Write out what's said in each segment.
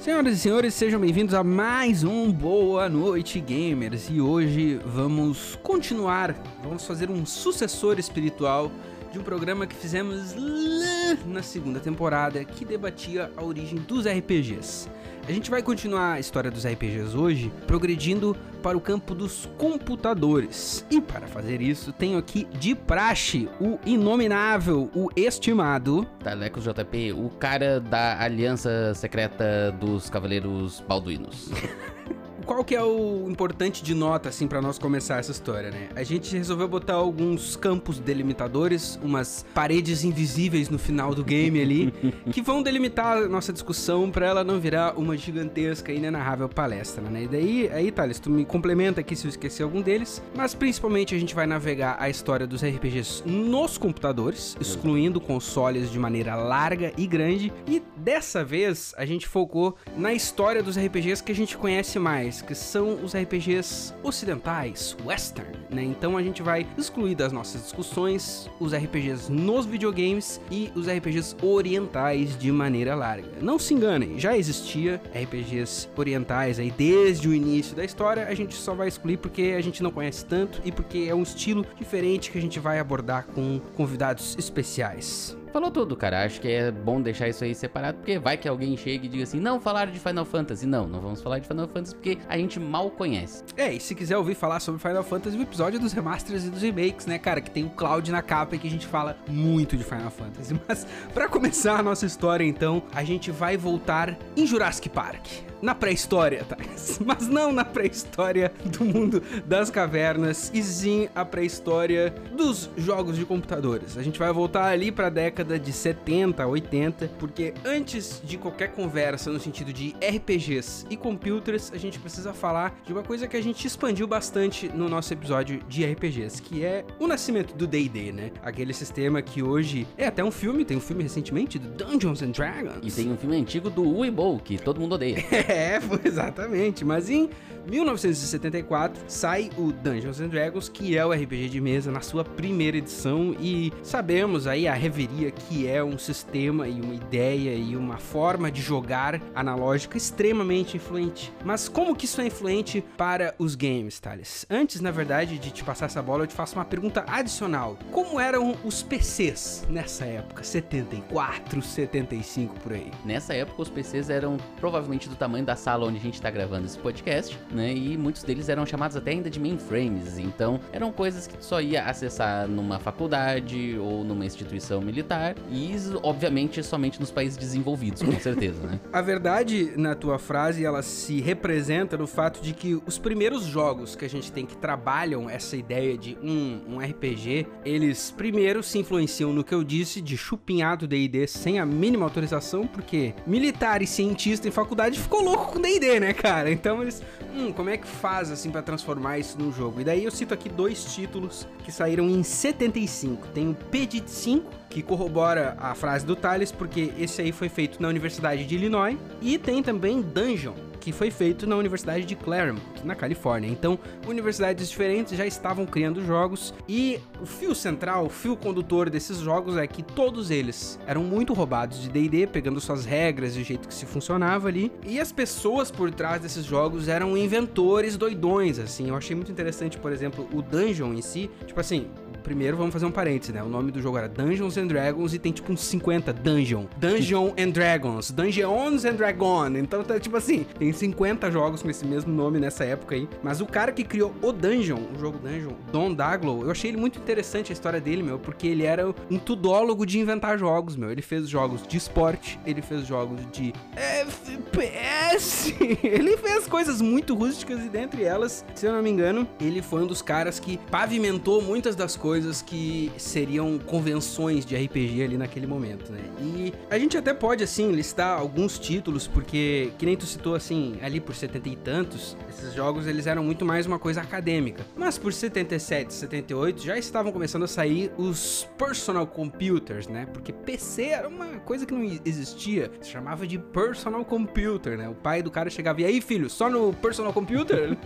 Senhoras e senhores, sejam bem-vindos a mais um Boa Noite Gamers. E hoje vamos continuar, vamos fazer um sucessor espiritual de um programa que fizemos lá na segunda temporada que debatia a origem dos RPGs. A gente vai continuar a história dos RPGs hoje, progredindo para o campo dos computadores. E para fazer isso, tenho aqui de praxe o inominável, o estimado. Talecos JP, o cara da aliança secreta dos Cavaleiros Balduinos. qual que é o importante de nota, assim, para nós começar essa história, né? A gente resolveu botar alguns campos delimitadores, umas paredes invisíveis no final do game ali, que vão delimitar a nossa discussão para ela não virar uma gigantesca e inenarrável palestra, né? E daí, aí, Thales, tu me complementa aqui se eu esquecer algum deles, mas principalmente a gente vai navegar a história dos RPGs nos computadores, excluindo consoles de maneira larga e grande, e dessa vez a gente focou na história dos RPGs que a gente conhece mais, que são os RPGs ocidentais, western, né? Então a gente vai excluir das nossas discussões os RPGs nos videogames e os RPGs orientais de maneira larga. Não se enganem, já existia RPGs orientais aí desde o início da história, a gente só vai excluir porque a gente não conhece tanto e porque é um estilo diferente que a gente vai abordar com convidados especiais. Falou tudo, cara. Acho que é bom deixar isso aí separado, porque vai que alguém chegue e diga assim: não falaram de Final Fantasy. Não, não vamos falar de Final Fantasy porque a gente mal conhece. É, e se quiser ouvir falar sobre Final Fantasy, o episódio é dos remasters e dos remakes, né, cara? Que tem o Cloud na capa e que a gente fala muito de Final Fantasy. Mas para começar a nossa história, então, a gente vai voltar em Jurassic Park na pré-história, tá? Mas não na pré-história do mundo das cavernas, e sim a pré-história dos jogos de computadores. A gente vai voltar ali para a década de 70, 80, porque antes de qualquer conversa no sentido de RPGs e computers, a gente precisa falar de uma coisa que a gente expandiu bastante no nosso episódio de RPGs, que é o nascimento do D&D, né? Aquele sistema que hoje é até um filme, tem um filme recentemente do Dungeons and Dragons. E tem um filme antigo do Uibo, que todo mundo odeia. É, exatamente. Mas em 1974 sai o Dungeons and Dragons, que é o RPG de mesa na sua primeira edição e sabemos aí a reveria que é um sistema e uma ideia e uma forma de jogar analógica extremamente influente. Mas como que isso é influente para os games, Thales? Antes, na verdade, de te passar essa bola, eu te faço uma pergunta adicional. Como eram os PCs nessa época? 74, 75 por aí? Nessa época os PCs eram provavelmente do tamanho da sala onde a gente está gravando esse podcast, né? E muitos deles eram chamados até ainda de mainframes. Então, eram coisas que só ia acessar numa faculdade ou numa instituição militar. E, obviamente, somente nos países desenvolvidos, com certeza, né? A verdade na tua frase, ela se representa no fato de que os primeiros jogos que a gente tem que trabalham essa ideia de um, um RPG, eles primeiro se influenciam no que eu disse de chupinhado D&D sem a mínima autorização, porque militar e cientista em faculdade ficou louco com D&D, né, cara? Então eles, hum, como é que faz assim para transformar isso num jogo? E daí eu cito aqui dois títulos que saíram em 75. Tem o Pedit 5, que corrobora a frase do Thales, porque esse aí foi feito na Universidade de Illinois, e tem também Dungeon, que foi feito na Universidade de Claremont, na Califórnia. Então, universidades diferentes já estavam criando jogos e o fio central, o fio condutor desses jogos é que todos eles eram muito roubados de D&D, pegando suas regras e o jeito que se funcionava ali. E as pessoas por trás desses jogos eram inventores doidões, assim. Eu achei muito interessante, por exemplo, o Dungeon em si. Tipo assim, primeiro vamos fazer um parêntese, né? O nome do jogo era Dungeons and Dragons e tem tipo uns 50 Dungeon. Dungeon and Dragons. Dungeons and Dragon. Então tá tipo assim, tem 50 jogos com esse mesmo nome nessa época aí. Mas o cara que criou o Dungeon, o jogo Dungeon, Don Daglow, eu achei ele muito interessante a história dele, meu, porque ele era um tudólogo de inventar jogos, meu. Ele fez jogos de esporte, ele fez jogos de FPS, ele fez coisas muito rústicas e dentre elas, se eu não me engano, ele foi um dos caras que pavimentou muitas das coisas coisas que seriam convenções de RPG ali naquele momento, né? E a gente até pode, assim, listar alguns títulos, porque, que nem tu citou, assim, ali por setenta e tantos, esses jogos eles eram muito mais uma coisa acadêmica. Mas por 77, 78 já estavam começando a sair os personal computers, né? Porque PC era uma coisa que não existia, se chamava de personal computer, né? O pai do cara chegava e aí, filho, só no personal computer?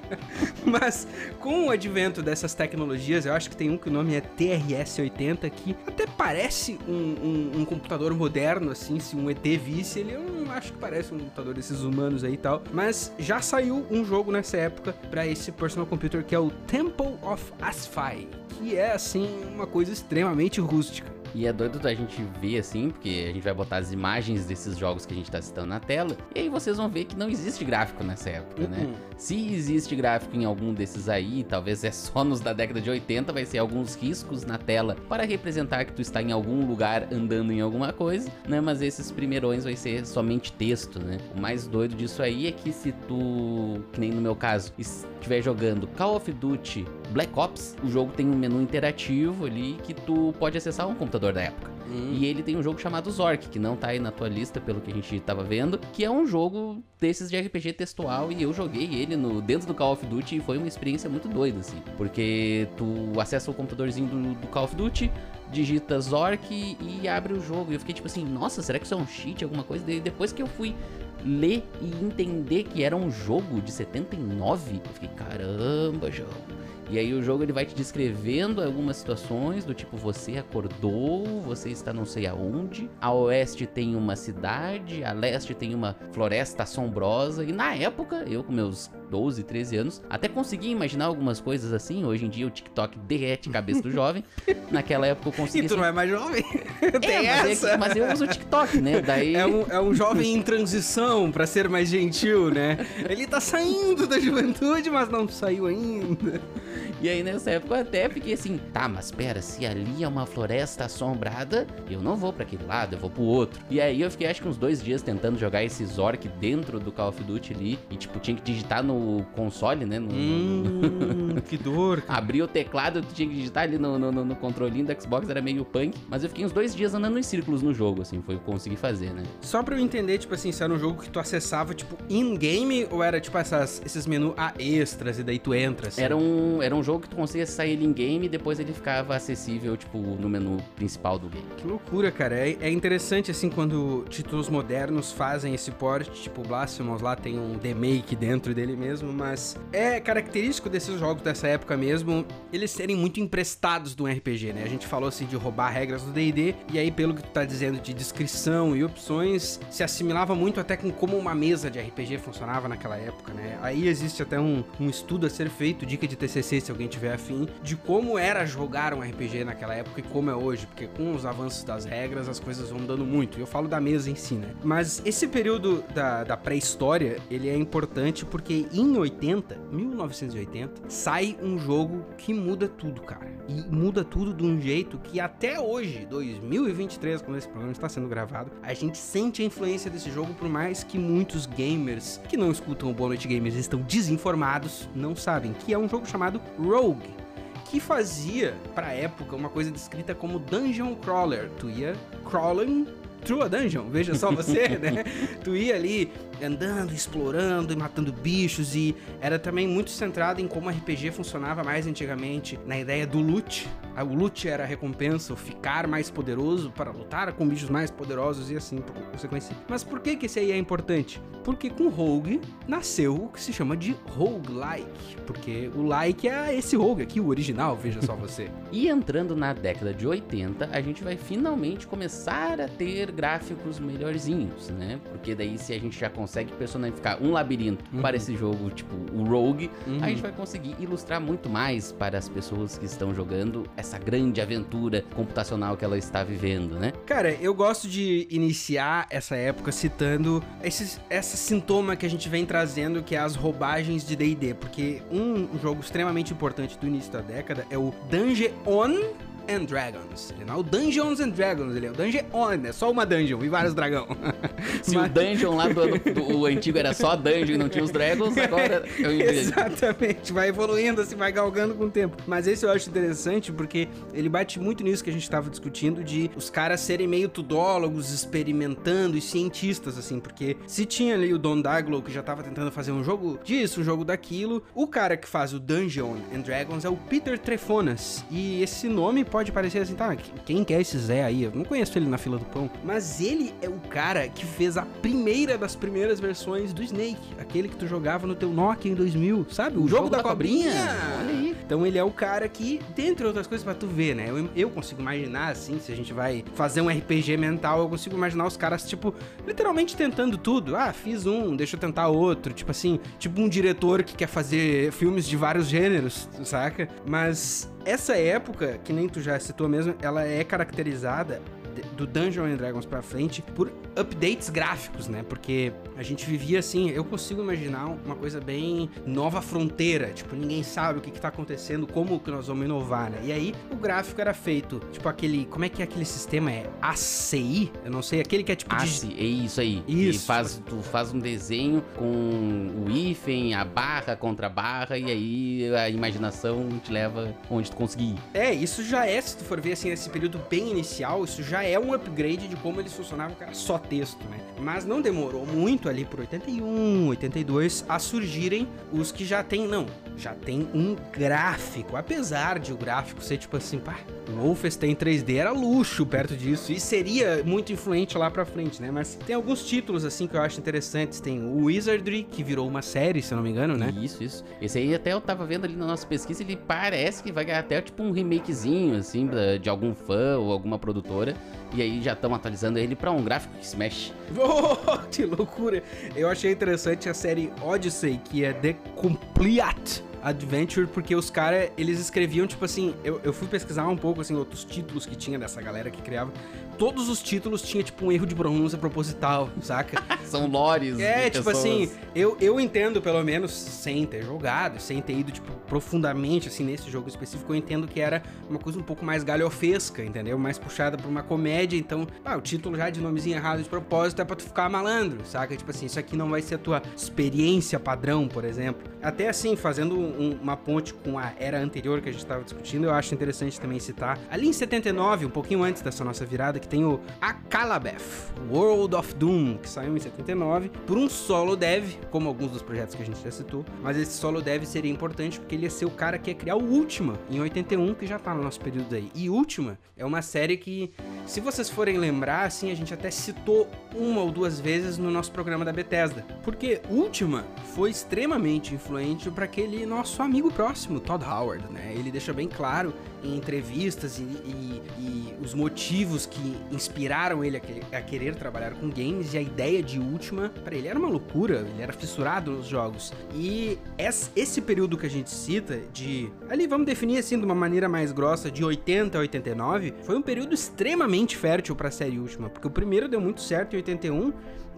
Mas com o advento dessas tecnologias, eu acho que tem tem um que o nome é TRS-80, que até parece um, um, um, computador moderno, assim, se um ET visse, ele eu não acho que parece um computador desses humanos aí e tal. Mas já saiu um jogo nessa época para esse personal computer que é o Temple of Asphy, que é, assim, uma coisa extremamente rústica. E é doido da gente ver assim, porque a gente vai botar as imagens desses jogos que a gente tá citando na tela, e aí vocês vão ver que não existe gráfico nessa época, né? uhum. né? Se existe gráfico em algum desses aí, talvez é só nos da década de 80, vai ser alguns riscos na tela para representar que tu está em algum lugar andando em alguma coisa, né? Mas esses primeirões vai ser somente texto, né? O mais doido disso aí é que se tu, que nem no meu caso, estiver jogando Call of Duty Black Ops, o jogo tem um menu interativo ali que tu pode acessar um computador da época. Hum. E ele tem um jogo chamado Zork, que não tá aí na tua lista, pelo que a gente tava vendo, que é um jogo desses de RPG textual e eu joguei ele no dentro do Call of Duty e foi uma experiência muito doida, assim. Porque tu acessa o computadorzinho do, do Call of Duty, digita Zork e abre o jogo. E eu fiquei tipo assim, nossa, será que isso é um cheat, alguma coisa? E depois que eu fui ler e entender que era um jogo de 79, eu fiquei, caramba, jogo. E aí o jogo ele vai te descrevendo algumas situações do tipo você acordou, você está não sei aonde, a oeste tem uma cidade, a leste tem uma floresta assombrosa e na época, eu com meus 12, 13 anos, até consegui imaginar algumas coisas assim. Hoje em dia o TikTok derrete a cabeça do jovem. Naquela época eu consegui. E tu assim... não é mais jovem? Tem é, mas, é, mas eu uso o TikTok, né? Daí... É um, é um jovem em transição, para ser mais gentil, né? Ele tá saindo da juventude, mas não saiu ainda. E aí nessa época eu até fiquei assim, tá, mas pera, se ali é uma floresta assombrada, eu não vou para aquele lado, eu vou pro outro. E aí eu fiquei acho que uns dois dias tentando jogar esse Zork dentro do Call of Duty ali. E tipo, tinha que digitar no console, né? No, hum, no... que dor. Abrir o teclado, tu tinha que digitar ali no, no, no, controlinho do Xbox, era meio punk. Mas eu fiquei uns dois dias andando em círculos no jogo, assim, foi o que eu consegui fazer, né? Só pra eu entender, tipo assim, se era um jogo que tu acessava, tipo, in-game ou era tipo essas, esses menus a extras e daí tu entra, assim? Era um, era um jogo que tu conseguia sair em game e depois ele ficava acessível, tipo, no menu principal do game. Que loucura, cara. É, é interessante, assim, quando títulos modernos fazem esse port, tipo, Blasphemous lá tem um remake dentro dele mesmo, mas é característico desses jogos dessa época mesmo, eles serem muito emprestados do RPG, né? A gente falou, assim, de roubar regras do D&D, e aí, pelo que tu tá dizendo de descrição e opções, se assimilava muito até com como uma mesa de RPG funcionava naquela época, né? Aí existe até um, um estudo a ser feito, dica de TCC, se alguém tiver afim, de como era jogar um RPG naquela época e como é hoje, porque com os avanços das regras as coisas vão mudando muito. Eu falo da mesa em si, né? Mas esse período da, da pré-história, ele é importante porque em 80, 1980, sai um jogo que muda tudo, cara. E muda tudo de um jeito que até hoje, 2023, quando esse programa está sendo gravado, a gente sente a influência desse jogo, por mais que muitos gamers que não escutam o Boa Noite Gamers estão desinformados, não sabem, que é um jogo chamado Rogue que fazia, pra época, uma coisa descrita como Dungeon Crawler. Tu ia crawling through a dungeon, veja só você, né? Tu ia ali andando, explorando e matando bichos e era também muito centrado em como RPG funcionava mais antigamente, na ideia do loot. Ah, o loot era a recompensa, o ficar mais poderoso para lutar com bichos mais poderosos e assim por consequência. Mas por que que esse aí é importante? Porque com Rogue nasceu o que se chama de roguelike, porque o like é esse rogue aqui, o original, veja só você. e entrando na década de 80, a gente vai finalmente começar a ter gráficos melhorzinhos, né? Porque daí se a gente já personificar um labirinto uhum. para esse jogo, tipo o Rogue, uhum. a gente vai conseguir ilustrar muito mais para as pessoas que estão jogando essa grande aventura computacional que ela está vivendo, né? Cara, eu gosto de iniciar essa época citando esse, esse sintoma que a gente vem trazendo, que é as roubagens de D&D, porque um jogo extremamente importante do início da década é o Dungeon and Dragons. Ele não é o Dungeons and Dragons, ele é o Dungeon On, é só uma dungeon e vários dragão. Se Mas... o dungeon lá do, do, do, antigo era só dungeon e não tinha os dragons, agora eu Exatamente, vai evoluindo, assim, vai galgando com o tempo. Mas esse eu acho interessante porque ele bate muito nisso que a gente estava discutindo de os caras serem meio tudólogos, experimentando e cientistas, assim, porque se tinha ali o Don Daglow que já estava tentando fazer um jogo disso, um jogo daquilo, o cara que faz o Dungeon and Dragons é o Peter Trefonas. E esse nome pode parecer assim, tá, quem quer esse Zé aí? Eu não conheço ele na fila do pão. Mas ele é o cara que fez a primeira das primeiras versões do Snake. Aquele que tu jogava no teu Nokia em 2000, sabe? O, o jogo, jogo, da, da cobrinha. cobrinha. Olha aí. Então ele é o cara que, dentre outras coisas, pra tu ver, né? Eu, eu consigo imaginar, assim, se a gente vai fazer um RPG mental, eu consigo imaginar os caras, tipo, literalmente tentando tudo. Ah, fiz um, deixa eu tentar outro. Tipo assim, tipo um diretor que quer fazer filmes de vários gêneros, saca? Mas essa época, que nem tu já citou mesmo, ela é caracterizada do Dungeons and Dragons pra frente por updates gráficos, né? Porque a gente vivia assim, eu consigo imaginar uma coisa bem nova fronteira, tipo, ninguém sabe o que, que tá acontecendo, como que nós vamos inovar, né? E aí o gráfico era feito, tipo aquele, como é que é aquele sistema? É ACI? Eu não sei, aquele que é tipo ACI, de... é isso aí. Isso. E faz, tu faz um desenho com o hífen, a barra contra a barra, e aí a imaginação te leva onde tu conseguir ir. É, isso já é, se tu for ver assim, nesse período bem inicial, isso já é um upgrade de como eles funcionavam, cara, só texto, né? Mas não demorou muito ali por 81, 82 a surgirem os que já tem, não, já tem um gráfico, apesar de o gráfico ser tipo assim, pá, o Wolfenstein 3D era luxo perto disso e seria muito influente lá pra frente, né? Mas tem alguns títulos assim que eu acho interessantes, tem o Wizardry, que virou uma série, se eu não me engano, né? Isso, isso. Esse aí até eu tava vendo ali na nossa pesquisa, ele parece que vai ganhar até tipo um remakezinho, assim, de algum fã ou alguma produtora. E aí já estão atualizando ele para um gráfico que se mexe. Oh, que loucura! Eu achei interessante a série Odyssey, que é The Complete Adventure, porque os caras, eles escreviam, tipo assim, eu, eu fui pesquisar um pouco, assim, outros títulos que tinha dessa galera que criava. Todos os títulos tinha, tipo, um erro de pronúncia proposital, saca? São lores. É, tipo pessoas. assim, eu, eu entendo, pelo menos, sem ter jogado, sem ter ido, tipo, profundamente, assim, nesse jogo específico, eu entendo que era uma coisa um pouco mais galhofesca, entendeu? Mais puxada pra uma comédia, então, ah, o título já de nomezinho errado de propósito é pra tu ficar malandro, saca? Tipo assim, isso aqui não vai ser a tua experiência padrão, por exemplo. Até assim, fazendo um, uma ponte com a era anterior que a gente estava discutindo, eu acho interessante também citar. Ali em 79, um pouquinho antes dessa nossa virada, que tem o Akalabeth, World of Doom, que saiu em 79, por um solo dev, como alguns dos projetos que a gente já citou. Mas esse solo dev seria importante porque ele ia ser o cara que ia criar o Ultima, em 81, que já tá no nosso período aí. E Ultima é uma série que, se vocês forem lembrar, assim, a gente até citou uma ou duas vezes no nosso programa da Bethesda. Porque Ultima foi extremamente influente para aquele nosso amigo próximo, Todd Howard, né? Ele deixa bem claro em entrevistas e, e, e os motivos que inspiraram ele a, a, querer trabalhar com games e a ideia de Ultima, para ele era uma loucura, ele era fissurado nos jogos. E esse período que a gente cita, de. Ali vamos definir assim de uma maneira mais grossa, de 80 a 89, foi um período extremamente fértil para a série Ultima, porque o primeiro deu muito certo em 81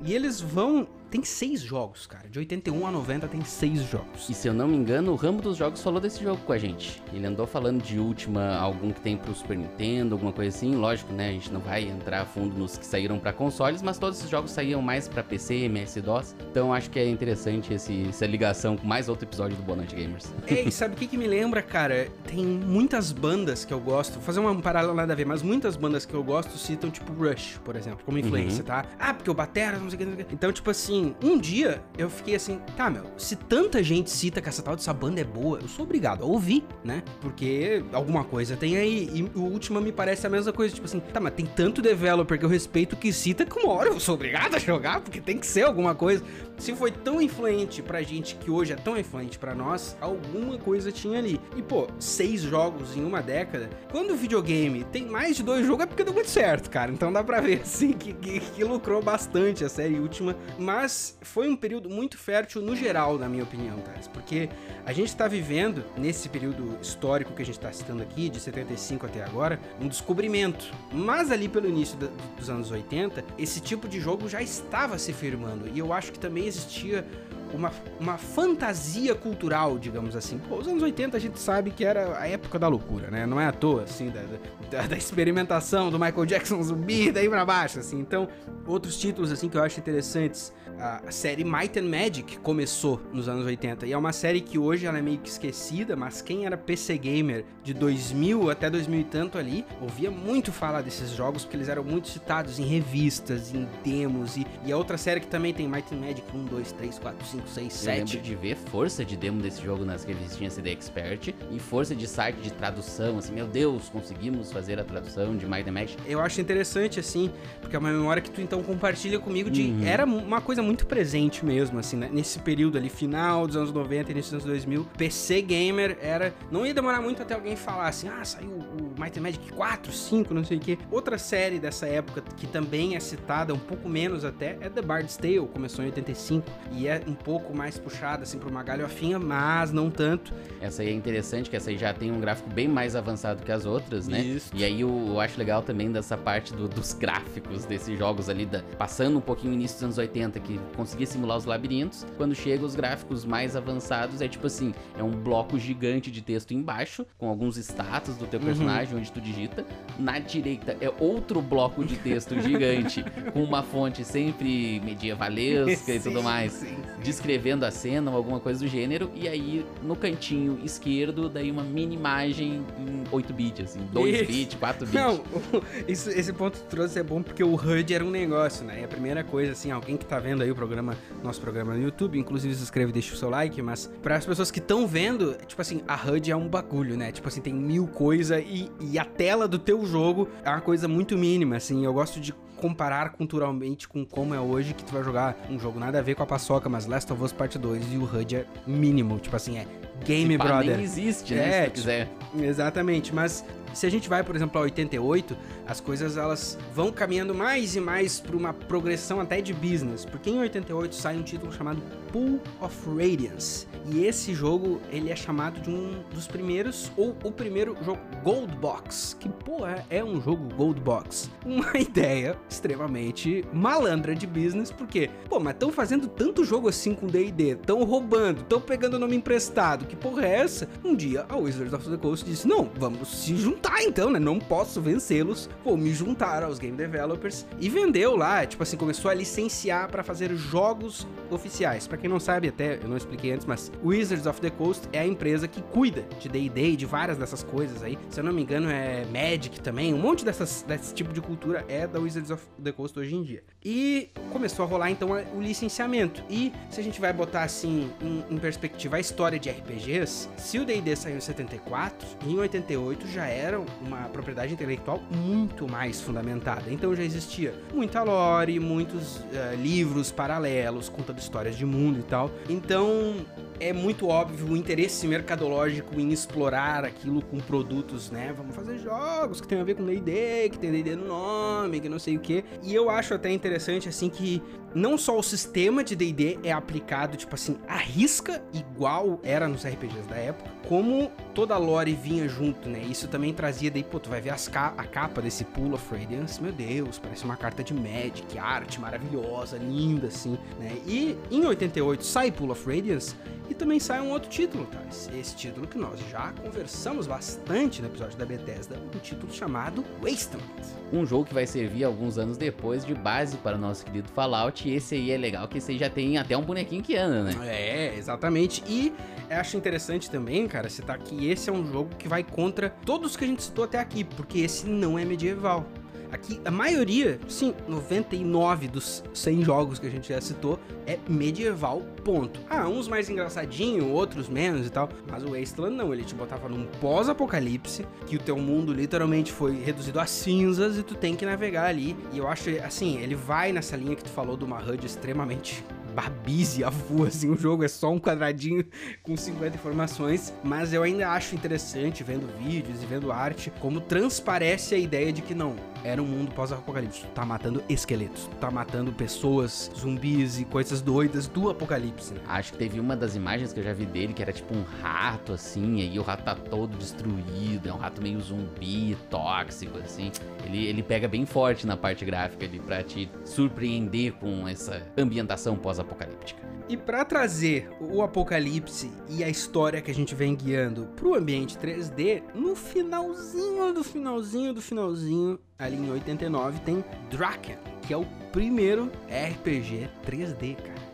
e eles vão tem seis jogos, cara. De 81 a 90 tem seis jogos. E se eu não me engano, o Rambo dos Jogos falou desse jogo com a gente. Ele andou falando de última, algum que tem pro Super Nintendo, alguma coisa assim. Lógico, né? A gente não vai entrar a fundo nos que saíram para consoles, mas todos esses jogos saíam mais para PC, MS-DOS. Então acho que é interessante esse, essa ligação com mais outro episódio do Bonante Gamers. É, e sabe o que, que me lembra, cara? Tem muitas bandas que eu gosto, vou fazer uma parada nada a ver, mas muitas bandas que eu gosto citam, tipo Rush, por exemplo, como influência, uhum. tá? Ah, porque o Batera, não sei o que. Então, tipo assim assim, um dia eu fiquei assim, tá, meu, se tanta gente cita que essa tal dessa banda é boa, eu sou obrigado a ouvir, né? Porque alguma coisa tem aí. E o último me parece a mesma coisa, tipo assim, tá, mas tem tanto developer que eu respeito que cita que uma hora eu sou obrigado a jogar, porque tem que ser alguma coisa. Se foi tão influente pra gente que hoje é tão influente pra nós, alguma coisa tinha ali. E pô, seis jogos em uma década. Quando o videogame tem mais de dois jogos é porque deu muito certo, cara. Então dá pra ver assim que, que, que lucrou bastante a série última. Mas foi um período muito fértil no geral, na minha opinião, Thales. Porque a gente tá vivendo, nesse período histórico que a gente tá citando aqui, de 75 até agora, um descobrimento. Mas ali pelo início dos anos 80, esse tipo de jogo já estava se firmando. E eu acho que também existia uma, uma fantasia cultural, digamos assim. Pô, os anos 80 a gente sabe que era a época da loucura, né? Não é à toa, assim, da, da, da experimentação do Michael Jackson zumbi, daí pra baixo, assim. Então, outros títulos, assim, que eu acho interessantes. A, série Might and Magic começou nos anos 80 e é uma série que hoje ela é meio que esquecida, mas quem era PC gamer de 2000 até 2000 e tanto ali, ouvia muito falar desses jogos porque eles eram muito citados em revistas, em demos e, e a outra série que também tem Might and Magic 1, 2, 3, 4, 5 5, 6, Eu 7. lembro de ver força de demo desse jogo nas revistinhas CD Expert e força de site de tradução, assim, meu Deus, conseguimos fazer a tradução de Might and Magic. Eu acho interessante, assim, porque é uma memória que tu então compartilha comigo de. Uhum. Era uma coisa muito presente mesmo, assim, né? nesse período ali, final dos anos 90, início dos anos 2000. PC Gamer era. Não ia demorar muito até alguém falar assim, ah, saiu o Might and Magic 4, 5, não sei o quê. Outra série dessa época que também é citada, um pouco menos até, é The Bard's Tale, começou em 85. E é um pouco mais puxada, assim, pra uma galhofinha, mas não tanto. Essa aí é interessante, que essa aí já tem um gráfico bem mais avançado que as outras, né? Isso. E aí eu, eu acho legal também dessa parte do- dos gráficos desses jogos ali, da- passando um pouquinho o início dos anos 80, que conseguia simular os labirintos. Quando chega os gráficos mais avançados, é tipo assim, é um bloco gigante de texto embaixo, com alguns status do teu Uhum. personagem, onde tu digita. Na direita é outro bloco de texto gigante, com uma fonte sempre medievalesca e tudo Sim, mais sim, sim. descrevendo a cena ou alguma coisa do gênero, e aí no cantinho esquerdo, daí uma mini imagem em 8 bits, assim, 2 Isso. bits, 4 bits. Não, isso- esse ponto que tu trouxe é bom porque o HUD era um negócio, né? E a primeira coisa, assim, alguém que tá vendo aí o programa, nosso programa no YouTube, inclusive se inscreve e deixa o seu like, mas para as pessoas que estão vendo, tipo assim, a HUD é um bagulho, né? Tipo assim, tem mil coisas e, e a tela do teu jogo é uma coisa muito mínima, assim. Eu gosto de comparar culturalmente com como é hoje que tu vai jogar um jogo nada a ver com a paçoca, mas Last of Us Part 2 e o HUD é mínimo, tipo assim, é Game Se Brother. nem existe, né, É, se quiser. Exatamente, mas se a gente vai, por exemplo, a 88, as coisas elas vão caminhando mais e mais para uma progressão até de business, porque em 88 sai um título chamado Pool of Radiance. E esse jogo, ele é chamado de um dos primeiros ou o primeiro jogo Gold Box, que porra, é um jogo Gold Box. Uma ideia extremamente malandra de business, porque, pô, mas estão fazendo tanto jogo assim com D&D, estão roubando, estão pegando nome emprestado, que porra é essa? Um dia a Wizards of the Coast disse: "Não, vamos se juntar então, né? Não posso vencê-los, vou me juntar aos game developers" e vendeu lá, tipo assim, começou a licenciar para fazer jogos oficiais. Pra quem não sabe, até eu não expliquei antes, mas Wizards of the Coast é a empresa que cuida de D&D e de várias dessas coisas aí. Se eu não me engano, é Magic também, um monte dessas, desse tipo de cultura é da Wizards of the Coast hoje em dia. E começou a rolar então o licenciamento. E se a gente vai botar assim em, em perspectiva a história de RPGs, se o D&D saiu em 74, em 88 já era uma propriedade intelectual muito mais fundamentada. Então já existia muita lore, muitos eh, livros paralelos contando histórias de mundo e tal. Então é muito óbvio o interesse mercadológico em explorar aquilo com produtos, né? Vamos fazer jogos que tem a ver com D&D, que tem D&D no nome, que não sei o que. E eu acho até interessante, assim, que não só o sistema de D&D é aplicado, tipo assim, à risca, igual era nos RPGs da época, como toda a lore vinha junto, né? Isso também trazia daí, pô, tu vai ver ca a capa desse Pool of Radiance, meu Deus, parece uma carta de Magic, arte maravilhosa, linda, assim, né? E em 88 sai Pool of Radiance, e também sai um outro título, tá? Esse título que nós já conversamos bastante no episódio da Bethesda, um título chamado Wasteland. Um jogo que vai servir alguns anos depois de base para o nosso querido Fallout. Esse aí é legal, que aí já tem até um bonequinho que anda, né? É, exatamente. E acho interessante também, cara, citar que esse é um jogo que vai contra todos que a gente citou até aqui, porque esse não é medieval. Aqui, a maioria, sim, 99 dos 100 jogos que a gente já citou é medieval, ponto. Ah, uns mais engraçadinho, outros menos e tal, mas o Wasteland não, ele te botava num pós-apocalipse, que o teu mundo literalmente foi reduzido a cinzas e tu tem que navegar ali. E eu acho, assim, ele vai nessa linha que tu falou de uma HUD extremamente babize avô, assim, o jogo é só um quadradinho com 50 informações, mas eu ainda acho interessante, vendo vídeos e vendo arte, como transparece a ideia de que não, era um mundo pós-apocalipse. Tá matando esqueletos, tá matando pessoas, zumbis e coisas doidas do apocalipse, né? Acho que teve uma das imagens que eu já vi dele que era tipo um rato, assim, e o rato tá todo destruído, é um rato meio zumbi, tóxico, assim. Ele, ele pega bem forte na parte gráfica ali pra te surpreender com essa ambientação pós-apocalíptica. E pra trazer o apocalipse e a história que a gente vem guiando pro ambiente 3D, no finalzinho do finalzinho do finalzinho, ali em 89, tem Draken, que é o primeiro RPG 3D, cara.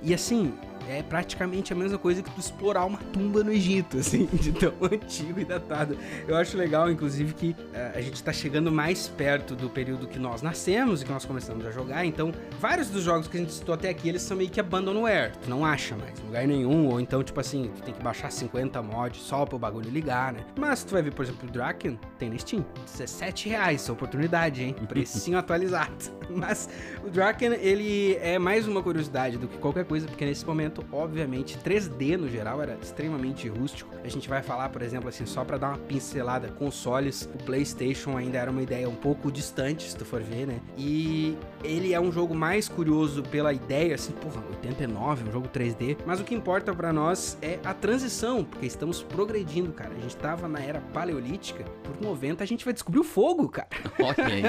E assim, é praticamente a mesma coisa que tu explorar uma tumba no Egito, assim, de tão antigo e datado. Eu acho legal, inclusive, que uh, a gente tá chegando mais perto do período que nós nascemos e que nós começamos a jogar, então vários dos jogos que a gente citou até aqui, eles são meio que abandonware, tu não acha mais em lugar nenhum, ou então, tipo assim, tu tem que baixar 50 mods só pro bagulho ligar, né? Mas tu vai ver, por exemplo, o Draken, tem na Steam, 17 reais, oportunidade, hein? Precinho atualizado. Mas o Draken, ele é mais uma curiosidade do que qualquer coisa, porque nesse momento, obviamente, 3D no geral era extremamente rústico. A gente vai falar, por exemplo, assim, só para dar uma pincelada, consoles, o PlayStation ainda era uma ideia um pouco distante, se tu for ver, né? E ele é um jogo mais curioso pela ideia, assim, porra, 89, um jogo 3D, mas o que importa para nós é a transição, porque estamos progredindo, cara. A gente tava na era paleolítica, por 90 a gente vai descobrir o fogo, cara. Olha aí.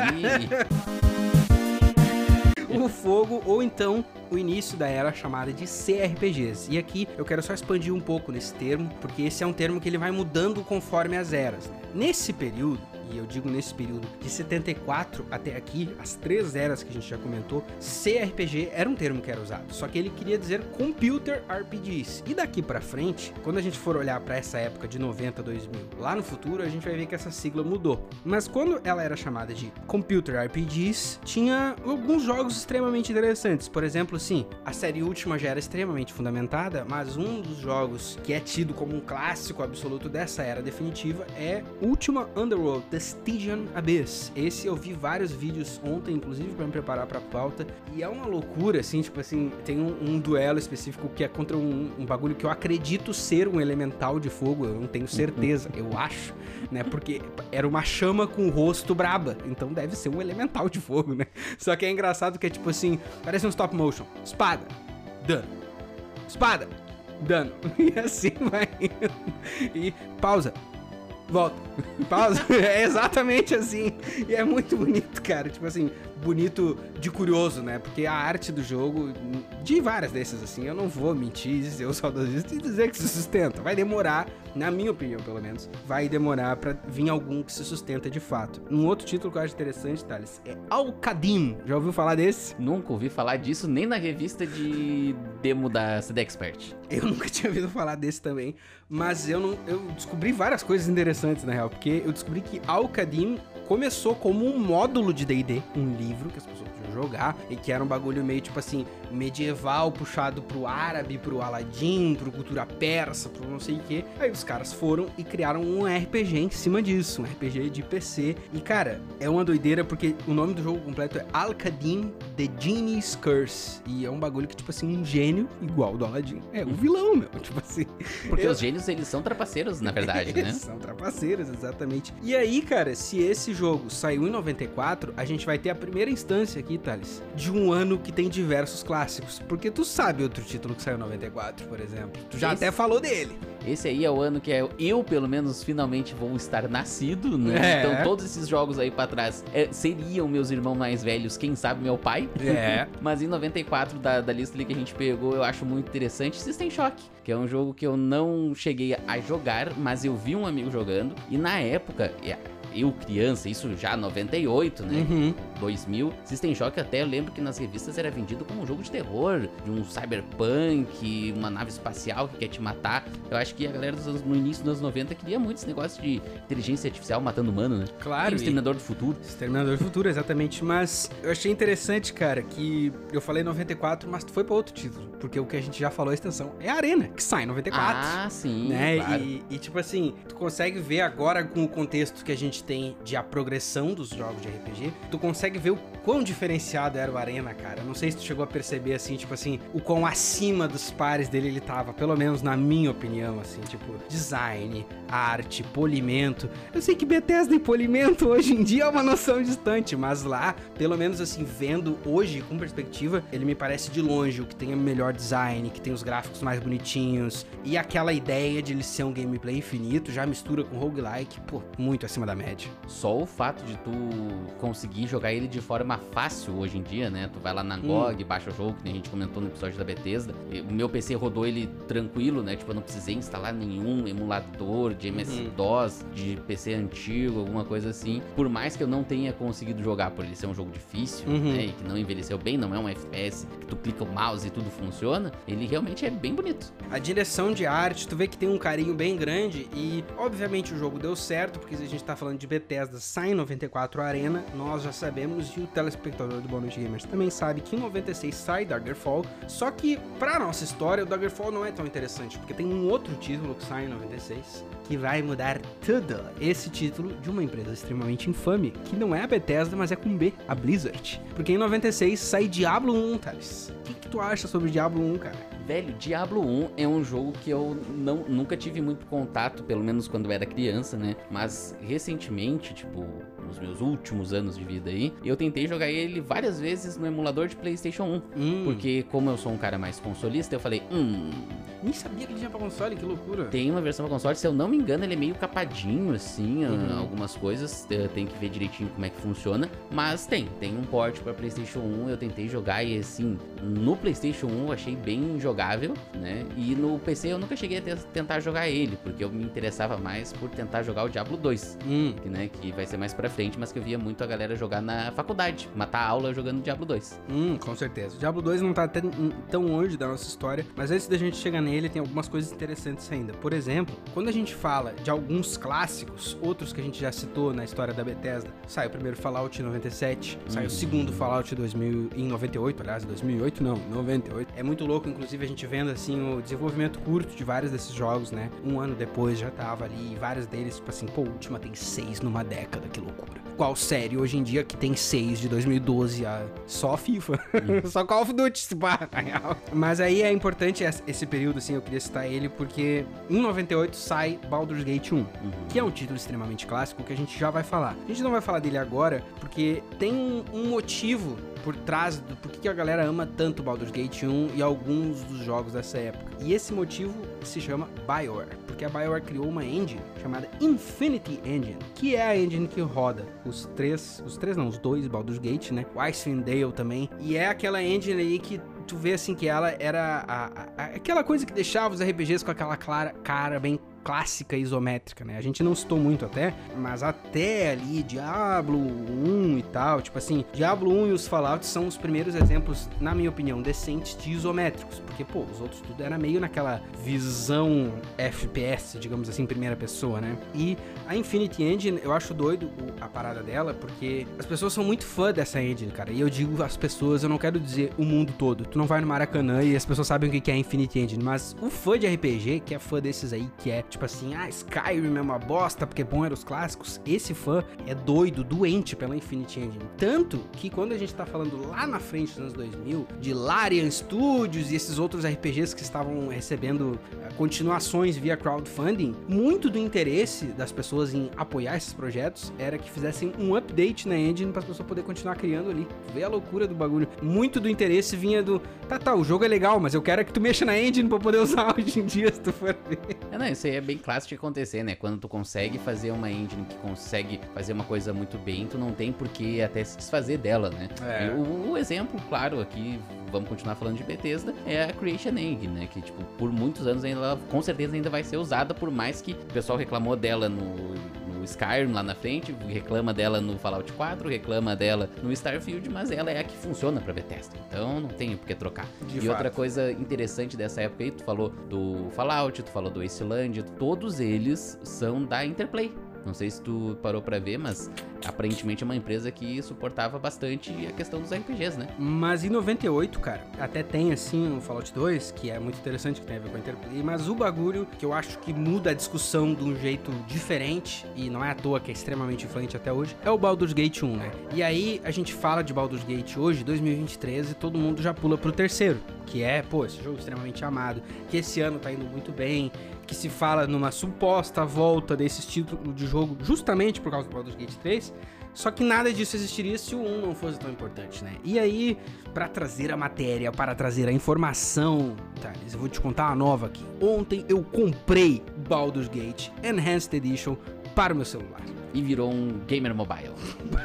o fogo ou então o início da era chamada de CRPGs. E aqui eu quero só expandir um pouco nesse termo, porque esse é um termo que ele vai mudando conforme as eras. Nesse período, e eu digo nesse período de 74 até aqui, as três eras que a gente já comentou, CRPG era um termo que era usado, só que ele queria dizer Computer RPGs. E daqui para frente, quando a gente for olhar para essa época de 90 2000, lá no futuro, a gente vai ver que essa sigla mudou. Mas quando ela era chamada de Computer RPGs, tinha alguns jogos extremamente interessantes. Por exemplo, sim, a série Última já era extremamente fundamentada, mas um dos jogos que é tido como um clássico absoluto dessa era definitiva é Última Underworld The Stygian Abyss. Esse eu vi vários vídeos ontem, inclusive, para me preparar pra pauta. E é uma loucura, assim, tipo assim, tem um, um duelo específico que é contra um, um, bagulho que eu acredito ser um elemental de fogo, eu não tenho certeza, eu acho, né? Porque era uma chama com o rosto braba, então deve ser um elemental de fogo, né? Só que é engraçado que é tipo assim, parece um stop motion. Espada, dano. Espada, dano. E assim vai indo. E pausa volta, pausa. é exatamente assim. E é muito bonito, cara. Tipo assim, bonito de curioso, né? Porque a arte do jogo, de várias desses, assim, eu não vou mentir, dizer o saudosista e dizer que se sustenta. Vai demorar, na minha opinião, pelo menos, vai demorar para vir algum que se sustenta de fato. Um outro título que eu acho interessante, Thales, é Alcadim. Já ouviu falar desse? Nunca ouvi falar disso, nem na revista de demo da CD Expert. Eu nunca tinha ouvido falar desse também, mas eu não, eu descobri várias coisas interessantes na real, porque eu descobri que Alcadim começou como um módulo de D&D, um livro que as pessoas podiam jogar e que era um bagulho meio tipo assim, medieval puxado pro árabe, pro Aladdin, pro cultura persa, pro não sei o que. Aí os caras foram e criaram um RPG em cima disso, um RPG de PC. E cara, é uma doideira porque o nome do jogo completo é Al-Qadim The Genie's Curse. E é um bagulho que, tipo assim, um gênio igual do Aladdin. É um vilão, meu. Tipo assim. Porque eu... os gênios, eles são trapaceiros, na verdade, né? são trapaceiros, exatamente. E aí, cara, se esse jogo saiu em 94, a gente vai ter a primeira instância aqui, Thales, de um ano que tem diversos clássicos. Porque tu sabe outro título que saiu em 94, por exemplo. Tu já esse, até falou dele. Esse aí é o ano que eu, pelo menos, finalmente vou estar nascido, né? É. Então todos esses jogos aí para trás é, seriam meus irmãos mais velhos, quem sabe meu pai. É. Mas em 94 da, da lista ali que a gente pegou, eu acho muito interessante System Shock, que é um jogo que eu não cheguei a jogar, mas eu vi um amigo jogando. E na época, eu criança, isso já 98, né? Uhum. 2000. System Shock até eu lembro que nas revistas era vendido como um jogo de terror, de um cyberpunk, uma nave espacial que quer te matar. Eu acho que a galera anos, no início dos anos 90 queria muito esse negócio de inteligência artificial matando humano, né? Claro. E o Exterminador do Futuro. Exterminador do Futuro, exatamente. Mas eu achei interessante, cara, que eu falei 94, mas foi para outro título. Porque o que a gente já falou, a extensão, é a Arena, que sai em 94. Ah, sim. Né? Claro. E, e tipo assim, tu consegue ver agora com o contexto que a gente tem de a progressão dos jogos de RPG, tu consegue ver o quão diferenciado era o Arena, cara. Não sei se tu chegou a perceber, assim, tipo assim, o quão acima dos pares dele ele tava, pelo menos na minha opinião, assim, tipo, design, arte, polimento. Eu sei que Bethesda e polimento hoje em dia é uma noção distante, mas lá, pelo menos assim, vendo hoje com perspectiva, ele me parece de longe o que tem o melhor design, que tem os gráficos mais bonitinhos e aquela ideia de ele ser um gameplay infinito, já mistura com roguelike, pô, muito acima da média só o fato de tu conseguir jogar ele de forma forma fácil hoje em dia, né? Tu vai lá na GOG, hum. baixa o jogo, que a gente comentou no episódio da Bethesda. O meu PC rodou ele tranquilo, né? Tipo, eu não precisei instalar nenhum emulador de MS-DOS, uhum. de PC antigo, alguma coisa assim. Por mais que eu não tenha conseguido jogar por ele ser um jogo difícil, uhum. né? E que não envelheceu bem, não é um FPS que tu clica o mouse e tudo funciona, ele realmente é bem bonito. A direção de arte, tu vê que tem um carinho bem grande e, obviamente, o jogo deu certo, porque a gente tá falando de Bethesda, sai em 94 Arena, nós já sabemos e o telespectador do Bonus Gamers também sabe que em 96 sai Daggerfall, só que, pra nossa história, o Daggerfall não é tão interessante, porque tem um outro título que sai em 96, que vai mudar tudo. Esse título de uma empresa extremamente infame, que não é a Bethesda, mas é com B, a Blizzard. Porque em 96 sai Diablo 1, Thales. O que, que tu acha sobre Diablo 1, cara? Velho, Diablo 1 é um jogo que eu não, nunca tive muito contato, pelo menos quando eu era criança, né? Mas recentemente, tipo, nos meus últimos anos de vida aí, eu tentei jogar ele várias vezes no emulador de PlayStation 1. Hum. Porque, como eu sou um cara mais consolista, eu falei, hum. Nem sabia que ele tinha pra console, que loucura. Tem uma versão pra console, se eu não me engano, ele é meio capadinho, assim, uhum. algumas coisas. Tem que ver direitinho como é que funciona. Mas tem, tem um port pra PlayStation 1. Eu tentei jogar e, assim, no PlayStation 1 eu achei bem jogável jogável, né? E no PC eu nunca cheguei a tentar jogar ele, porque eu me interessava mais por tentar jogar o Diablo 2, hum. que, né, que vai ser mais pra frente, mas que eu via muito a galera jogar na faculdade, matar aula jogando Diablo 2. Hum, com certeza. O Diablo 2 não tá tão longe da nossa história, mas antes da gente chegar nele, tem algumas coisas interessantes ainda. Por exemplo, quando a gente fala de alguns clássicos, outros que a gente já citou na história da Bethesda, sai o primeiro Fallout em 97, sai o hum. segundo Fallout 2000, em 98, aliás, 2008 não, 98. É muito louco, inclusive a gente vendo assim o desenvolvimento curto de vários desses jogos, né? Um ano depois já tava ali, e vários deles, tipo assim, pô, Última tem seis numa década, que loucura. Qual série hoje em dia que tem seis de 2012? A... Só FIFA. Só Call of Duty, se pá, real. Mas aí é importante esse período, assim, eu queria citar ele, porque em 98 sai Baldur's Gate 1, uhum. que é um título extremamente clássico que a gente já vai falar. A gente não vai falar dele agora, porque tem um motivo por trás do por que a galera ama tanto Baldur's Gate 1 e alguns dos jogos dessa época. E esse motivo se chama BioWare, porque a BioWare criou uma engine chamada Infinity Engine, que é a engine que roda os três, os três não, os dois Baldur's Gate, né? O Icewind Dale também. E é aquela engine aí que tu vê assim que ela era a, a, aquela coisa que deixava os RPGs com aquela clara, cara bem clássica isométrica, né? A gente não citou muito até, mas até ali Diablo 1 e tal, tipo assim, Diablo 1 e os Fallout são os primeiros exemplos, na minha opinião, decentes de isométricos, porque pô, os outros tudo era meio naquela visão FPS, digamos assim, primeira pessoa, né? E a Infinity Engine, eu acho doido a parada dela, porque as pessoas são muito fã dessa engine, cara. E eu digo as pessoas, eu não quero dizer o mundo todo. Tu não vai no Maracanã e as pessoas sabem o que é Infinity Engine, mas o fã de RPG, que é fã desses aí, que é tipo assim, ah, Skyrim é uma bosta porque bom eram os clássicos. Esse fã é doido, doente pela Infinity Engine. Tanto que quando a gente tá falando lá na frente dos anos 2000, de Larian Studios e esses outros RPGs que estavam recebendo uh, continuações via crowdfunding, muito do interesse das pessoas em apoiar esses projetos era que fizessem um update na engine para as pessoas poder continuar criando ali. Vê a loucura do bagulho. Muito do interesse vinha do, tá, tá, o jogo é legal, mas eu quero que tu mexa na engine para poder usar hoje em dia, se tu for ver. É, não, isso aí é bem clássico de acontecer, né? Quando tu consegue fazer uma engine que consegue fazer uma coisa muito bem, tu não tem por que até se desfazer dela, né? É. O, o, exemplo, claro, aqui vamos continuar falando de Bethesda, é a Creation Engine, né? Que, tipo, por muitos anos ainda ela, com certeza ainda vai ser usada, por mais que o pessoal reclamou dela no, no Skyrim lá na frente, reclama dela no Fallout 4, reclama dela no Starfield, mas ela é a que funciona pra Bethesda. Então não tem por que trocar. De e fato. outra coisa interessante dessa época aí, tu falou do Fallout, tu falou do Wasteland, todos eles são da Interplay. Não sei se tu parou para ver, mas aparentemente é uma empresa que suportava bastante a questão dos RPGs, né? Mas em 98, cara, até tem assim no Fallout 2, que é muito interessante, que tem a ver com a Interplay, mas o bagulho que eu acho que muda a discussão de um jeito diferente, e não é à toa que é extremamente influente até hoje, é o Baldur's Gate 1, né? E aí a gente fala de Baldur's Gate hoje, 2023, e todo mundo já pula pro terceiro, que é, pô, esse jogo extremamente amado, que esse ano tá indo muito bem, que se fala numa suposta volta desse título de jogo justamente por causa do Baldur's Gate 3. Só que nada disso existiria se o 1 não fosse tão importante, né? E aí, para trazer a matéria, para trazer a informação, Thales, eu vou te contar uma nova aqui. Ontem eu comprei Baldur's Gate Enhanced Edition para o meu celular. E virou um gamer mobile.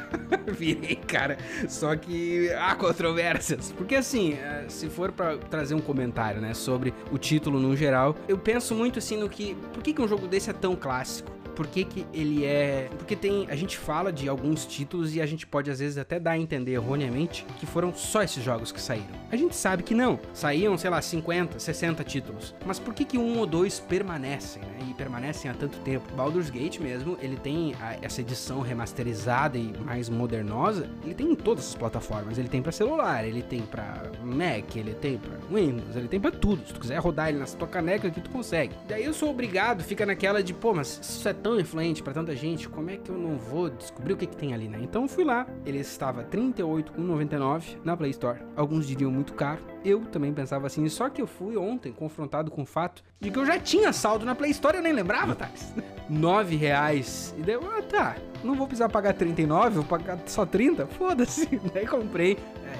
Virei, cara. Só que há controvérsias. Porque assim, eh, se for para trazer um comentário, né, sobre o título no geral, eu penso muito assim no que. Por que, que um jogo desse é tão clássico? Por que, que ele é. Porque tem. A gente fala de alguns títulos e a gente pode às vezes até dar a entender erroneamente que foram só esses jogos que saíram. A gente sabe que não. Saíam, sei lá, 50, 60 títulos. Mas por que, que um ou dois permanecem, né? E permanecem há tanto tempo? Baldur's Gate mesmo, ele tem a, essa edição remasterizada e mais modernosa. Ele tem em todas as plataformas. Ele tem para celular, ele tem para Mac, ele tem para Windows, ele tem para tudo. Se tu quiser rodar ele na tua caneca aqui, tu consegue. Daí eu sou obrigado, fica naquela de, pô, mas isso é tão influente para tanta gente, como é que eu não vou descobrir o que, que tem ali, né? Então fui lá, ele estava 38,99 na Play Store. Alguns diriam muito caro, eu também pensava assim, só que eu fui ontem confrontado com o fato de que eu já tinha saldo na Play Store, eu nem lembrava, Thales. 9 reais. E deu, ah tá, não vou precisar pagar 39, vou pagar só 30? Foda-se. Daí comprei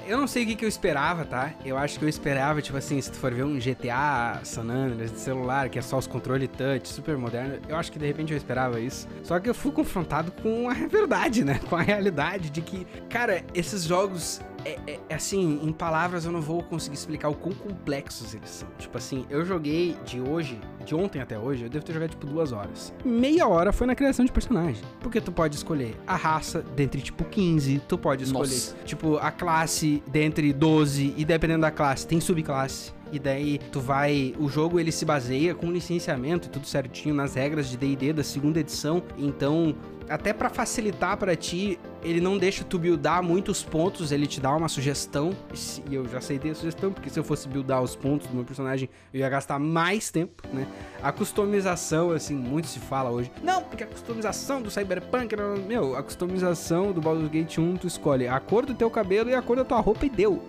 eu não sei o que, que eu esperava, tá? Eu acho que eu esperava, tipo assim, se tu for ver um GTA San Andreas de celular, que é só os controles touch, super moderno, eu acho que de repente eu esperava isso. Só que eu fui confrontado com a verdade, né? Com a realidade de que, cara, esses jogos é, é, é, assim, em palavras eu não vou conseguir explicar o quão complexos eles são. Tipo assim, eu joguei de hoje, de ontem até hoje, eu devo ter jogado tipo duas horas. Meia hora foi na criação de personagem. Porque tu pode escolher a raça dentre tipo 15, tu pode escolher Nossa. tipo a classe dentre 12, e dependendo da classe, tem subclasse e daí tu vai. O jogo ele se baseia com licenciamento e tudo certinho nas regras de DD da segunda edição. Então, até para facilitar para ti, ele não deixa tu buildar muitos pontos, ele te dá uma sugestão. E eu já aceitei a sugestão, porque se eu fosse buildar os pontos do meu personagem, eu ia gastar mais tempo, né? A customização, assim, muito se fala hoje. Não, porque a customização do Cyberpunk, meu, a customização do Baldur's Gate 1, tu escolhe a cor do teu cabelo e a cor da tua roupa e deu.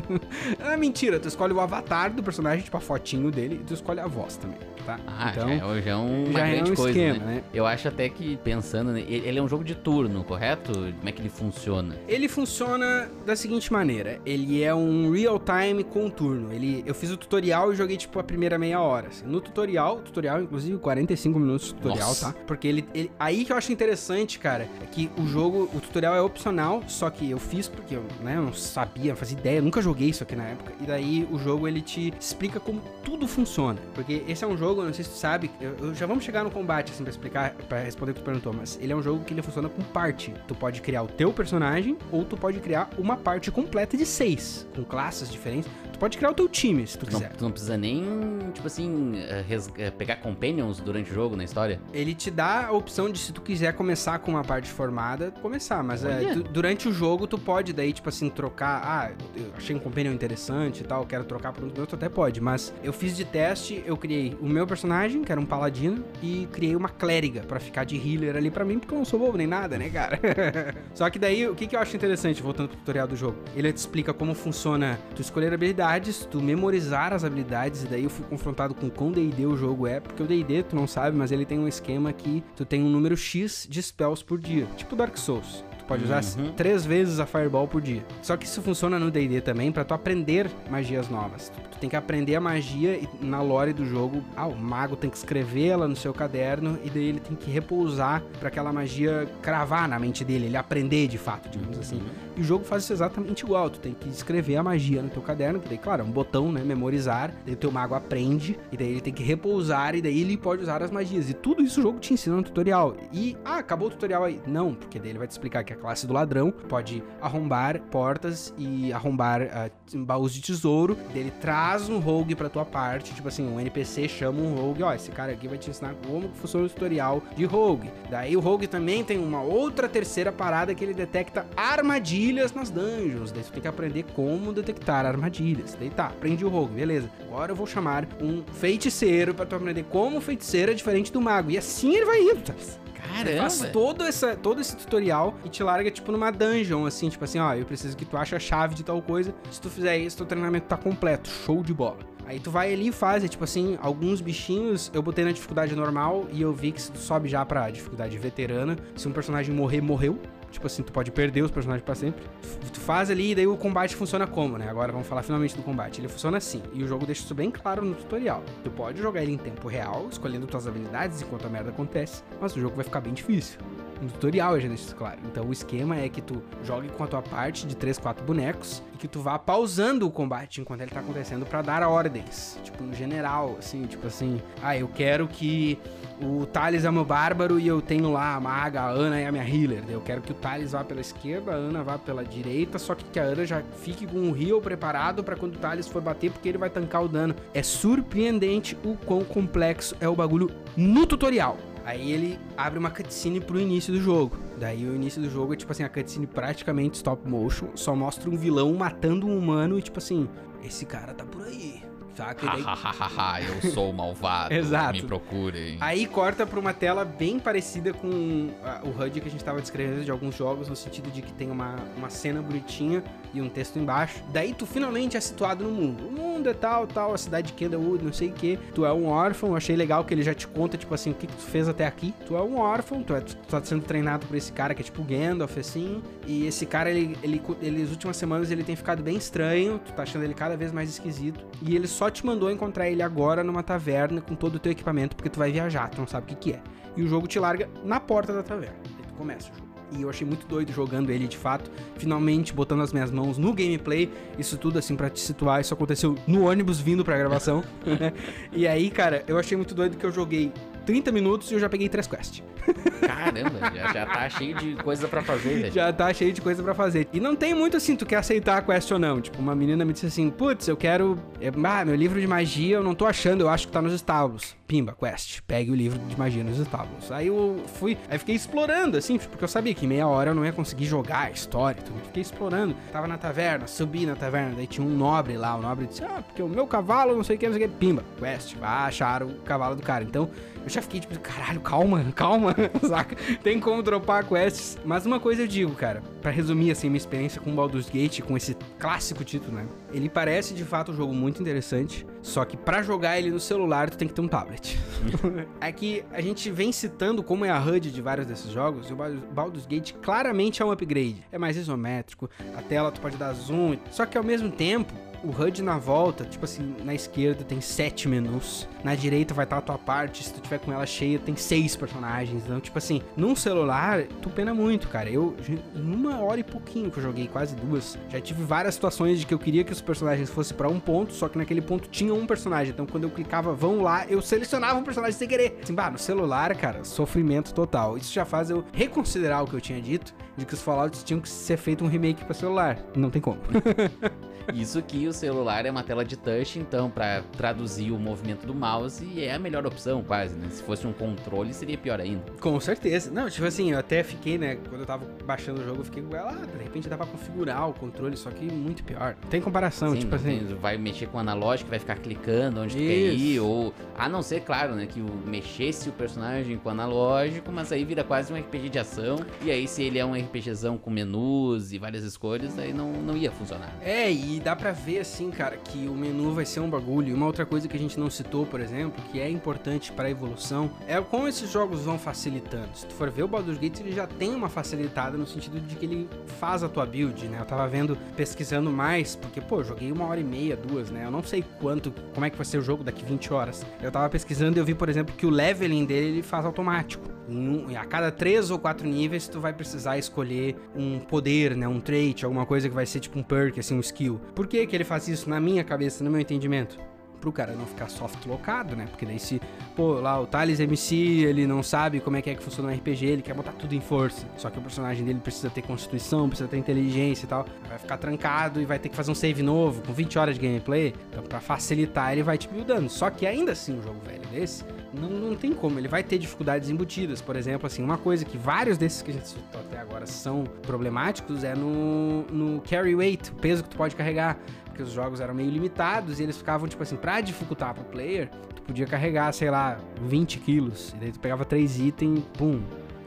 é mentira, tu escolhe o avatar do personagem, tipo a fotinho dele, e tu escolhe a voz também, tá? Ah, então, já é, já é uma já grande é um coisa, esquema, né? né? Eu acho até que, pensando, né, ele é um jogo de turno, correto? Como é que ele funciona? Ele funciona da seguinte maneira: ele é um real-time com turno. Ele, eu fiz o tutorial e joguei tipo a primeira meia hora. Assim. No tutorial, tutorial, inclusive 45 minutos de tutorial, Nossa. tá? Porque ele, ele, Aí que eu acho interessante, cara, é que o jogo, o tutorial é opcional, só que eu fiz porque eu, né, eu não sabia, não fazia ideia, nunca joguei isso aqui na época. E daí o jogo ele te explica como tudo funciona. Porque esse é um jogo, não sei se tu sabe, eu, eu já vamos chegar no combate, assim, pra explicar, pra responder o que tu perguntou, mas ele é um jogo que ele funciona com parte. Tu pode criar o teu personagem, ou tu pode criar uma parte completa de seis, com classes diferentes. Tu pode criar o teu time, se tu, tu quiser. Não, tu não precisa nem, tipo assim, eh, eh, pegar companions durante o jogo, na história? Ele te dá a opção de, se tu quiser começar com uma parte formada, começar. Mas é, tu, durante o jogo, tu pode daí, tipo assim, trocar. Ah, eu achei um companion interessante e tal, quero trocar por um outro, até pode. Mas eu fiz de teste, eu criei o meu personagem, que era um paladino, e criei uma clériga para ficar de healer ali para mim, porque eu não sou bobo nem nada, né, cara? Só que daí, o que, que eu acho interessante, voltando pro tutorial do jogo? Ele te explica como funciona tu escolher habilidades, tu memorizar as habilidades, e daí eu fui confrontado com quão D&D o jogo é, porque o D&D, tu não sabe, mas ele tem um esquema que tu tem um número X de spells por dia, tipo Dark Souls. Pode usar uhum. três vezes a Fireball por dia. Só que isso funciona no D&D também para tu aprender magias novas. Tu, tu, tem que aprender a magia e na lore do jogo, ah, o mago tem que escrever ela no seu caderno e daí ele tem que repousar para aquela magia cravar na mente dele, ele aprender de fato, digamos assim. uhum. assim. E o jogo faz isso exatamente igual. Tu tem que escrever a magia no teu caderno, que daí, claro, é um botão, né? Memorizar. Daí o teu mago aprende, e daí ele tem que repousar, e daí ele pode usar as magias. E tudo isso o jogo te ensina no tutorial. E, ah, acabou o tutorial aí. Não, porque daí ele vai te explicar que a classe do ladrão pode arrombar portas e arrombar uh, baús de tesouro. Daí ele traz um rogue pra tua parte. Tipo assim, um NPC chama um rogue. Ó, esse cara aqui vai te ensinar como funciona o tutorial de rogue. Daí o rogue também tem uma outra terceira parada que ele detecta armadilhas armadilhas nas dungeons. Daí você tem que aprender como detectar armadilhas. Daí tá, aprendi o rogue, beleza. Agora eu vou chamar um feiticeiro para tu aprender como o feiticeiro é diferente do mago. E assim ele vai indo, tá? Caramba. Faz todo, essa, todo esse tutorial e te larga, tipo, numa dungeon, assim, tipo assim, ó, eu preciso que tu ache a chave de tal coisa. Se tu fizer isso, teu treinamento tá completo. Show de bola. Aí tu vai ali e faz, é, tipo assim, alguns bichinhos eu botei na dificuldade normal e eu vi que se tu sobe já pra dificuldade veterana, se um personagem morrer, morreu. Tipo assim, tu pode perder os personagens para sempre. Tu faz ali e daí o combate funciona como, né? Agora vamos falar finalmente do combate. Ele funciona assim, e o jogo deixa isso bem claro no tutorial. Tu pode jogar ele em tempo real, escolhendo tuas habilidades enquanto a merda acontece, mas o jogo vai ficar bem difícil. No tutorial já deixa isso claro. Então o esquema é que tu jogue com a tua parte de 3, 4 bonecos e que tu vá pausando o combate enquanto ele tá acontecendo para dar ordens. Tipo, no general, assim, tipo assim, ah, eu quero que o Thales é meu bárbaro e eu tenho lá a maga, a Ana e a minha healer. Eu quero que o Thales vá pela esquerda, a Ana vá pela direita, só que, que a Ana já fique com o heal preparado para quando o Thales for bater, porque ele vai tancar o dano. É surpreendente o quão complexo é o bagulho no tutorial. Aí ele abre uma cutscene pro início do jogo. Daí o início do jogo é tipo assim, a cutscene praticamente stop motion, só mostra um vilão matando um humano e tipo assim, esse cara tá por aí. Saca? Daí... Eu sou malvado. Exato. Me procurem. Aí corta pra uma tela bem parecida com a- o HUD que a gente tava descrevendo de alguns jogos, no sentido de que tem uma, uma cena bonitinha e um texto embaixo. Daí tu finalmente é situado no mundo. O mundo é tal, tal, a cidade de Kendawood, não sei o que. Tu é um órfão, eu achei legal que ele já te conta, tipo assim, o que, que tu fez até aqui. Tu é um órfão, tu, é, tu tá sendo treinado por esse cara que é tipo Gandalf, assim. E esse cara, ele, ele, ele, as últimas semanas, ele tem ficado bem estranho. Tu tá achando ele cada vez mais esquisito. E ele só te mandou encontrar ele agora numa taverna com todo o teu equipamento, porque tu vai viajar, tu não sabe o que, que é. E o jogo te larga na porta da taverna. Aí tu começa o jogo. E eu achei muito doido jogando ele de fato, finalmente botando as minhas mãos no gameplay. Isso tudo assim pra te situar, isso aconteceu no ônibus vindo pra gravação. E aí, cara, eu achei muito doido que eu joguei 30 minutos e eu já peguei três quests. Caramba, já, já tá cheio de coisa pra fazer, velho. Já tá cheio de coisa pra fazer. E não tem muito assim, tu quer aceitar a quest ou não. Tipo, uma menina me disse assim: Putz, eu quero. é, Ah, meu livro de magia eu não tô achando, eu acho que tá nos estábulos. Pimba, quest. Pegue o livro de magia nos estábulos. Aí eu fui. Aí fiquei explorando, assim, porque eu sabia que em meia hora eu não ia conseguir jogar a história. Então eu fiquei explorando. Tava na taverna, subi na taverna. Daí tinha um nobre lá. O nobre disse: Ah, porque o meu cavalo, não sei o que, não sei o que. Pimba, quest. Ah, acharam o cavalo do cara. Então. Eu já fiquei tipo, caralho, calma, calma, saca? Tem como dropar quests. Mas uma coisa eu digo, cara, pra resumir assim minha experiência com Baldur's Gate, com esse clássico título, né? Ele parece de fato um jogo muito interessante, só que pra jogar ele no celular tu tem que ter um tablet. é que a gente vem citando como é a HUD de vários desses jogos, e o Baldur's Gate claramente é um upgrade. É mais isométrico, a tela tu pode dar zoom, só que ao mesmo tempo o HUD na volta, tipo assim, na esquerda tem sete menus, na direita vai estar a tua parte, se tu tiver com ela cheia, tem seis personagens. Então, tipo assim, num celular, tu pena muito, cara. Eu, em uma hora e pouquinho que eu joguei, quase duas, já tive várias situações de que eu queria que os personagens fossem pra um ponto, só que naquele ponto tinha um personagem. Então, quando eu clicava, vão lá, eu selecionava um personagem sem querer. Assim, bah, no celular, cara, sofrimento total. Isso já faz eu reconsiderar o que eu tinha dito, de que os Fallouts tinham que ser feito um remake pra celular. Não tem como. Isso que o celular é uma tela de touch, então pra traduzir o movimento do mouse é a melhor opção, quase, né? Se fosse um controle seria pior ainda. Com certeza. Não, tipo assim, eu até fiquei, né? Quando eu tava baixando o jogo, eu fiquei com ela, ah, de repente dá pra configurar o controle, só que muito pior. Não tem comparação, Sim, tipo assim. tem- vai mexer com o analógico, vai ficar clicando onde tu quer ir, ou a não ser, claro, né, que o mexesse o personagem com o analógico, mas aí vira quase um RPG de ação. E aí, se ele é um RPGzão com menus e várias escolhas, aí não, não ia funcionar. É, e dá pra ver assim, cara, que o menu vai ser um bagulho. E uma outra coisa que a gente não citou, por exemplo, que é importante pra evolução, é como esses jogos vão facilitando. Se tu for ver o Baldur's Gate, ele já tem uma facilitada no sentido de que ele faz a tua build, né? Eu tava vendo, pesquisando mais, porque, pô, joguei uma hora e meia, duas, né? Eu não sei quanto, como é que vai ser o jogo daqui 20 horas. Eu tava pesquisando e eu vi, por exemplo, que o leveling dele ele faz automático. Um- a cada três ou quatro níveis, tu vai precisar escolher um poder, né? Um trait, alguma coisa que vai ser tipo um perk, assim, um skill. Por que que ele faz isso na minha cabeça, no meu entendimento? Pro cara não ficar soft locado, né? Porque daí se, pô, lá o Thales MC, ele não sabe como é que é que funciona o RPG, ele quer botar tudo em força. Só que o personagem dele precisa ter constituição, precisa ter inteligência e tal. Vai ficar trancado e vai ter que fazer um save novo, com 20 horas de gameplay. Então, pra facilitar, ele vai te buildando. Só que ainda assim, um jogo velho desse, não, não tem como. Ele vai ter dificuldades embutidas. Por exemplo, assim, uma coisa que vários desses que a gente citou até agora são problemáticos é no, no carry weight, o peso que tu pode carregar. Os jogos eram meio limitados e eles ficavam, tipo assim, pra dificultar pro player, tu podia carregar, sei lá, 20 quilos. E daí tu pegava três itens, pum,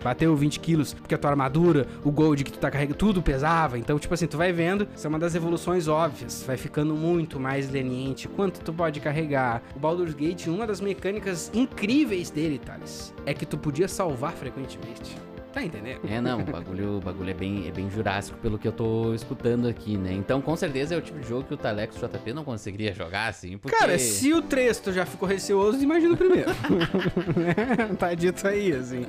Bateu 20 quilos, porque a tua armadura, o gold que tu tá carregando, tudo pesava. Então, tipo assim, tu vai vendo, isso é uma das evoluções óbvias. Vai ficando muito mais leniente. Quanto tu pode carregar. O Baldur's Gate, uma das mecânicas incríveis dele, Thales, é que tu podia salvar frequentemente. Tá entendendo? É, não, o bagulho, o bagulho é, bem, é bem jurássico pelo que eu tô escutando aqui, né? Então, com certeza é o tipo de jogo que o Talex JP não conseguiria jogar, assim, porque... Cara, se o Tresto já ficou receoso, imagina o primeiro. tá dito aí, assim.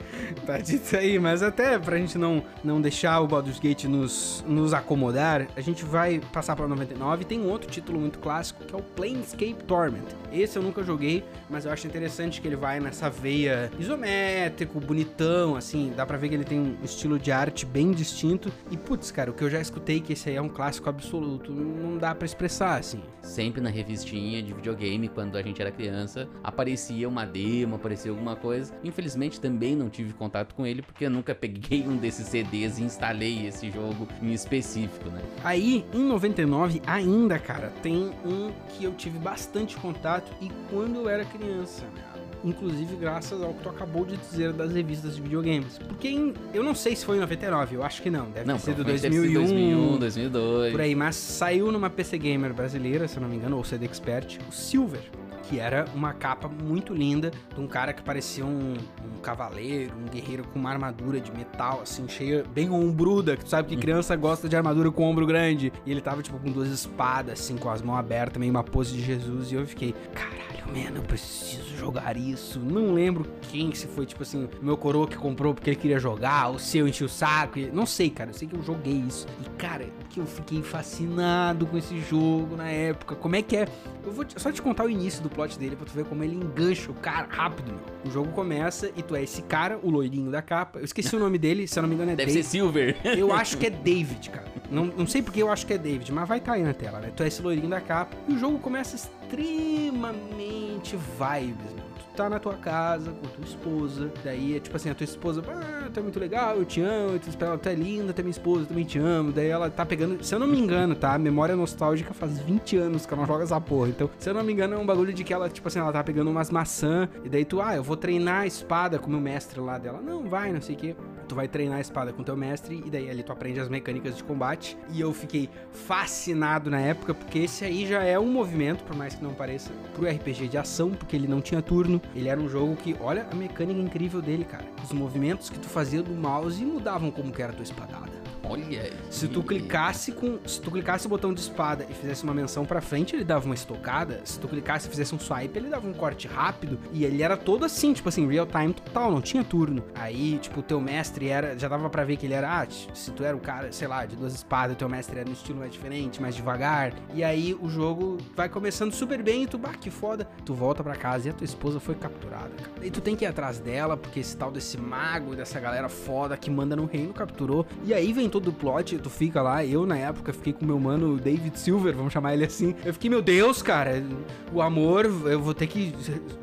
Tá dito aí, mas até pra gente não, não deixar o Baldur's Gate nos, nos acomodar, a gente vai passar pra 99. Tem um outro título muito clássico, que é o Planescape Torment. Esse eu nunca joguei, mas eu acho interessante que ele vai nessa veia isométrico, bonitão, assim. Dá pra ver que ele tem um estilo de arte bem distinto. E, putz, cara, o que eu já escutei que esse aí é um clássico absoluto, não dá para expressar, assim. Sempre na revistinha de videogame, quando a gente era criança, aparecia uma demo, aparecia alguma coisa. Infelizmente também não tive contato com ele, porque eu nunca peguei um desses CDs e instalei esse jogo em específico, né? Aí, em 99, ainda, cara, tem um que eu tive bastante contato e quando eu era criança, né? Inclusive graças ao que tu acabou de dizer das revistas de videogames. Porque em, eu não sei se foi em 99, eu acho que não, deve não, ter sido 2001, 2001, 2002. Por aí, mas saiu numa PC Gamer brasileira, se eu não me engano, ou CD Expert, o Silver que era uma capa muito linda de um cara que parecia um, um cavaleiro, um guerreiro com uma armadura de metal, assim, cheia, bem ombruda, que tu sabe que criança gosta de armadura com ombro grande. E ele tava, tipo, com duas espadas, assim, com as mãos abertas, meio uma pose de Jesus, e eu fiquei, caralho, mano, eu preciso jogar isso. Não lembro quem, se foi, tipo assim, meu coroa que comprou porque ele queria jogar, o seu encheu o saco, não sei, cara, eu sei que eu joguei isso. E, cara, que eu fiquei fascinado com esse jogo na época, como é que é... Eu vou só te contar o início do plot dele pra tu ver como ele engancha o cara rápido, meu. O jogo começa e tu é esse cara, o loirinho da capa. Eu esqueci o nome dele, se eu não me engano é Deve David. ser Silver. Eu acho que é David, cara. Não, não sei porque eu acho que é David, mas vai estar tá aí na tela, né? Tu é esse loirinho da capa. E o jogo começa extremamente vibes, meu tá na tua casa com tua esposa. Daí é tipo assim, a tua esposa, ah, tu é muito legal, eu te amo, tu, ela, tu é linda, tu é minha esposa, eu também te amo. Daí ela tá pegando, se eu não me engano, tá? Memória nostálgica faz 20 anos que ela joga essa porra. Então, se eu não me engano, é um bagulho de que ela, tipo assim, ela tá pegando umas maçã. E daí tu, ah, eu vou treinar a espada com o meu mestre lá dela. Não, vai, não sei o que tu vai treinar a espada com teu mestre e daí ali tu aprende as mecânicas de combate. E eu fiquei fascinado na época, porque esse aí já é um movimento, por mais que não pareça, pro RPG de ação, porque ele não tinha turno. Ele era um jogo que, olha a mecânica incrível dele, cara. Os movimentos que tu fazia do mouse mudavam como que era a tua espadada. Olha. Se tu clicasse com, se tu clicasse o botão de espada e fizesse uma menção para frente, ele dava uma estocada. Se tu clicasse e fizesse um swipe, ele dava um corte rápido. E ele era todo assim, tipo assim, real time total, não tinha turno. Aí, tipo, o teu mestre era, já dava para ver que ele era, ah, se tu era um cara, sei lá, de duas espadas, o teu mestre era no estilo mais diferente, mais devagar. E aí o jogo vai começando super bem e tu, bah, que foda. Tu volta para casa e a tua esposa foi capturada. E tu tem que ir atrás dela, porque esse tal desse mago, dessa galera foda que manda no reino capturou. E aí vem todo o plot, tu fica lá, eu na época fiquei com meu mano David Silver, vamos chamar ele assim. Eu fiquei, meu Deus, cara, o amor, eu vou ter que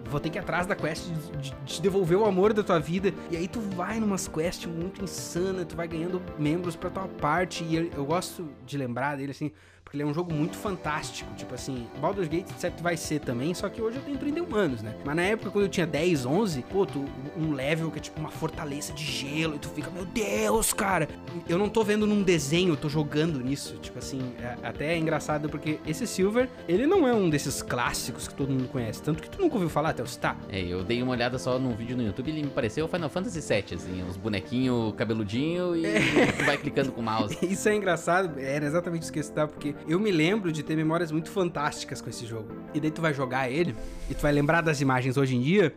vou ter que ir atrás da quest de, de, de devolver o amor da tua vida. E aí tu vai numas quests muito insana, tu vai ganhando membros pra tua parte. E eu, eu gosto de lembrar dele assim, porque ele é um jogo muito fantástico. Tipo assim, Baldur's Gate, certo, vai ser também, só que hoje eu tenho 31 anos, né? Mas na época, quando eu tinha 10, 11, pô, tu, um level que é tipo uma fortaleza de gelo, e tu fica, meu Deus, cara! Eu não tô vendo num desenho, eu tô jogando nisso. Tipo assim, é, até é engraçado porque esse Silver, ele não é um desses clássicos que todo mundo conhece. Tanto que tu nunca ouviu falar até o citar. É, eu dei uma olhada só num vídeo no YouTube e ele me pareceu Final Fantasy VII, assim, uns bonequinhos cabeludinho e é. tu vai clicando com o mouse. Isso é engraçado, era exatamente isso que eu citar, porque eu me lembro de ter memórias muito fantásticas com esse jogo. E daí tu vai jogar ele e tu vai lembrar das imagens hoje em dia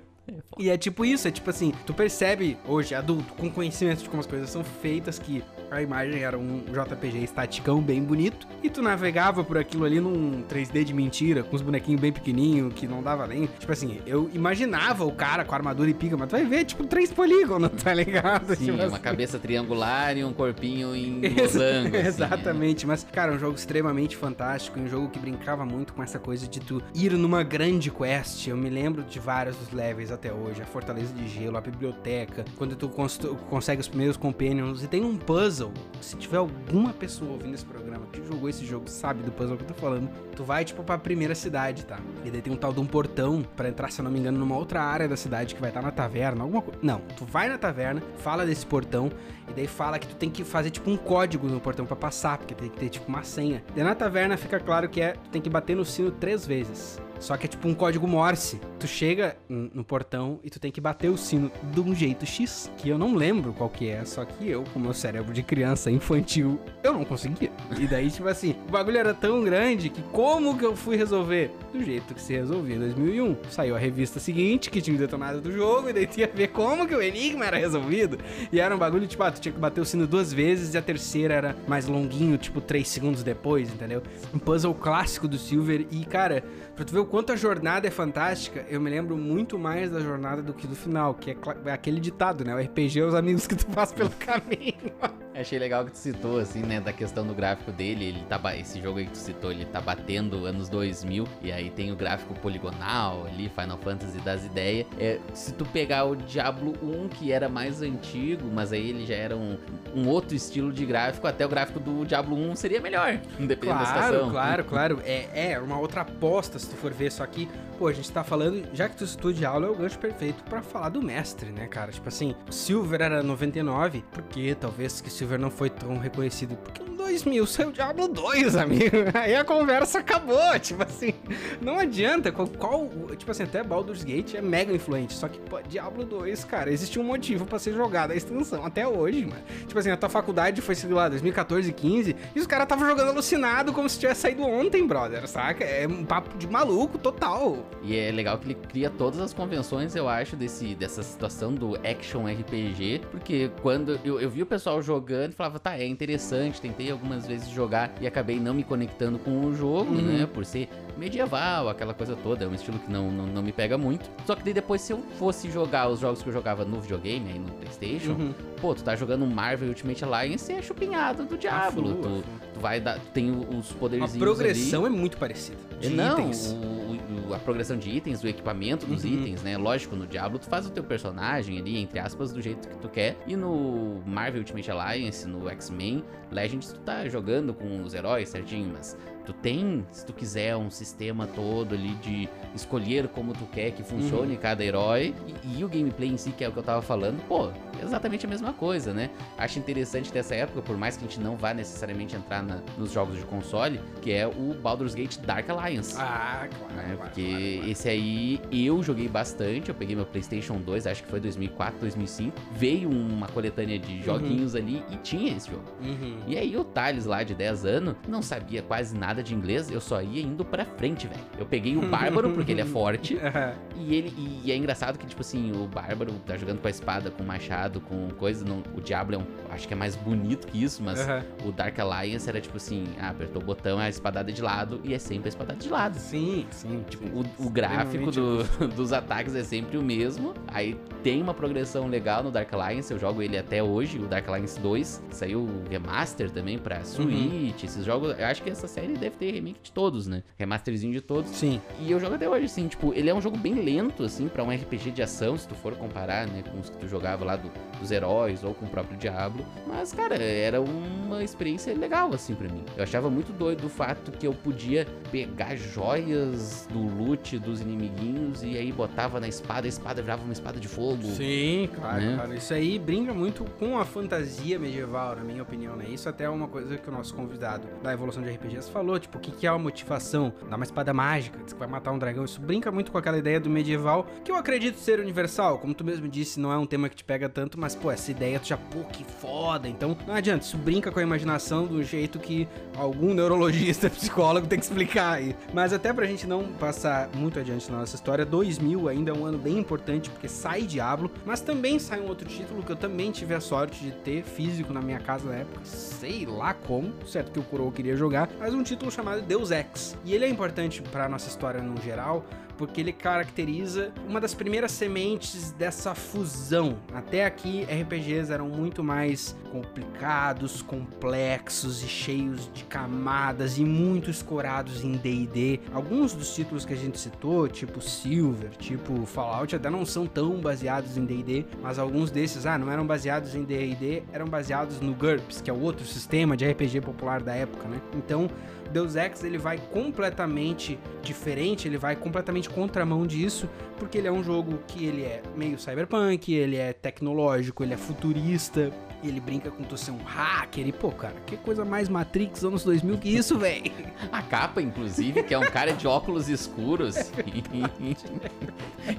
e é tipo isso, é tipo assim, tu percebe hoje, adulto, com conhecimento de como as coisas são feitas, que a imagem era um JPG estaticão bem bonito, e tu navegava por aquilo ali num 3D de mentira, com os bonequinhos bem pequenininhos, que não dava nem. Tipo assim, eu imaginava o cara com armadura e pica, mas tu vai ver, tipo, três polígonos, tá ligado? Sim, tipo uma assim. cabeça triangular e um corpinho em losango. assim, Exatamente, é. mas, cara, um jogo extremamente fantástico, um jogo que brincava muito com essa coisa de tu ir numa grande quest. Eu me lembro de vários dos levels até hoje, a Fortaleza de Gelo, a biblioteca, quando tu consegue os primeiros companions, e tem um puzzle, se tiver alguma pessoa ouvindo esse programa que jogou esse jogo, sabe do puzzle que eu tô falando, tu vai, tipo, pra primeira cidade, tá? E daí tem um tal de um portão para entrar, se eu não me engano, numa outra área da cidade que vai estar tá na taverna, alguma coisa. Não, tu vai na taverna, fala desse portão, e daí fala que tu tem que fazer, tipo, um código no portão para passar, porque tem que ter, tipo, uma senha. E na taverna fica claro que é, tu tem que bater no sino três vezes. Só que é tipo um código Morse. Tu chega no portão e tu tem que bater o sino de um jeito X, que eu não lembro qual que é, só que eu, com meu cérebro de criança infantil, eu não conseguia. E daí, tipo assim, o bagulho era tão grande que como que eu fui resolver? Do jeito que se resolvia em 2001. Saiu a revista seguinte, que tinha detonado do jogo, e daí tinha que ver como que o enigma era resolvido. E era um bagulho, tipo, ah, tu tinha que bater o sino duas vezes e a terceira era mais longuinho, tipo, três segundos depois, entendeu? Um puzzle clássico do Silver e, cara, pra tu ver o quanto a jornada é fantástica, eu me lembro muito mais da jornada do que do final, que é, é aquele ditado, né? O RPG é os amigos que tu faz pelo caminho. Achei legal que tu citou, assim, né, da questão do gráfico dele. Ele tá, esse jogo aí que tu citou, ele tá batendo anos 2000, e aí tem o gráfico poligonal ali, Final Fantasy das ideias. É, se tu pegar o Diablo 1, que era mais antigo, mas aí ele já era um, um outro estilo de gráfico, até o gráfico do Diablo 1 seria melhor, independente claro, da situação. Claro, claro, É, é uma outra aposta, se tu for ver, só que, pô, a gente tá falando, já que tu citou Diablo, é o gancho perfeito para falar do mestre, né, cara? Tipo assim, Silver era 99, porque talvez que Silver não foi tão reconhecido porque em 2000 saiu Diablo 2, amigo. Aí a conversa acabou, tipo assim, não adianta, qual, qual tipo assim, até Baldur's Gate é mega influente, só que pô, Diablo 2, cara, existe um motivo para ser jogado a extensão até hoje, mano. Tipo assim, a tua faculdade foi, sei lá, 2014, 15, e os caras estavam jogando alucinado como se tivesse saído ontem, brother, saca? É um papo de maluco total. E é legal que ele cria todas as convenções, eu acho, desse, dessa situação do action RPG, porque quando eu, eu vi o pessoal jogando falava, tá, é interessante, tentei algumas vezes jogar e acabei não me conectando com o jogo, uhum. né? Por ser medieval, aquela coisa toda, é um estilo que não, não, não, me pega muito. Só que daí depois, se eu fosse jogar os jogos que eu jogava no videogame, aí no Playstation, uhum. pô, tu tá jogando Marvel Ultimate Alliance é chupinhado do Diablo. tu, tu, vai dar, tem os poderzinhos A progressão ali. é muito parecida. De não, itens. O, o, a progressão de itens, o equipamento dos uhum. itens, né? Lógico, no Diablo tu faz o teu personagem ali, entre aspas, do jeito que tu quer. E no Marvel Ultimate Alliance, no X-Men Legends, tu tá jogando com os heróis certinho, mas Tu tem, se tu quiser, um sistema todo ali de escolher como tu quer que funcione uhum. cada herói. E, e, o gameplay em si, que é o que eu tava falando, pô, exatamente a mesma coisa, né? Acho interessante dessa época, por mais que a gente não vá necessariamente entrar na, nos jogos de console, que é o Baldur's Gate Dark Alliance. Ah, claro. Né? claro Porque claro, claro. esse aí eu joguei bastante. Eu peguei meu PlayStation 2, acho que foi 2004, 2005. Veio uma coletânea de joguinhos uhum. ali e tinha esse jogo. Uhum. E aí o Thales lá de 10 anos não sabia quase nada nada de inglês, eu só ia indo pra frente, velho. Eu peguei o Bárbaro, porque ele é forte. e ele e é engraçado que, tipo assim, o Bárbaro tá jogando com a espada, com o machado, com coisa. Não, o Diablo é um, acho que é mais bonito que isso, mas o Dark Alliance era tipo assim: ah, apertou o botão, é a espadada de lado, e é sempre a espadada de lado. Sim, sim. Tipo, o, o gráfico do, dos ataques é sempre o mesmo. Aí tem uma progressão legal no Dark Alliance, eu jogo ele até hoje, o Dark Alliance 2. Saiu o remaster também pra Switch, uhum. esses jogos. Eu acho que essa série deve ter remake de todos, né? Remasterzinho de todos. Sim. E eu jogo até hoje, assim, tipo, ele é um jogo bem lento, assim, para um RPG de ação, se tu for comparar, né, com os que tu jogava lá do, dos heróis ou com o próprio Diablo. Mas, cara, era uma experiência legal, assim, para mim. Eu achava muito doido o fato que eu podia pegar joias do loot dos inimiguinhos e aí botava na espada, a espada virava uma espada de fogo. Sim, claro, né? cara. Isso aí brinca muito com a fantasia medieval, na minha opinião, né? Isso até é uma coisa que o nosso convidado da evolução de RPGs falou falou, tipo, o que, que é a motivação? Dar uma espada mágica, diz que vai matar um dragão. Isso brinca muito com aquela ideia do medieval, que eu acredito ser universal. Como tu mesmo disse, não é um tema que te pega tanto, mas, pô, essa ideia tu já, pô, que foda. Então, não adianta, isso brinca com a imaginação do jeito que algum neurologista, psicólogo tem que explicar aí. Mas até pra gente não passar muito adiante na nossa história, 2000 ainda é um ano bem importante, porque sai Diablo, mas também sai um outro título que eu também tive a sorte de ter físico na minha casa na época. Sei lá como, certo que o Kuro queria jogar, mas um título chamado Deus Ex. E ele é importante para nossa história no geral, porque ele caracteriza uma das primeiras sementes dessa fusão. Até aqui, RPGs eram muito mais complicados, complexos e cheios de camadas e muito escorados em D&D. Alguns dos títulos que a gente citou, tipo Silver, tipo Fallout, até não são tão baseados em D&D, mas alguns desses, ah, não eram baseados em D&D, eram baseados no GURPS, que é o outro sistema de RPG popular da época, né? Então, Deus Ex ele vai completamente diferente, ele vai completamente contramão disso, porque ele é um jogo que ele é meio cyberpunk, ele é tecnológico, ele é futurista, ele brinca com tu ser um hacker. E, pô, cara, que coisa mais Matrix anos 2000 que isso, velho? A capa, inclusive, que é um cara de óculos escuros.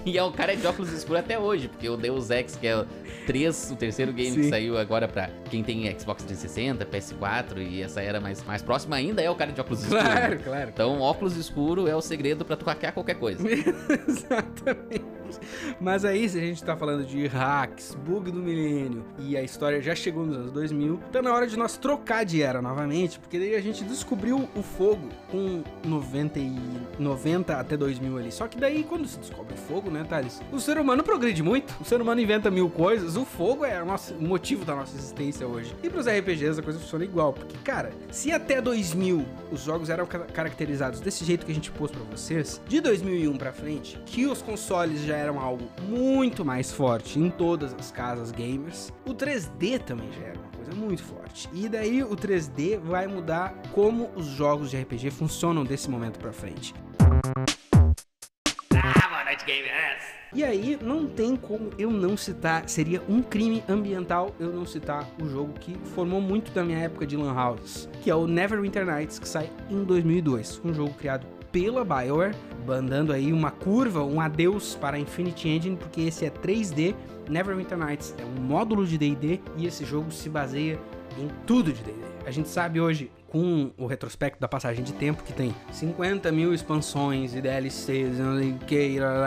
e é um cara de óculos escuros até hoje, porque o Deus Ex, que é o 3, o terceiro game Sim. que saiu agora pra quem tem Xbox 360, PS4 e essa era mais, mais próxima, ainda é o cara de óculos escuros. Claro, claro. Então, óculos escuro é o segredo pra tu hackear qualquer coisa. Exatamente. Mas aí, se a gente tá falando de hacks, bug do milênio e a história já chegou nos anos 2000, tá na hora de nós trocar de era novamente, porque daí a gente descobriu o fogo com 90 e 90 até 2000 ali. Só que daí, quando se descobre o fogo, né, Thales? O ser humano progride muito, o ser humano inventa mil coisas, o fogo é o, motivo da nossa existência hoje. E pros RPGs a coisa funciona igual, porque, cara, se até 2000 os jogos eram caracterizados desse jeito que a gente pôs pra vocês, de 2001 pra frente, que os consoles já eram algo muito mais forte em todas as casas gamers, o 3D também já era uma coisa muito forte. E daí o 3D vai mudar como os jogos de RPG funcionam desse momento pra frente. Ah, boa noite, gamers! E aí, não tem como eu não citar, seria um crime ambiental eu não citar o jogo que formou muito da minha época de Lan Houses, que é o Neverwinter Nights, que sai em 2002. Um jogo criado pela BioWare, bandando aí uma curva, um adeus para Infinity Engine, porque esse é 3D. Neverwinter Nights é um módulo de D&D e esse jogo se baseia em tudo de D&D. A gente sabe hoje com o retrospecto da passagem de tempo, que tem 50 mil expansões e DLCs,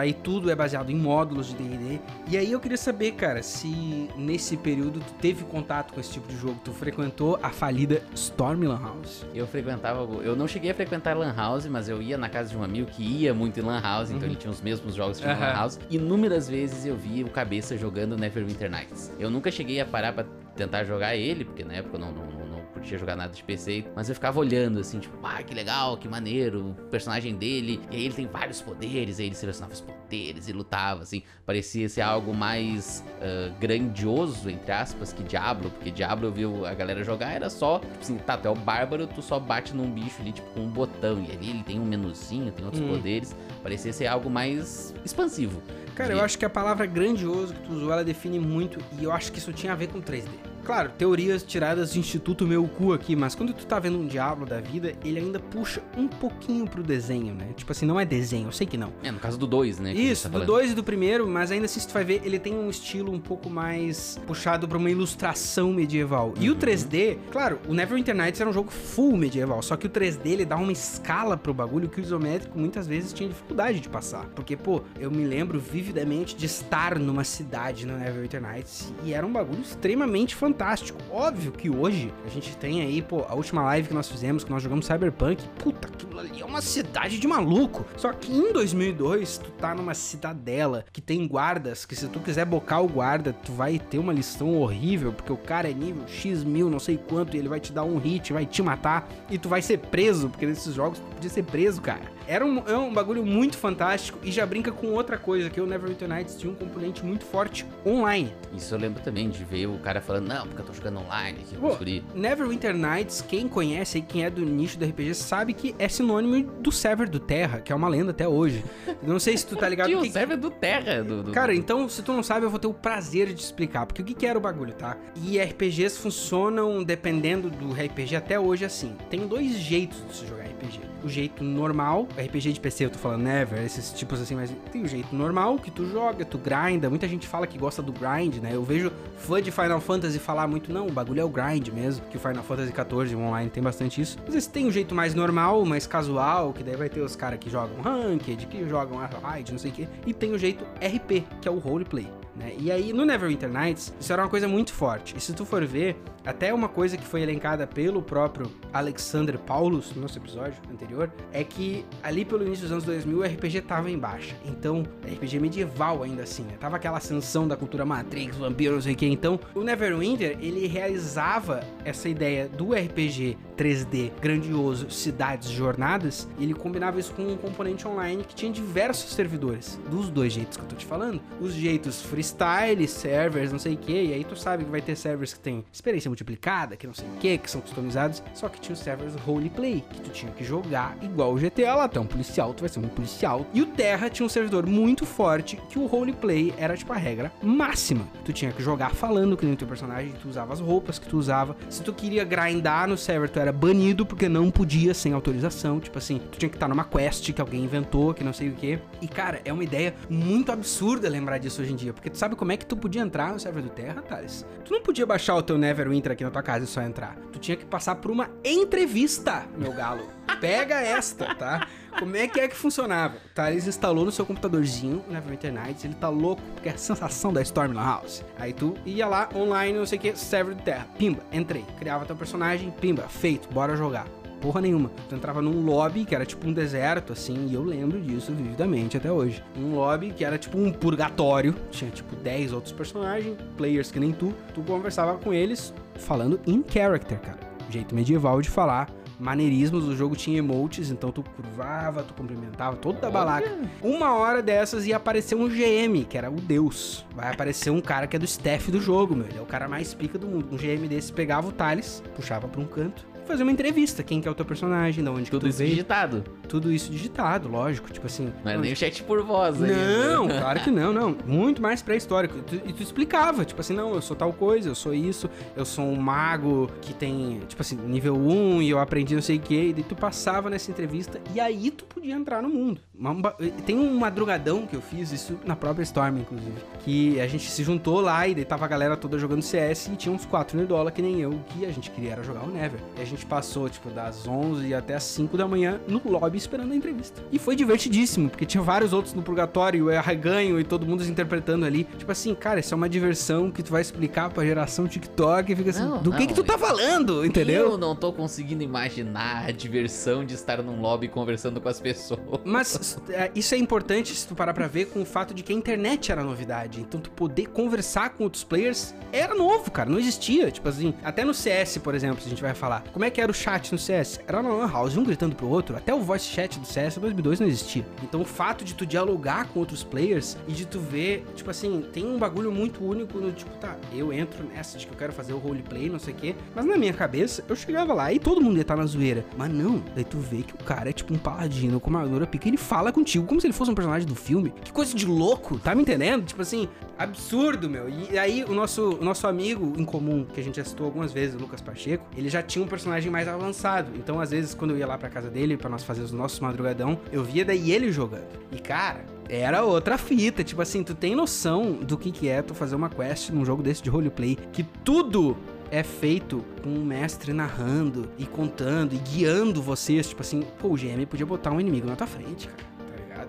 e tudo é baseado em módulos de D&D. E aí eu queria saber, cara, se nesse período tu teve contato com esse tipo de jogo, tu frequentou a falida Storm Lan House? Eu frequentava, eu não cheguei a frequentar Lan House, mas eu ia na casa de um amigo que ia muito em Lan House, então uhum. então ele tinha os mesmos jogos que uhum. Lan House. Inúmeras vezes eu via o cabeça jogando Neverwinter Nights. Eu nunca cheguei a parar para tentar jogar ele, porque na época eu não, não podia jogar nada de PC, mas eu ficava olhando assim, tipo, ah, que legal, que maneiro, o personagem dele, e aí ele tem vários poderes, aí ele selecionava os poderes e lutava, assim, parecia ser algo mais uh, grandioso, entre aspas, que Diablo, porque Diablo eu vi a galera jogar, era só, tipo assim, tá, tu é o bárbaro, tu só bate num bicho ali, tipo, com um botão, e ali ele tem um menuzinho, tem outros hum. poderes, parecia ser algo mais expansivo. Cara, eu acho que a palavra grandioso que tu usou, ela define muito, e eu acho que isso tinha a ver com 3D. Claro, teorias tiradas do Instituto Meu Cu aqui, mas quando tu tá vendo um Diablo da vida, ele ainda puxa um pouquinho pro desenho, né? Tipo assim, não é desenho, eu sei que não. É, no caso do 2, né? Isso, tá do 2 e do primeiro, mas ainda assim, se tu vai ver, ele tem um estilo um pouco mais puxado pra uma ilustração medieval. Uhum. E o 3D, uhum. claro, o Neverwinter Nights era um jogo full medieval, só que o 3D ele dá uma escala pro bagulho que o isométrico muitas vezes tinha dificuldade de passar. Porque, pô, eu me lembro vividamente de estar numa cidade no Neverwinter Nights e era um bagulho extremamente fantástico fantástico. Óbvio que hoje a gente tem aí, pô, a última live que nós fizemos, que nós jogamos Cyberpunk, puta, aquilo ali é uma cidade de maluco. Só que em 2002, tu tá numa cidadela que tem guardas, que se tu quiser bocar o guarda, tu vai ter uma lição horrível, porque o cara é nível X mil, não sei quanto, e ele vai te dar um hit, vai te matar, e tu vai ser preso, porque nesses jogos tu podia ser preso, cara. Era um, é um bagulho muito fantástico e já brinca com outra coisa, que o Neverwinter Nights tinha um componente muito forte online. Isso eu lembro também de ver o cara falando, não, porque eu tô jogando online aqui, Pô, Neverwinter Nights, quem conhece e quem é do nicho do RPG sabe que é sinônimo do server do Terra, que é uma lenda até hoje. não sei se tu tá ligado. o server do Terra. Do, do, Cara, então se tu não sabe, eu vou ter o prazer de explicar, porque o que que era o bagulho, tá? E RPGs funcionam dependendo do RPG até hoje assim. Tem dois jeitos de se jogar RPG o jeito normal. RPG de PC, eu tô falando Never, esses tipos assim, mas tem o jeito normal que tu joga, tu grinda. Muita gente fala que gosta do grind, né? Eu vejo fã de Final Fantasy falar muito, não, o bagulho é o grind mesmo, que o Final Fantasy XIV online tem bastante isso. Às vezes tem o jeito mais normal, mais casual, que daí vai ter os caras que jogam Ranked, que jogam Raid, não sei o quê. E tem o jeito RP, que é o roleplay. Né? E aí, no Neverwinter Nights, isso era uma coisa muito forte. E se tu for ver, até uma coisa que foi elencada pelo próprio Alexander Paulus no nosso episódio anterior, é que ali pelo início dos anos 2000 o RPG tava em baixa. Então, RPG medieval ainda assim, né? Tava aquela ascensão da cultura Matrix, vampiro, não sei o que. Então, o Neverwinter, ele realizava essa ideia do RPG 3D grandioso, cidades, jornadas, e ele combinava isso com um componente online que tinha diversos servidores, dos dois jeitos que eu tô te falando. Os jeitos free style servers, não sei o que, e aí tu sabe que vai ter servers que tem experiência multiplicada, que não sei o que, que são customizados, só que tinha os servers roleplay, que tu tinha que jogar igual o GTA lá, tu é um policial, tu vai ser um policial. E o Terra tinha um servidor muito forte, que o roleplay era tipo a regra máxima. Tu tinha que jogar falando que nem o teu personagem, tu usava as roupas que tu usava. Se tu queria grindar no server, tu era banido, porque não podia sem autorização, tipo assim, tu tinha que estar numa quest que alguém inventou, que não sei o que. E cara, é uma ideia muito absurda lembrar disso hoje em dia, porque tu sabe como é que tu podia entrar no server do Terra, Thales? Tu não podia baixar o teu Neverwinter aqui na tua casa e só entrar. Tu tinha que passar por uma entrevista, meu galo. Pega esta, tá? Como é que é que funcionava? Thales instalou no seu computadorzinho o Neverwinter Nights, ele tá louco, porque é a sensação da Storm House. Aí tu ia lá, online, não sei o que, server do Terra. Pimba, entrei. Criava teu personagem, pimba, feito, bora jogar porra nenhuma. Tu entrava num lobby que era tipo um deserto, assim, e eu lembro disso vividamente até hoje. Um lobby que era tipo um purgatório, tinha tipo 10 outros personagens, players que nem tu. Tu conversava com eles falando in character, cara. Jeito medieval de falar. Maneirismos, o jogo tinha emotes, então tu curvava, tu cumprimentava, todo da balaca. Uma hora dessas ia aparecer um GM, que era o Deus. Vai aparecer um cara que é do staff do jogo, meu. Ele é o cara mais pica do mundo. Um GM desse pegava o Thales, puxava pra um canto, fazer uma entrevista. Quem que é o teu personagem, de onde Tudo isso veio. digitado. Tudo isso digitado, lógico. Tipo assim. Não era nem o chat por voz aí. Não, claro que não, não. Muito mais pré-histórico. E tu, e tu explicava, tipo assim, não, eu sou tal coisa, eu sou isso, eu sou um mago que tem, tipo assim, nível 1 e eu aprendi não sei o que. E daí tu passava nessa entrevista e aí tu podia entrar no mundo. Uma- tem um madrugadão que eu fiz, isso na própria Storm, inclusive. Que a gente se juntou lá e daí tava a galera toda jogando CS e tinha uns 4 nerdola que nem eu, que a gente queria era jogar o Never. E a gente passou, tipo, das 11 até as 5 da manhã no lobby esperando a entrevista. E foi divertidíssimo, porque tinha vários outros no purgatório, é arreganho e todo mundo se interpretando ali. Tipo assim, cara, isso é uma diversão que tu vai explicar pra geração TikTok e fica assim, Não, do que não, que tu tá falando, entendeu? Eu não tô conseguindo imaginar a diversão de estar num lobby conversando com as pessoas. Mas é, isso é importante se tu parar pra ver com o fato de que a internet era novidade. Então tu poder conversar com outros players era novo, cara. Não existia. Tipo assim, até no CS, por exemplo, se a gente vai falar. Como é que era o chat no CS? Era na Lan House, um gritando pro outro. Até o voice chat do CS 2002 não existia. Então o fato de tu dialogar com outros players e de tu ver, tipo assim, tem um bagulho muito único no tipo, tá, eu entro nessa de que eu quero fazer o roleplay, não sei o quê. Mas na minha cabeça, eu chegava lá e todo mundo ia estar na zoeira. Mas não, daí tu vê que o cara é tipo um paladino com uma armadura pica e ele fala contigo como se ele fosse um personagem do filme. Que coisa de louco, tá me entendendo? Tipo assim, absurdo, meu. E aí o nosso, o nosso amigo em comum, que a gente já citou algumas vezes, o Lucas Pacheco, ele já tinha um personagem mais avançado. Então, às vezes, quando eu ia lá pra casa dele, pra nós fazer os nossos madrugadão, eu via daí ele jogando. E, cara, era outra fita. Tipo assim, tu tem noção do que, que é tu fazer uma quest num jogo desse de roleplay, que tudo é feito com um mestre narrando e contando e guiando vocês. Tipo assim, pô, o GM podia botar um inimigo na tua frente, cara.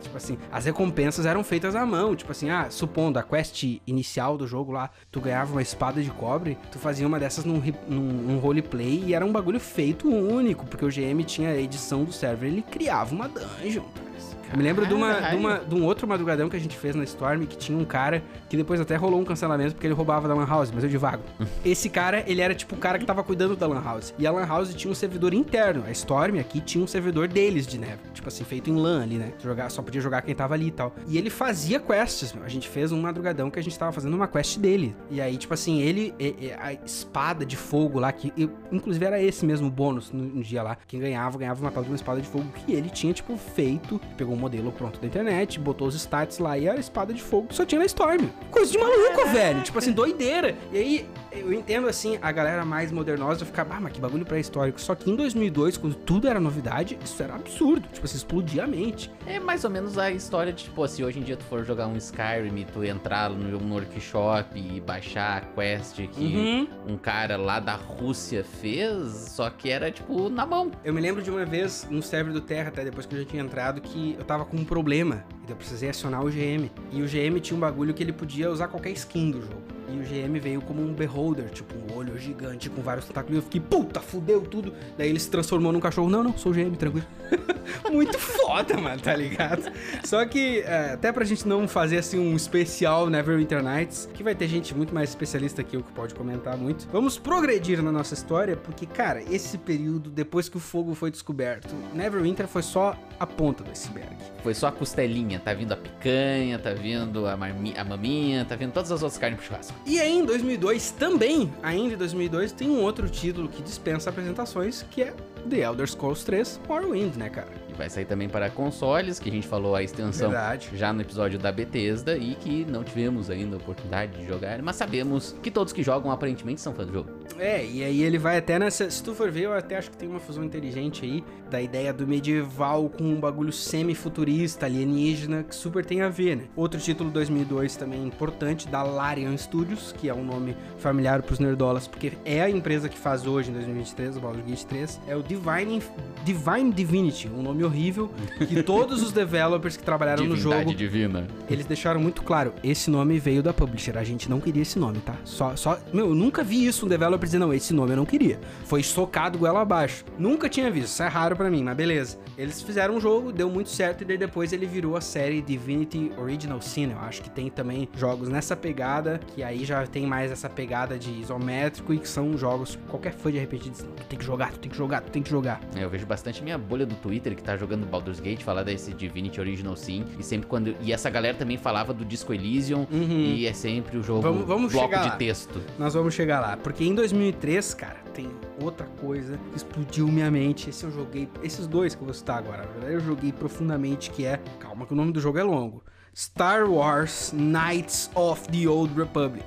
Tá? Tipo assim, as recompensas eram feitas à mão. Tipo assim, ah, supondo a quest inicial do jogo lá, tu ganhava uma espada de cobre, tu fazia uma dessas num, num, num roleplay e era um bagulho feito único, porque o GM tinha a edição do server, ele criava uma dungeon. cara. Eu me lembro de, uma, de, uma- de um outro madrugadão que a gente fez na Storm que tinha um cara que depois até rolou um cancelamento porque ele roubava da Lan House, mas eu divago. Esse cara, ele era tipo o cara que tava cuidando da Lan House. E a Lan House tinha um servidor interno. A Storm aqui tinha um servidor deles de Never. Tipo assim, feito em LAN ali, né? Jogar, só podia jogar quem tava ali e tal. E ele fazia quests, meu. A gente fez um madrugadão que a gente tava fazendo uma quest dele. E aí, tipo assim, ele, e- e- a espada de fogo lá, que eu- inclusive era esse mesmo bônus no, no dia lá. Quem ganhava, ganhava uma uma espada de fogo que ele tinha, tipo, feito. Pegou um modelo pronto da internet, botou os stats lá e a espada de fogo só tinha na Storm. Coisa de maluco, velho. Tipo assim, doideira. E aí, eu entendo assim, a galera mais modernosa ficar, ah, mas que bagulho pré-histórico. Só que em 2002, quando tudo era novidade, isso era absurdo. Tipo assim, explodia a mente. É mais ou menos a história de, tipo, se hoje em dia tu for jogar um Skyrim e tu entrar no, no workshop e baixar a quest que Uhum. um cara lá da Rússia fez, só que era, tipo, na mão. Eu me lembro de uma vez no server do Terra, até depois que eu já tinha entrado, que eu tava com um problema. Eu precisei acionar o GM. E o GM tinha um bagulho que ele podia usar qualquer skin do jogo. E o GM veio como um beholder, tipo um olho gigante com vários tentáculos. E eu fiquei, puta, fudeu tudo. Daí ele se transformou num cachorro. Não, não, sou o GM, tranquilo. Muito foda! mano, tá ligado? Só que, é, até pra gente não fazer assim um especial Neverwinter Nights, que vai ter gente muito mais especialista que eu que pode comentar muito, vamos progredir na nossa história, porque, cara, esse período, depois que o fogo foi descoberto, Neverwinter foi só a ponta do iceberg. Foi só a costelinha, tá vindo a picanha, tá vindo a, a maminha, tá vindo todas as outras carnes pro churrasco. E aí, em 2002, também, ainda em 2002, tem um outro título que dispensa apresentações, que é The Elder Scrolls 3 Morrowind, né, cara? E vai sair também para consoles, que a gente falou a extensão Verdade. já no episódio da Bethesda e que não tivemos ainda a oportunidade de jogar, mas sabemos que todos que jogam aparentemente são fãs do jogo. É, e aí ele vai até nessa. Se tu for ver, eu até acho que tem uma fusão inteligente aí da ideia do medieval com um bagulho semi-futurista, alienígena, que super tem a ver, né? Outro título 2002 também importante, da Larian Studios, que é um nome familiar pros nerdolas, porque é a empresa que faz hoje, em 2023, o Baldur's Gate 3, é o Divine, Divine Divinity, um nome horrível, que todos os developers que trabalharam no Divindade jogo divina. eles deixaram muito claro, esse nome veio da publisher, a gente não queria esse nome, tá? Só, só, meu, eu nunca vi isso um developer dizer, não, esse nome eu não queria. Foi socado goela abaixo. Nunca tinha visto, isso é raro pra mim, mas beleza. Eles fizeram um jogo, deu muito certo, e daí depois ele virou a série Divinity Original Sin. Eu acho que tem também jogos nessa pegada, que aí já tem mais essa pegada de isométrico, e que são jogos, qualquer fã de RPG diz, não, tu tem que jogar, tu tem que jogar, tu tem que jogar. É, Eu vejo bastante minha bolha do Twitter que tá jogando Baldur's Gate falar desse Divinity Original Sim. E sempre quando. E essa galera também falava do Disco Elysium. E é sempre o jogo Vamos- vamos bloco de lá. texto. Nós vamos chegar lá, porque em 2003, cara, tem outra coisa que explodiu minha mente. Esse eu joguei, esses dois que eu vou citar agora, eu joguei profundamente, que é, calma que o nome do jogo é longo, Star Wars Knights of the Old Republic.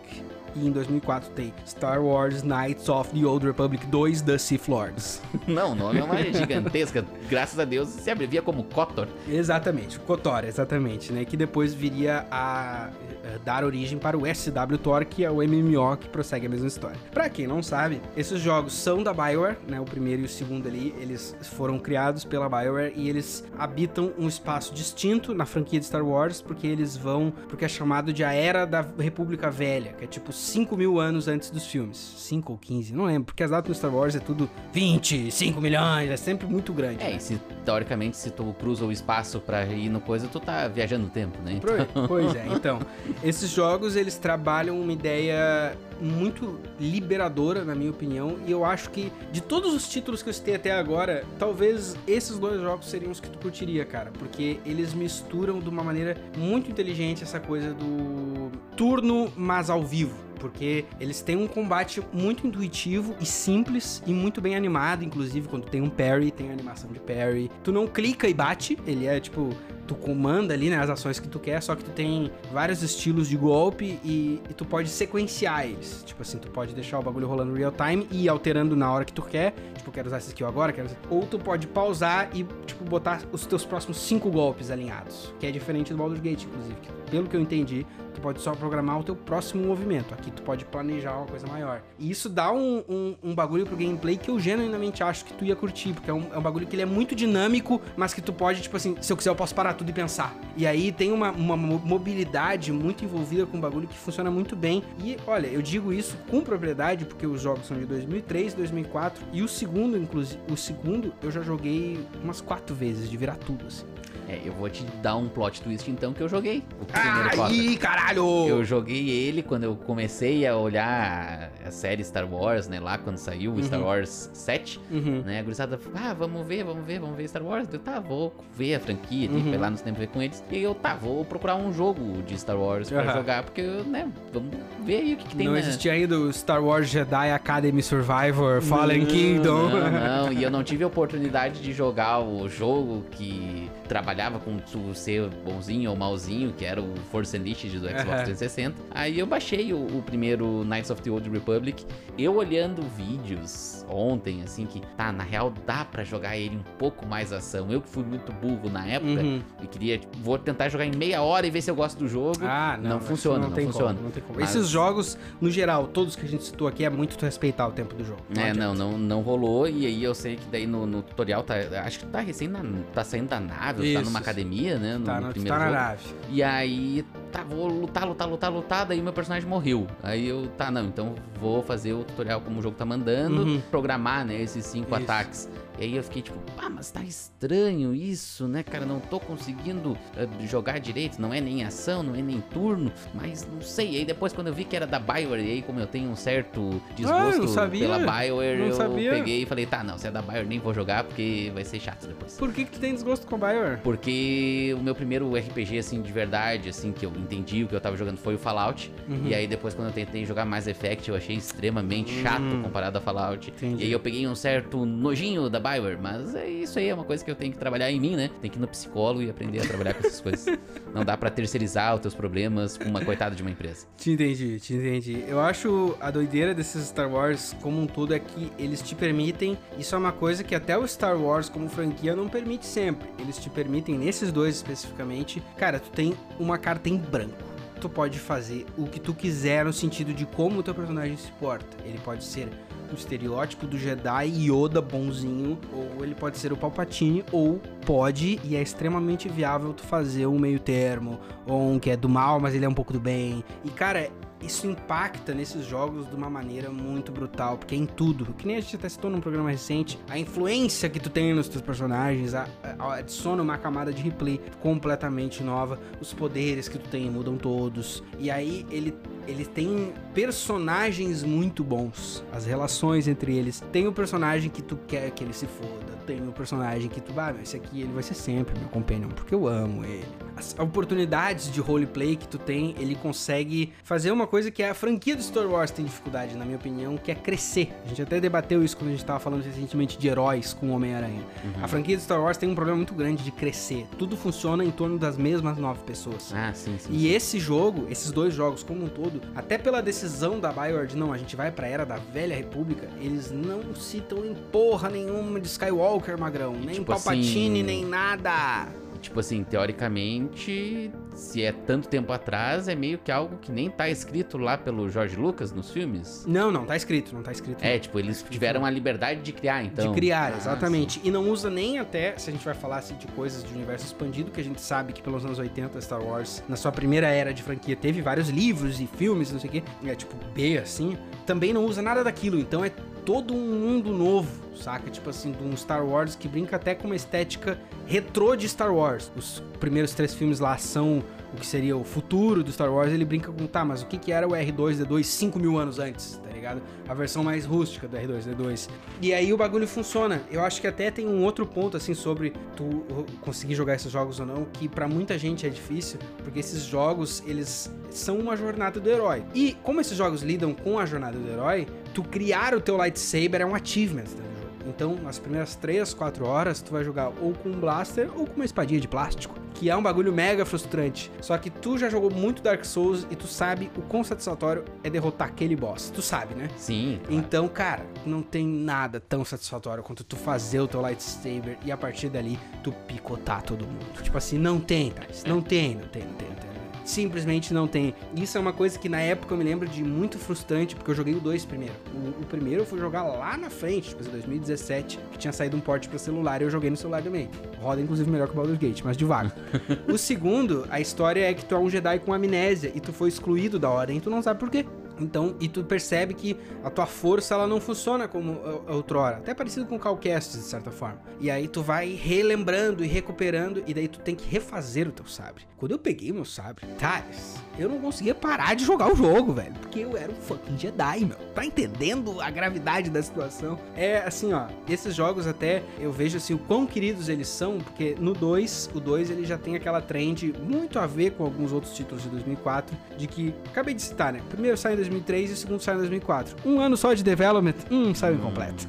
E em 2004 tem Star Wars Knights of the Old Republic 2 The Sith Lords. Não, o nome é uma gigantesca. Graças a Deus se abrevia como KOTOR. Exatamente, KOTOR, exatamente, né? Que depois viria a, eh, dar origem para o SW Tor, que é o MMO que prossegue a mesma história. Pra quem não sabe, esses jogos são da BioWare, né? O primeiro e o segundo ali, eles foram criados pela BioWare e eles habitam um espaço distinto na franquia de Star Wars, porque eles vão, porque é chamado de a Era da República Velha, que é tipo 5 mil anos antes dos filmes. 5 ou 15, não lembro, porque as datas no Star Wars é tudo 20, 5 milhões, é sempre muito grande. É, né? e se teoricamente se tu cruza o espaço pra ir no coisa, tu tá viajando no tempo, né? Pro- Pois é, então, esses jogos eles trabalham uma ideia muito liberadora, na minha opinião, e eu acho que de todos os títulos que eu citei até agora, talvez esses dois jogos seriam os que tu curtiria, cara, porque eles misturam de uma maneira muito inteligente essa coisa do turno, mas ao vivo. Porque eles têm um combate muito intuitivo e simples e muito bem animado, inclusive quando tem um parry, tem animação de parry. Tu não clica e bate, ele é tipo, tu comanda ali, né, as ações que tu quer, só que tu tem vários estilos de golpe e, e tu pode sequenciar eles. Tipo assim, tu pode deixar o bagulho rolando real time e ir alterando na hora que tu quer. Tipo, quero usar esse skill agora, quero usar... Ou tu pode pausar e, tipo, botar os teus próximos cinco golpes alinhados. Que é diferente do Baldur's Gate, inclusive. que, pelo que eu entendi, tu pode só programar o teu próximo movimento. Aqui tu pode planejar uma coisa maior. E isso dá um, um, um bagulho pro gameplay que eu genuinamente acho que tu ia curtir, porque é um, é um bagulho que ele é muito dinâmico, mas que tu pode, tipo assim, se eu quiser eu posso parar tudo e pensar. E aí tem uma, uma mo- mobilidade muito envolvida com o bagulho que funciona muito bem. E olha, eu digo isso com propriedade, porque os jogos são de 2003, 2004, e o segundo, inclusive, o segundo eu já joguei umas quatro vezes, de virar tudo, assim. É, eu vou te dar um plot twist então que eu joguei. O primeiro. Aí, caralho! Eu joguei ele quando eu comecei a olhar a série Star Wars, né? Lá quando saiu o Star Wars 7, Uhum. né? A gurizada falou, ah, vamos ver, vamos ver, vamos ver Star Wars. Eu, tá, vou ver a franquia, Uhum. ir lá no cinema ver com eles. E eu, tá, vou procurar um jogo de Star Wars pra Aham. jogar, porque, né, vamos ver aí o que, que tem não na... existia ainda o Star Wars Jedi Academy Survivor Fallen Kingdom. Não, não, e eu não tive a oportunidade de jogar o jogo que trabalhava com tu ser bonzinho ou malzinho, que era o Force Unleashed do Xbox Aham. 360. Aí eu baixei o, o primeiro Knights of the Old Republic. Eu olhando vídeos ontem, assim, que tá, na real dá pra jogar ele um pouco mais ação. Eu que fui muito burro na época Uhum. e queria, tipo, vou tentar jogar em meia hora e ver se eu gosto do jogo. Ah, não, Não funciona, não tem funciona. Como, não tem como. Mas- Esses jogos, no geral, todos que a gente citou aqui, é muito tu respeitar o tempo do jogo. É, adianta. não, não, não rolou. E aí eu sei que daí no, no tutorial tá. Acho que tá recém na, tá saindo da nave, ou tá Isso. numa academia, né? No, Tá, no, primeiro tá na jogo. nave. E aí tá, vou lutar, lutar, lutar, lutar, daí meu personagem morreu. Aí eu, tá, não, então vou fazer o tutorial como o jogo tá mandando, Uhum. programar, né, esses cinco Isso. ataques. E aí eu fiquei tipo, ah, mas tá estranho isso, né, cara? Não tô conseguindo eh, jogar direito, não é nem ação, não é nem turno, mas não sei. E aí depois quando eu vi que era da Bioware, e aí como eu tenho um certo desgosto Ah, pela Bioware, Não eu sabia. peguei e falei, tá, não, se é da Bioware nem vou jogar porque vai ser chato depois. Por que, que tu tem desgosto com Bioware? Porque o meu primeiro RPG, assim, de verdade, assim, que eu entendi o que eu tava jogando foi o Fallout. Uhum. E aí depois quando eu tentei jogar Mass Effect, eu achei extremamente chato Hum. comparado a Fallout. Entendi. E aí eu peguei um certo nojinho da Bioware, mas é isso aí, é uma coisa que eu tenho que trabalhar em mim, né? Tem que ir no psicólogo e aprender a trabalhar com essas coisas. Não dá pra terceirizar os teus problemas com uma coitada de uma empresa. Te entendi, te entendi. Eu acho a doideira desses Star Wars como um todo é que eles te permitem. Isso é uma coisa que até o Star Wars como franquia não permite sempre. Eles te permitem, nesses dois especificamente, cara, tu tem uma carta em branco. Tu pode fazer o que tu quiser no sentido de como o teu personagem se porta. Ele pode ser o estereótipo do Jedi Yoda bonzinho, ou ele pode ser o Palpatine, ou pode, e é extremamente viável tu fazer um meio termo, ou um que é do mal, mas ele é um pouco do bem. E cara, isso impacta nesses jogos de uma maneira muito brutal, porque é em tudo. Que nem a gente até citou num programa recente, a influência que tu tem nos teus personagens a- a- adiciona uma camada de replay completamente nova. Os poderes que tu tem mudam todos. E aí ele ele tem personagens muito bons. As relações entre eles. Tem o personagem que tu quer que ele se foda. Tem o personagem que tu, ah, esse aqui ele vai ser sempre meu companion, porque eu amo ele. As oportunidades de roleplay que tu tem, ele consegue fazer uma coisa que a franquia do Star Wars tem dificuldade, na minha opinião, que é crescer. A gente até debateu isso quando a gente tava falando recentemente de heróis com o Homem-Aranha. A franquia do Star Wars tem um problema muito grande de crescer. Tudo funciona em torno das mesmas nove pessoas. Ah, sim, sim. E esse jogo, esses dois jogos como um todo, até pela decisão da BioWare não, a gente vai pra era da velha república, eles não citam em porra nenhuma de Skywalker, magrão, nem tipo Palpatine, assim- nem nada. Tipo assim, teoricamente, se é tanto tempo atrás, é meio que algo que nem tá escrito lá pelo George Lucas nos filmes. Não, não, tá escrito, não tá escrito. É, tipo, eles tiveram a liberdade de criar, então. de criar, Ah, exatamente. E não usa nem até, se a gente vai falar assim, de coisas de universo expandido, que a gente sabe que pelos anos 80 Star Wars, na sua primeira era de franquia, teve vários livros e filmes, não sei o quê, é tipo B, assim, também não usa nada daquilo, então é todo um mundo novo, saca? Tipo assim, de um Star Wars que brinca até com uma estética retrô de Star Wars. Os primeiros três filmes lá são o que seria o futuro do Star Wars, ele brinca com, tá, mas o que que era o R2-D2 5 mil anos antes, tá ligado? A versão mais rústica do R2-D2. E aí o bagulho funciona. Eu acho que até tem um outro ponto, assim, sobre tu conseguir jogar esses jogos ou não, que pra muita gente é difícil, porque esses jogos, eles são uma jornada do herói. E como esses jogos lidam com a jornada do herói, tu criar o teu lightsaber é um achievement dentro do jogo. Então, nas primeiras 3, 4 horas, tu vai jogar ou com um blaster ou com uma espadinha de plástico. Que é um bagulho mega frustrante. Só que tu já jogou muito Dark Souls e tu sabe o quão satisfatório é derrotar aquele boss. Tu sabe, né? Sim. claro. Então, cara, não tem nada tão satisfatório quanto tu fazer o teu lightsaber e a partir dali tu picotar todo mundo. Tipo assim, não tem, Thales. Não tem, não tem, não tem, não tem. Simplesmente não tem. Isso é uma coisa que na época eu me lembro de muito frustrante, porque eu joguei o 2 primeiro. O, o primeiro eu fui jogar lá na frente, tipo, em 2017, que tinha saído um port pra celular e eu joguei no celular também. Roda, inclusive, melhor que o Baldur's Gate, mas devagar. o segundo, a história é que tu é um Jedi com amnésia e tu foi excluído da ordem e tu não sabe por quê. Então, e tu percebe que a tua força ela não funciona como a outrora. Até parecido com o Calcast, de certa forma. E aí tu vai relembrando e recuperando, e daí tu tem que refazer o teu sabre. Quando eu peguei meu sabre, Thales, eu não conseguia parar de jogar o jogo, velho. Porque eu era um fucking Jedi, meu. Tá entendendo a gravidade da situação? É assim, ó. Esses jogos até eu vejo assim o quão queridos eles são, porque no 2, o 2 ele já tem aquela trend muito a ver com alguns outros títulos de 2004, de que acabei de citar, né? Primeiro sai em 2003 e o segundo sai em 2004. Um ano só de development, hum, saiu incompleto.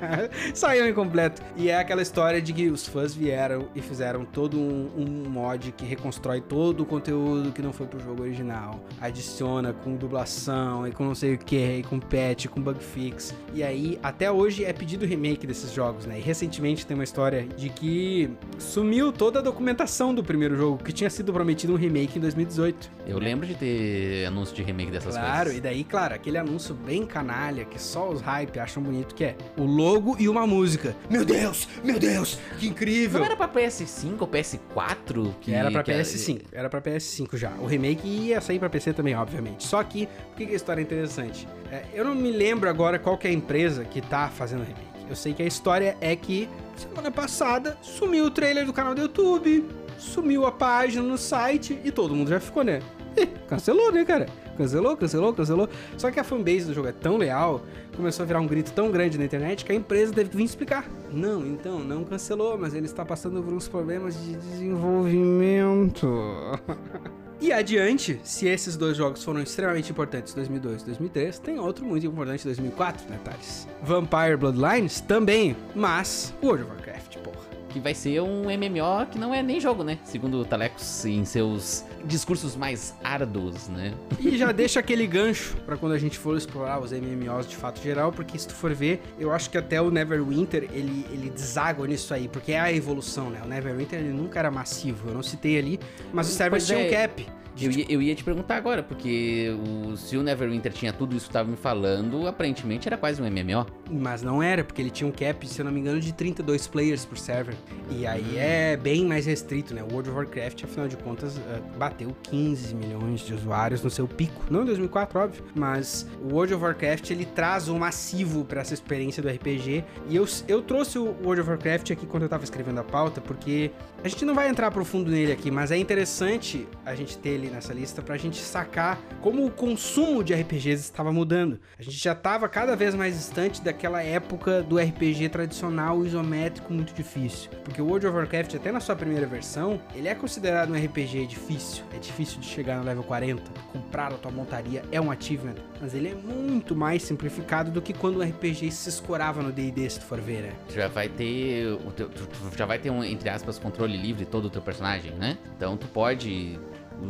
saiu incompleto. E é aquela história de que os fãs vieram e fizeram todo um, um mod que reconstrói todo o conteúdo que não foi pro jogo original. Adiciona com dublação e com não sei o que, e com patch, com bug fix. E aí, até hoje é pedido remake desses jogos, né? E recentemente tem uma história de que sumiu toda a documentação do primeiro jogo, que tinha sido prometido um remake em 2018. Eu lembro de ter anúncio de remake dessas Claro, coisas. E daí, claro, aquele anúncio bem canalha que só os hype acham bonito que é o logo e uma música. Meu Deus, meu Deus, que incrível. Não era pra PS5 ou PS4? Que era pra PS5, era pra PS5 já. O remake ia sair pra PC também, obviamente. Só que, por que, que a história é interessante? É, eu não me lembro agora qual que é a empresa que tá fazendo o remake. Eu sei que a história é que semana passada sumiu o trailer do canal do YouTube, sumiu a página no site e todo mundo já ficou, né? Cancelou, né, cara? Cancelou, cancelou, cancelou. Só que a fanbase do jogo é tão leal, começou a virar um grito tão grande na internet que a empresa teve que vir explicar. Não, então, não cancelou, mas ele está passando por uns problemas de desenvolvimento. E adiante, se esses dois jogos foram extremamente importantes em 2002 e 2003, tem outro muito importante em 2004, né, Thales? Vampire Bloodlines também, mas World of Warcraft, porra. Que vai ser um MMO que não é nem jogo, né? Segundo o Talecos em seus discursos mais árduos, né? E já deixa aquele gancho para quando a gente for explorar os MMOs de fato geral, porque se tu for ver, eu acho que até o Neverwinter ele, ele deságua nisso aí, porque é a evolução, né? O Neverwinter ele nunca era massivo, eu não citei ali, mas os servers tinham é. cap. Eu ia, eu ia te perguntar agora, porque o, se o Neverwinter tinha tudo isso que tu tava me falando, aparentemente era quase um MMO. Mas não era, porque ele tinha um cap, se eu não me engano, de 32 players por server. E aí é bem mais restrito, né? O World of Warcraft, afinal de contas, eh, bateu 15 milhões de usuários no seu pico. Não em 2004, óbvio, mas o World of Warcraft ele traz um massivo para essa experiência do RPG. E eu, eu trouxe o World of Warcraft aqui quando eu tava escrevendo a pauta, porque a gente não vai entrar profundo nele aqui, mas é interessante a gente ter ele nessa lista pra gente sacar como o consumo de RPGs estava mudando. A gente já tava cada vez mais distante daquela época do RPG tradicional isométrico muito difícil. Porque o World of Warcraft, até na sua primeira versão, ele é considerado um RPG difícil. É difícil de chegar no level 40. Comprar a tua montaria é um achievement. Mas ele é muito mais simplificado do que quando o RPG se escorava no D&D, se tu for ver, né? Tu já vai ter. O teu, tu, tu já vai ter um, entre aspas, controle livre todo o teu personagem, né? Então tu pode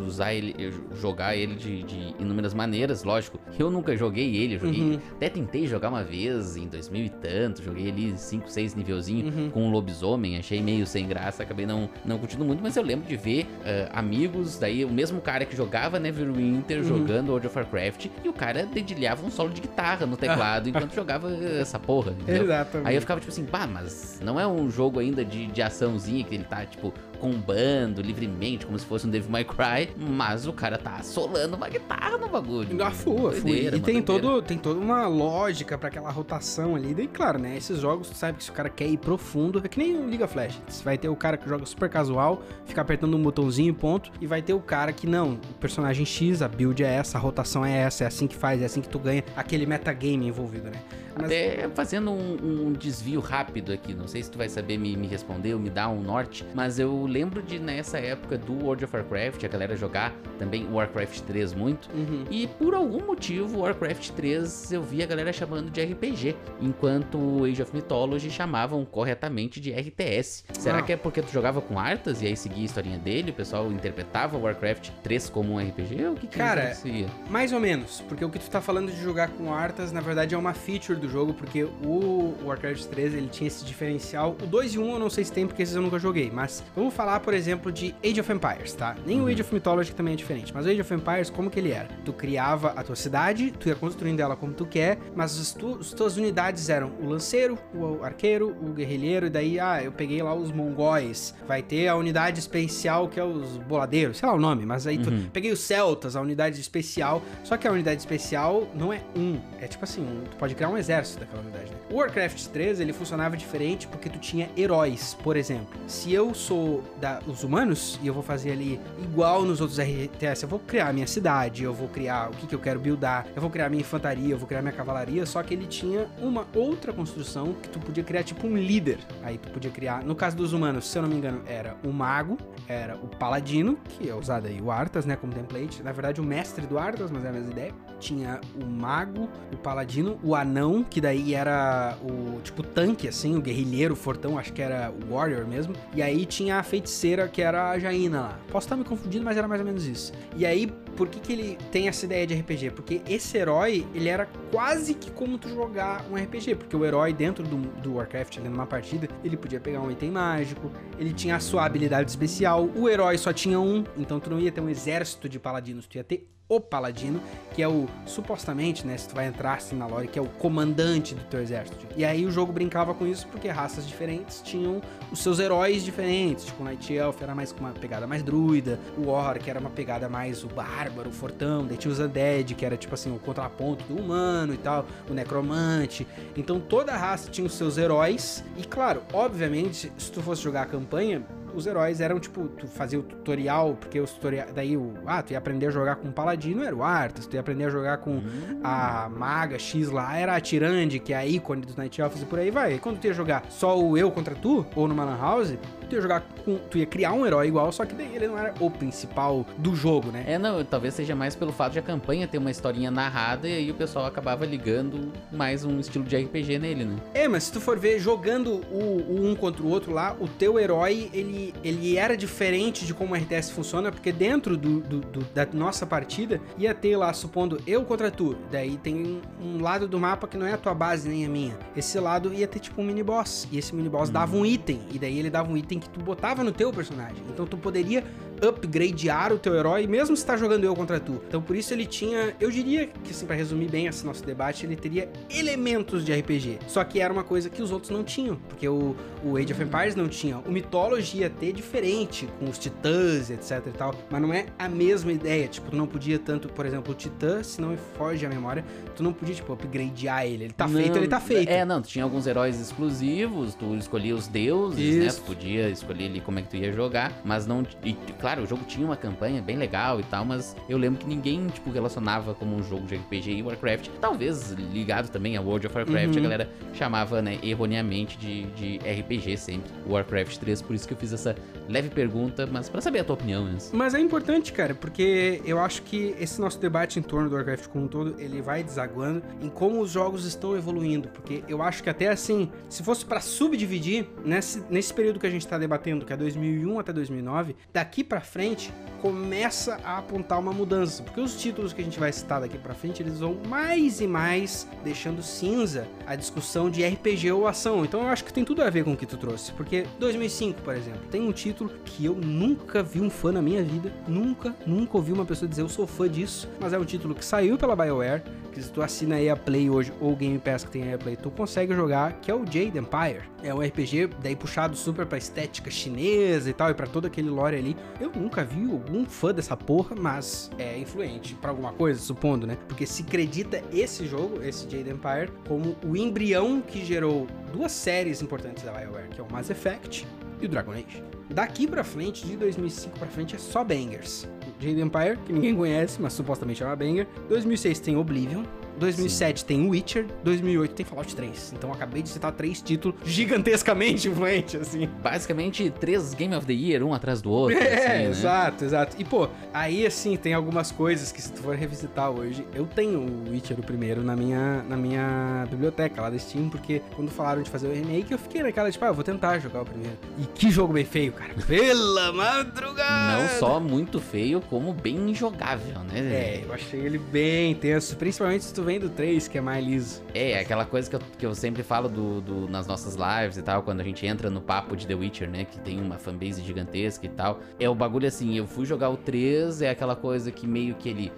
usar ele, jogar ele de, de inúmeras maneiras, lógico. Eu nunca joguei ele, joguei. Uhum. Até tentei jogar uma vez em 2000 e tanto, joguei ali 5, 6 nivelzinho Uhum. com um lobisomem, achei meio sem graça, acabei não, não curtindo muito, mas eu lembro de ver eh, amigos, daí o mesmo cara que jogava Neverwinter Uhum. jogando World of Warcraft, e o cara dedilhava um solo de guitarra no teclado enquanto jogava essa porra. entendeu? Exatamente. Aí eu ficava tipo assim, pá, mas não é um jogo ainda de, de açãozinha que ele tá, tipo, combando livremente, como se fosse um Devil May Cry, mas o cara tá solando uma guitarra no bagulho. Ah, fua, fua. Doideira, E tem, doideira. todo, tem toda uma lógica pra aquela rotação ali. Daí, claro, né? Esses jogos, tu sabe que se o cara quer ir profundo, é que nem o League of Legends. Vai ter o cara que joga super casual, fica apertando um botãozinho e ponto. E vai ter o cara que não, o personagem X, a build é essa, a rotação é essa, é assim que faz, é assim que tu ganha aquele metagame envolvido, né? Mas- Até fazendo um, um desvio rápido aqui, não sei se tu vai saber me, me responder ou me dar um norte, mas eu lembro de nessa época do World of Warcraft, a galera jogar também Warcraft 3 muito, Uhum. E por algum motivo, Warcraft 3 eu vi a galera chamando de RPG, enquanto Age of Mythology chamavam corretamente de RTS. Será Ah. que é porque tu jogava com Arthas e aí seguia a historinha dele, o pessoal interpretava Warcraft 3 como um RPG? Ou o que que Cara, acontecia? Mais ou menos, porque o que tu tá falando de jogar com Arthas, na verdade é uma feature do jogo, porque o Warcraft 3 ele tinha esse diferencial. O 2 e 1 eu não sei se tem, porque esses eu nunca joguei, mas vamos falar, por exemplo, de Age of Empires, tá? Nem o Age of Mythology que também é diferente, mas o Age of Empires, como que ele era? Tu criava a tua cidade, tu ia construindo ela como tu quer, mas as, tu, as tuas unidades eram o lanceiro, o arqueiro, o guerrilheiro, e daí, ah, eu peguei lá os mongóis, vai ter a unidade especial que é os boladeiros, sei lá o nome, mas aí tu, Uhum. Peguei os Celtas, a unidade especial. Só que a unidade especial não é um. É tipo assim, um- tu pode criar um exército daquela unidade, né? O Warcraft 3, ele funcionava diferente porque tu tinha heróis, por exemplo. Se eu sou da, os humanos e eu vou fazer ali igual nos outros RTS, eu vou criar minha cidade, eu vou criar o que, que eu quero buildar, eu vou criar minha infantaria, eu vou criar minha cavalaria, só que ele tinha uma outra construção que tu podia criar tipo um líder. Aí tu podia criar, no caso dos humanos, se eu não me engano, era o mago, era o paladino, que é usado aí o Arthas, né, como template. Na verdade, o mestre do Arthas, mas é a mesma ideia. Tinha o mago, o paladino, o anão, que daí era o tipo tanque, assim, o guerrilheiro, o fortão, acho que era o warrior mesmo. E aí tinha a feiticeira, que era a Jaina lá. Posso estar me confundindo, mas era mais ou menos isso. E aí, por que, que ele tem essa ideia de RPG? Porque esse herói, ele era quase que como tu jogar um RPG, porque o herói dentro do, do Warcraft, ali numa partida, ele podia pegar um item mágico, ele tinha a sua habilidade especial, o herói só tinha um, então tu não ia ter um exército de paladinos, tu ia ter o Paladino, que é o, supostamente, né, se tu vai entrar assim na lore, que é o comandante do teu exército. E aí o jogo brincava com isso porque raças diferentes tinham os seus heróis diferentes, tipo o Night Elf era mais com uma pegada mais druida, o Orc era uma pegada mais o bárbaro, o fortão, daí tinha os Undead, que era tipo assim, o contraponto do humano e tal, o necromante. Então toda raça tinha os seus heróis, e claro, obviamente, se tu fosse jogar a campanha, os heróis eram tipo, tu fazia o tutorial, porque os tutorial. Daí o. Ah, tu ia aprender a jogar com o Paladino, era o Arthas, tu ia aprender a jogar com a Maga X lá, era a Tirande, que é a ícone dos Night Elves e por aí vai. E quando tu ia jogar só o eu contra tu, ou numa Lan House, tu ia jogar com. Tu ia criar um herói igual, só que daí ele não era o principal do jogo, né? É, não, talvez seja mais pelo fato de a campanha ter uma historinha narrada e aí o pessoal acabava ligando mais um estilo de RPG nele, né? É, mas se tu for ver jogando o, o um contra o outro lá, o teu herói, ele ele, era diferente de como o RTS funciona, porque dentro do, do, do, da nossa partida ia ter lá, supondo eu contra tu, daí tem um, lado do mapa que não é a tua base nem a minha. Esse lado ia ter tipo um mini boss, e esse mini boss hum. dava um item, e daí ele dava um item que tu botava no teu personagem. Então tu poderia upgradear o teu herói, mesmo se tá jogando eu contra tu. Então por isso ele tinha, eu diria que assim, para resumir bem esse nosso debate, ele teria elementos de RPG. Só que era uma coisa que os outros não tinham, porque o, o Age of Empires não tinha. O Mythology ia ter diferente, com os titãs, etc e tal, mas não é a mesma ideia. Tipo, tu não podia tanto, por exemplo, o titã, se não me foge a memória, tu não podia, tipo, upgradear ele. Ele tá não, feito, ele tá feito. É, não, tu tinha alguns heróis exclusivos, tu escolhia os deuses, Isso. né? Tu podia escolher ali como é que tu ia jogar, mas não. E, claro, o jogo tinha uma campanha bem legal e tal, mas eu lembro que ninguém, tipo, relacionava como um jogo de RPG e Warcraft. Talvez ligado também a World of Warcraft, uhum. a galera chamava, né, erroneamente de, de RPG sempre. Warcraft 3, por isso que eu fiz essa leve pergunta, mas para saber a tua opinião mesmo. Mas é importante, cara, porque eu acho que esse nosso debate em torno do Warcraft como um todo, ele vai desaguando em como os jogos estão evoluindo, porque eu acho que até assim, se fosse para subdividir, nesse, nesse período que a gente tá debatendo, que é 2001 até 2009, daqui para para frente começa a apontar uma mudança, porque os títulos que a gente vai citar daqui para frente, eles vão mais e mais deixando cinza a discussão de RPG ou ação. Então eu acho que tem tudo a ver com o que tu trouxe, porque 2005, por exemplo, tem um título que eu nunca vi um fã na minha vida, nunca, nunca ouvi uma pessoa dizer eu sou fã disso, mas é um título que saiu pela BioWare, que se tu assina aí a Play hoje ou Game Pass que tem a Play, tu consegue jogar, que é o Jade Empire. É um RPG daí puxado super pra estética chinesa e tal, e para todo aquele lore ali. Eu nunca vi algum fã dessa porra, mas é influente para alguma coisa, supondo, né? Porque se acredita esse jogo, esse Jade Empire, como o embrião que gerou duas séries importantes da BioWare, que é o Mass Effect e o Dragon Age. Daqui pra frente, de 2005 pra frente, é só bangers. Jade Empire, que ninguém conhece, mas supostamente é uma banger. 2006 tem Oblivion. 2007 Sim. tem Witcher, 2008 tem Fallout 3. Então acabei de citar três títulos gigantescamente influentes, assim. Basicamente, três Game of the Year, um atrás do outro. É, assim, né? exato, exato. E pô, aí assim, tem algumas coisas que se tu for revisitar hoje, eu tenho o Witcher o primeiro na minha, na minha biblioteca lá da Steam, porque quando falaram de fazer o remake, eu fiquei naquela, tipo, ah, eu vou tentar jogar o primeiro. E que jogo bem feio, cara. Pela madrugada! Não só muito feio, como bem injogável, né? É, eu achei ele bem tenso, principalmente se tu vem do 3, que é mais liso. É, aquela coisa que eu, que eu sempre falo do, do, nas nossas lives e tal, quando a gente entra no papo de The Witcher, né? Que tem uma fanbase gigantesca e tal. É o bagulho assim, eu fui jogar o 3, é aquela coisa que meio que ele.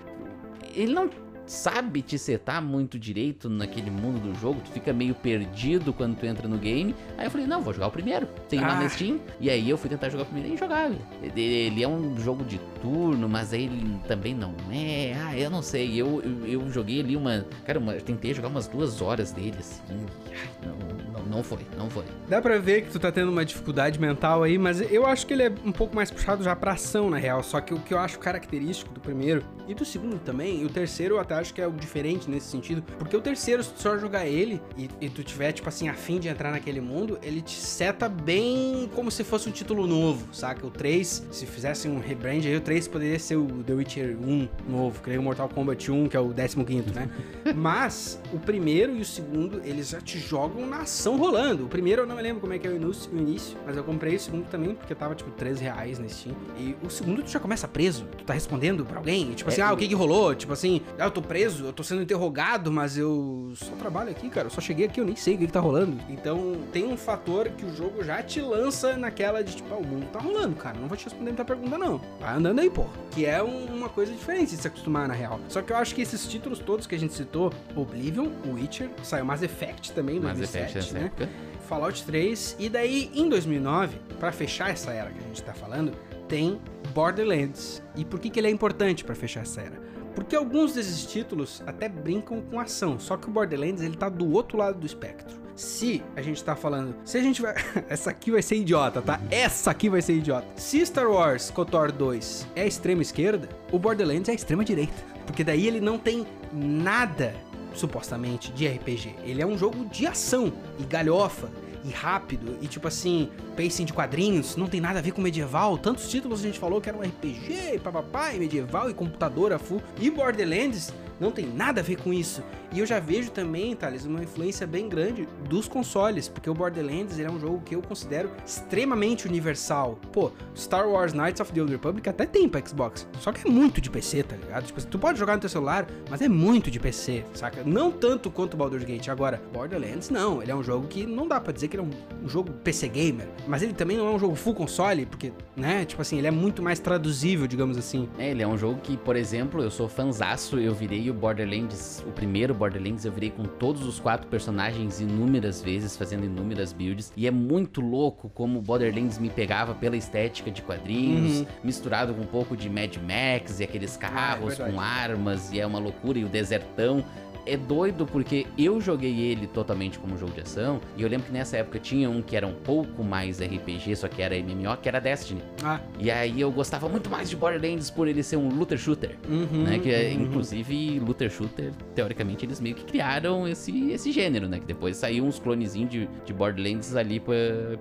Ele não sabe te setar muito direito naquele mundo do jogo, tu fica meio perdido quando tu entra no game. Aí eu falei, não, vou jogar o primeiro. Tem lá ah. na Steam. E aí eu fui tentar jogar o primeiro e jogar. Ele é um jogo de turno, mas aí ele também não é. Ah, eu não sei. Eu, eu, eu joguei ali uma. Cara, uma, eu tentei jogar umas duas horas dele, assim. Não, não, não foi, não foi. Dá pra ver que tu tá tendo uma dificuldade mental aí, mas eu acho que ele é um pouco mais puxado já pra ação, na real. Só que o que eu acho característico do primeiro e do segundo também, e o terceiro até acho que é o diferente nesse sentido. Porque o terceiro, se tu só jogar ele e, e tu tiver, tipo assim, afim de entrar naquele mundo, ele te seta bem como se fosse um título novo, saca? O 3, se fizessem um rebrand aí, o 3 poderia ser o The Witcher 1 novo, que nem o Mortal Kombat 1, que é o 15, né? Mas o primeiro e o segundo, eles já te jogam na ação rolando. O primeiro eu não me lembro como é que é o início, o início mas eu comprei o segundo também, porque tava tipo 3 reais nesse Steam. E o segundo tu já começa preso, tu tá respondendo pra alguém, tipo é, assim, ah, o que que rolou? Tipo assim, ah, eu tô preso, eu tô sendo interrogado, mas eu só trabalho aqui, cara. Eu só cheguei aqui, eu nem sei o que que tá rolando. Então, tem um fator que o jogo já te lança naquela de, tipo, ah, o mundo tá rolando, cara. Não vou te responder muita pergunta, não. Vai andando aí, porra. Que é um- uma coisa diferente de se acostumar, na real. Só que eu acho que esses títulos todos que a gente citou, Oblivion, Witcher, saiu Mass Effect também, em Mas 2007, Effect né? época. Fallout 3 e daí em 2009, pra fechar essa era que a gente tá falando, tem Borderlands. E por que, que ele é importante pra fechar essa era? Porque alguns desses títulos até brincam com ação, só que o Borderlands ele tá do outro lado do espectro. Se a gente tá falando, se a gente vai, essa aqui vai ser idiota, tá? Essa aqui vai ser idiota. Se Star Wars KOTOR 2 é extrema esquerda, o Borderlands é extrema direita, porque daí ele não tem nada supostamente, de RPG. Ele é um jogo de ação e galhofa e rápido e tipo assim, pacing de quadrinhos, não tem nada a ver com medieval. Tantos títulos a gente falou que era um RPG, papapá, e medieval e computador a full. E Borderlands não tem nada a ver com isso. E eu já vejo também, Thales, uma influência bem grande dos consoles, porque o Borderlands é um jogo que eu considero extremamente universal. Pô, Star Wars Knights of the Old Republic até tem pra Xbox, só que é muito de PC, tá ligado? Tipo, tu pode jogar no teu celular, mas é muito de PC, saca? Não tanto quanto Baldur's Gate. Agora, Borderlands não, ele é um jogo que não dá pra dizer que ele é um, um jogo PC gamer, mas ele também não é um jogo full console, porque, né, tipo assim, ele é muito mais traduzível, digamos assim. É, ele é um jogo que, por exemplo, eu sou fanzaço, eu virei o Borderlands, o primeiro Borderlands, eu virei com todos os quatro personagens inúmeras vezes, fazendo inúmeras builds. E é muito louco como o Borderlands me pegava pela estética de quadrinhos, Uhum. misturado com um pouco de Mad Max e aqueles carros verdade. com armas, e é uma loucura, e o desertão. É doido porque eu joguei ele totalmente como jogo de ação, e eu lembro que nessa época tinha um que era um pouco mais RPG, só que era MMO, que era Destiny. Ah, E aí eu gostava muito mais de Borderlands por ele ser um looter shooter. uhum, né? Que é, uhum. inclusive, looter shooter, teoricamente, eles meio que criaram esse, esse gênero, né? Que depois saiu uns clonezinhos de, de Borderlands ali por,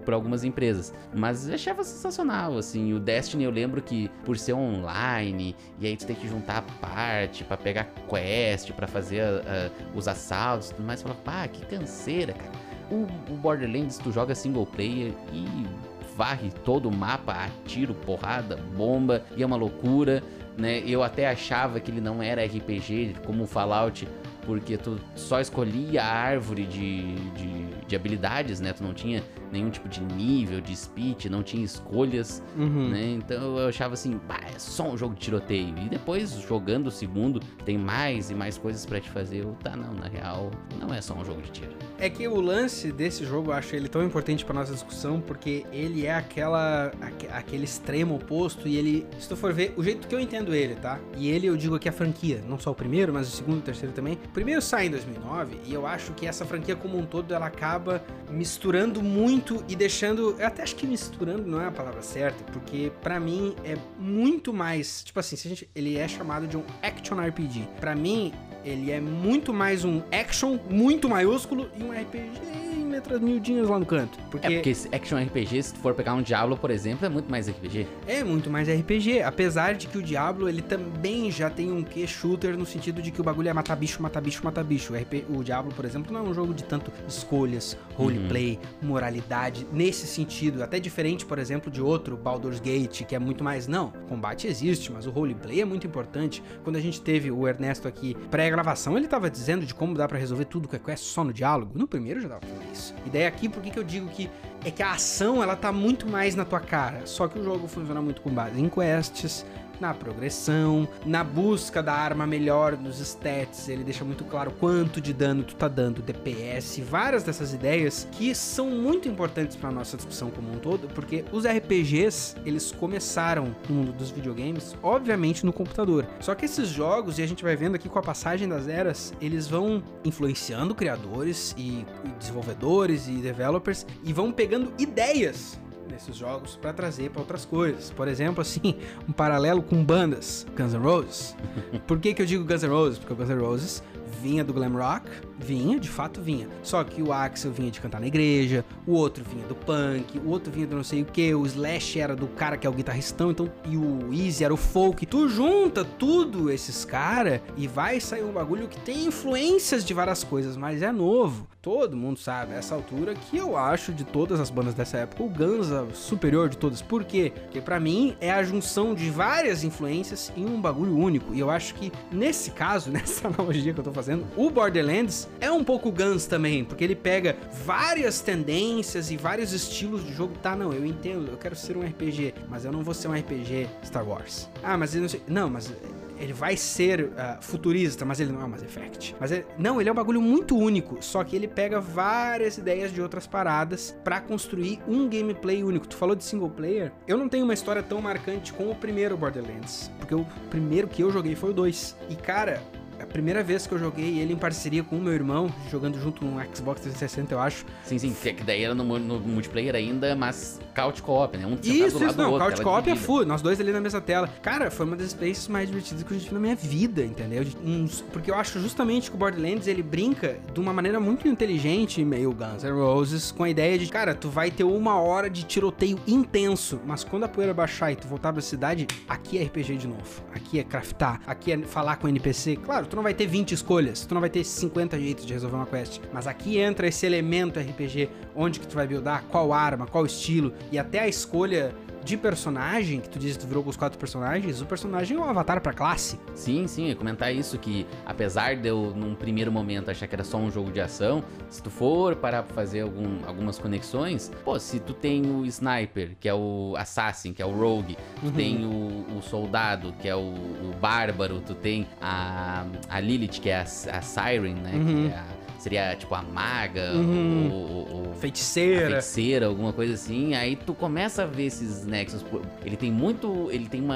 por algumas empresas. Mas eu achava sensacional, assim. O Destiny eu lembro que por ser online, e aí tu tem que juntar a parte pra pegar quest, pra fazer a- a- os assaltos e tudo mais, você fala, pá, que canseira, cara. O, o Borderlands, tu joga single player e varre todo o mapa, a tiro, porrada, bomba, e é uma loucura, né? Eu até achava que ele não era RPG, como o Fallout, porque tu só escolhia a árvore de, de, de habilidades, né? Tu não tinha nenhum tipo de nível, de speed, não tinha escolhas, Uhum. né? Então eu achava assim, é só um jogo de tiroteio. E depois, jogando o segundo, tem mais e mais coisas pra te fazer. Eu, tá, não, na real, não é só um jogo de tiro. É que o lance desse jogo, eu acho ele tão importante pra nossa discussão, porque ele é aquela aque- aquele extremo oposto e ele, se tu for ver, o jeito que eu entendo ele, tá? E ele eu digo aqui a franquia, não só o primeiro, mas o segundo e o terceiro também. O primeiro sai em 2009 e eu acho que essa franquia como um todo ela acaba misturando muito e deixando, eu até acho que misturando não é a palavra certa, porque pra mim é muito mais, tipo assim, se a gente, ele é chamado de um action RPG. Pra mim, ele é muito mais um action muito maiúsculo e um RPG em letras miudinhas lá no canto. Porque É porque action RPG, se tu for pegar um Diablo, por exemplo, é muito mais RPG. é muito mais RPG, apesar de que o Diablo ele também já tem um quê shooter no sentido de que o bagulho é matar bicho, matar bicho, matar bicho. O, RP, o Diablo, por exemplo, não é um jogo de tanto escolhas, roleplay, moralidade, nesse sentido. Até diferente, por exemplo, de outro, Baldur's Gate, que é muito mais. Não, combate existe, mas o roleplay é muito importante. Quando a gente teve o Ernesto aqui pré-gravação, ele tava dizendo de como dá pra resolver tudo com a quest só no diálogo. No primeiro já dava pra fazer isso. E daí aqui, por que, que eu digo que é que a ação ela tá muito mais na tua cara. Só que o jogo funciona muito com base em quests, na progressão, na busca da arma melhor nos stats. Ele deixa muito claro quanto de dano tu tá dando, DPS, várias dessas ideias que são muito importantes para nossa discussão como um todo, porque os RPGs, eles começaram no mundo dos videogames, obviamente no computador. Só que esses jogos, e a gente vai vendo aqui com a passagem das eras, eles vão influenciando criadores e desenvolvedores e developers e vão pegando ideias nesses jogos para trazer para outras coisas. Por exemplo, assim, um paralelo com bandas, Guns N' Roses. Por que, que eu digo Guns N' Roses? Porque o Guns N' Roses vinha do glam rock, Vinha, de fato vinha. Só que o Axel vinha de cantar na igreja, o outro vinha do punk, o outro vinha do não sei o que, o Slash era do cara que é o guitarristão, então, e o Easy era o folk. Tu junta tudo esses caras e vai sair um bagulho que tem influências de várias coisas, mas é novo. Todo mundo sabe, a essa altura, que eu acho de todas as bandas dessa época, o Guns superior de todas. Por quê? Porque pra mim é a junção de várias influências em um bagulho único. E eu acho que nesse caso, nessa analogia que eu tô fazendo, o Borderlands é um pouco Guns também, porque ele pega várias tendências e vários estilos de jogo. Tá, não, eu entendo, eu quero ser um RPG, mas eu não vou ser um RPG Star Wars. Ah, mas eu não sei. Não, mas ele vai ser uh, futurista, mas ele não é um Mass Effect. Mas ele, não, ele é um bagulho muito único, só que ele pega várias ideias de outras paradas para construir um gameplay único. Tu falou de single player, eu não tenho uma história tão marcante com o primeiro Borderlands, porque o primeiro que eu joguei foi o 2. E cara, a primeira vez que eu joguei ele em parceria com o meu irmão, jogando junto no Xbox 360, eu acho. Sim, sim, que daí era no, no multiplayer ainda, mas couch co-op, né? Um isso, do lado isso, não, couch co-op é full, nós dois ali na mesma tela. Cara, foi uma das experiências mais divertidas que eu tive na minha vida, entendeu? Uns, porque eu acho justamente que o Borderlands, ele brinca de uma maneira muito inteligente, meio Guns N' Roses, com a ideia de, cara, tu vai ter uma hora de tiroteio intenso, mas quando a poeira baixar e tu voltar pra cidade, aqui é RPG de novo. Aqui é craftar, aqui é falar com NPC. Claro, tu não vai ter 20 escolhas, tu não vai ter 50 jeitos de resolver uma quest, mas aqui entra esse elemento RPG, onde que tu vai buildar, qual arma, qual estilo, e até a escolha de personagem, que tu disse que tu virou com os quatro personagens, o personagem é um avatar pra classe. Sim, sim, eu ia comentar isso, que apesar de eu, num primeiro momento, achar que era só um jogo de ação, se tu for parar pra fazer algum, algumas conexões, pô, se tu tem o Sniper, que é o Assassin, que é o Rogue, tu uhum. tem o, o, Soldado, que é o, o, Bárbaro, tu tem a, a Lilith, que é a, a Siren, né, uhum. que é a seria tipo a maga, uhum. ou, feiticeira. feiticeira, alguma coisa assim. Aí tu começa a ver esses nexos. Ele tem muito. Ele tem uma,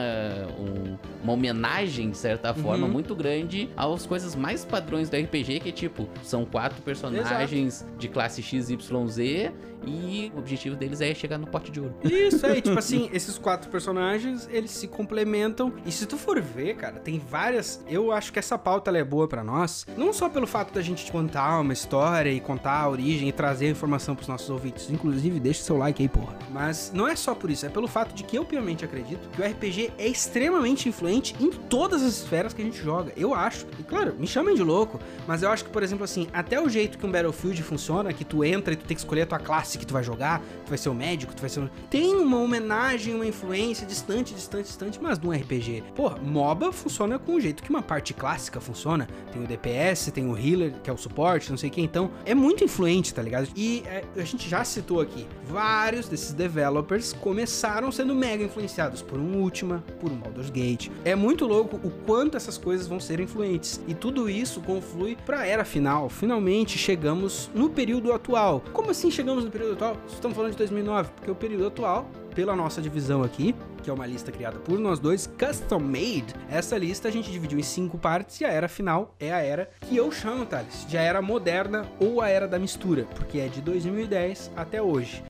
um, uma homenagem, de certa forma, uhum. muito grande às coisas mais padrões do RPG, que tipo, são quatro personagens Exato. de classe XYZ e o objetivo deles é chegar no pote de ouro. Isso aí, tipo assim, esses quatro personagens, eles se complementam. E se tu for ver, cara, tem várias. Eu acho que essa pauta é boa para nós, não só pelo fato da gente contar uma história e contar a origem e trazer informação pros nossos ouvintes. Inclusive, deixa seu like aí, porra. Mas não é só por isso, é pelo fato de que eu piamente acredito que o RPG é extremamente influente em todas as esferas que a gente joga. Eu acho. E claro, me chamem de louco, mas eu acho que, por exemplo, assim, até o jeito que um Battlefield funciona, que tu entra e tu tem que escolher a tua classe que tu vai jogar, tu vai ser o médico, tu vai ser. Tem uma homenagem, uma influência distante, distante, distante, mas no RPG. Pô, MOBA funciona com o jeito que uma parte clássica funciona. Tem o DPS, tem o healer, que é o suporte, não sei o que. Então, é muito influente, tá ligado? E é, a gente já citou aqui, vários desses developers começaram sendo mega influenciados por um Ultima, por um Baldur's Gate. É muito louco o quanto essas coisas vão ser influentes. E tudo isso conflui pra era final. Finalmente chegamos no período atual. Como assim chegamos no período atual? Estamos falando de 2009, porque o período atual pela nossa divisão aqui, que é uma lista criada por nós dois, custom made. Essa lista a gente dividiu em cinco partes e a era final é a era que eu chamo, Thales, de a era moderna ou a era da mistura, porque é de 2010 até hoje.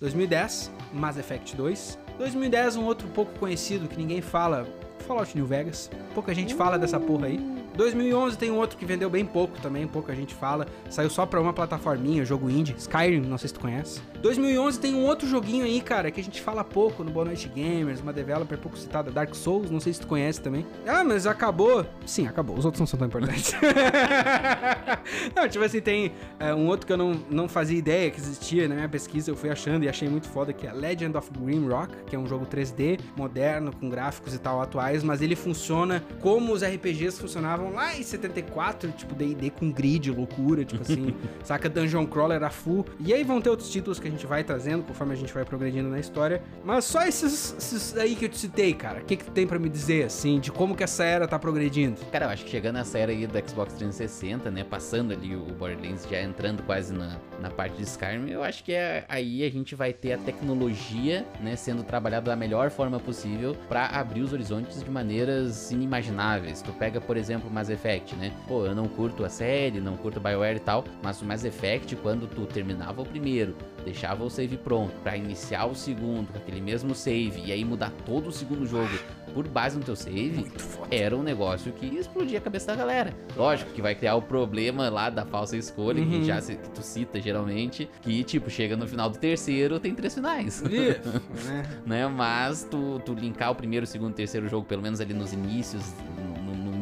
2010, Mass Effect 2. 2010, um outro pouco conhecido que ninguém fala, Fallout New Vegas. Pouca gente fala dessa porra aí. 2011 tem um outro que vendeu bem pouco também, pouca gente fala. Saiu só pra uma plataforminha, jogo indie, Skyrim, não sei se tu conhece. 2011 tem um outro joguinho aí, cara, que a gente fala pouco no Boa Noite Gamers, uma developer pouco citada, Dark Souls, não sei se tu conhece também. Ah, mas acabou. Sim, acabou. Os outros não são tão importantes. não, tipo assim, tem é, um outro que eu não, não fazia ideia que existia na minha pesquisa, eu fui achando e achei muito foda, que é Legend of Grimrock, que é um jogo 3D, moderno, com gráficos e tal atuais, mas ele funciona como os RPGs funcionavam lá em 74, tipo D&D com grid, loucura, tipo assim, saca Dungeon Crawler era full. E aí vão ter outros títulos que a gente vai trazendo conforme a gente vai progredindo na história. Mas só esses, esses aí que eu te citei, cara. O que que tu tem para me dizer, assim, de como que essa era tá progredindo? Cara, eu acho que chegando nessa era aí do Xbox 360, né, passando ali o Borderlands, já entrando quase na, na parte de Skyrim, eu acho que é, aí a gente vai ter a tecnologia, né, sendo trabalhada da melhor forma possível para abrir os horizontes de maneiras inimagináveis. Tu pega, por exemplo, exemplo, Mass Effect, né? Pô, eu não curto a série, não curto BioWare e tal, mas o Mass Effect, quando tu terminava o primeiro, deixava o save pronto para iniciar o segundo com aquele mesmo save e aí mudar todo o segundo jogo por base no teu save, era um negócio que explodia a cabeça da galera. Lógico que vai criar o problema lá da falsa escolha, Uhum. que, já, se- que tu cita geralmente, que tipo, chega no final do terceiro, tem três finais. Isso, né? né? Mas tu, tu linkar o primeiro, segundo, terceiro jogo, pelo menos ali nos inícios,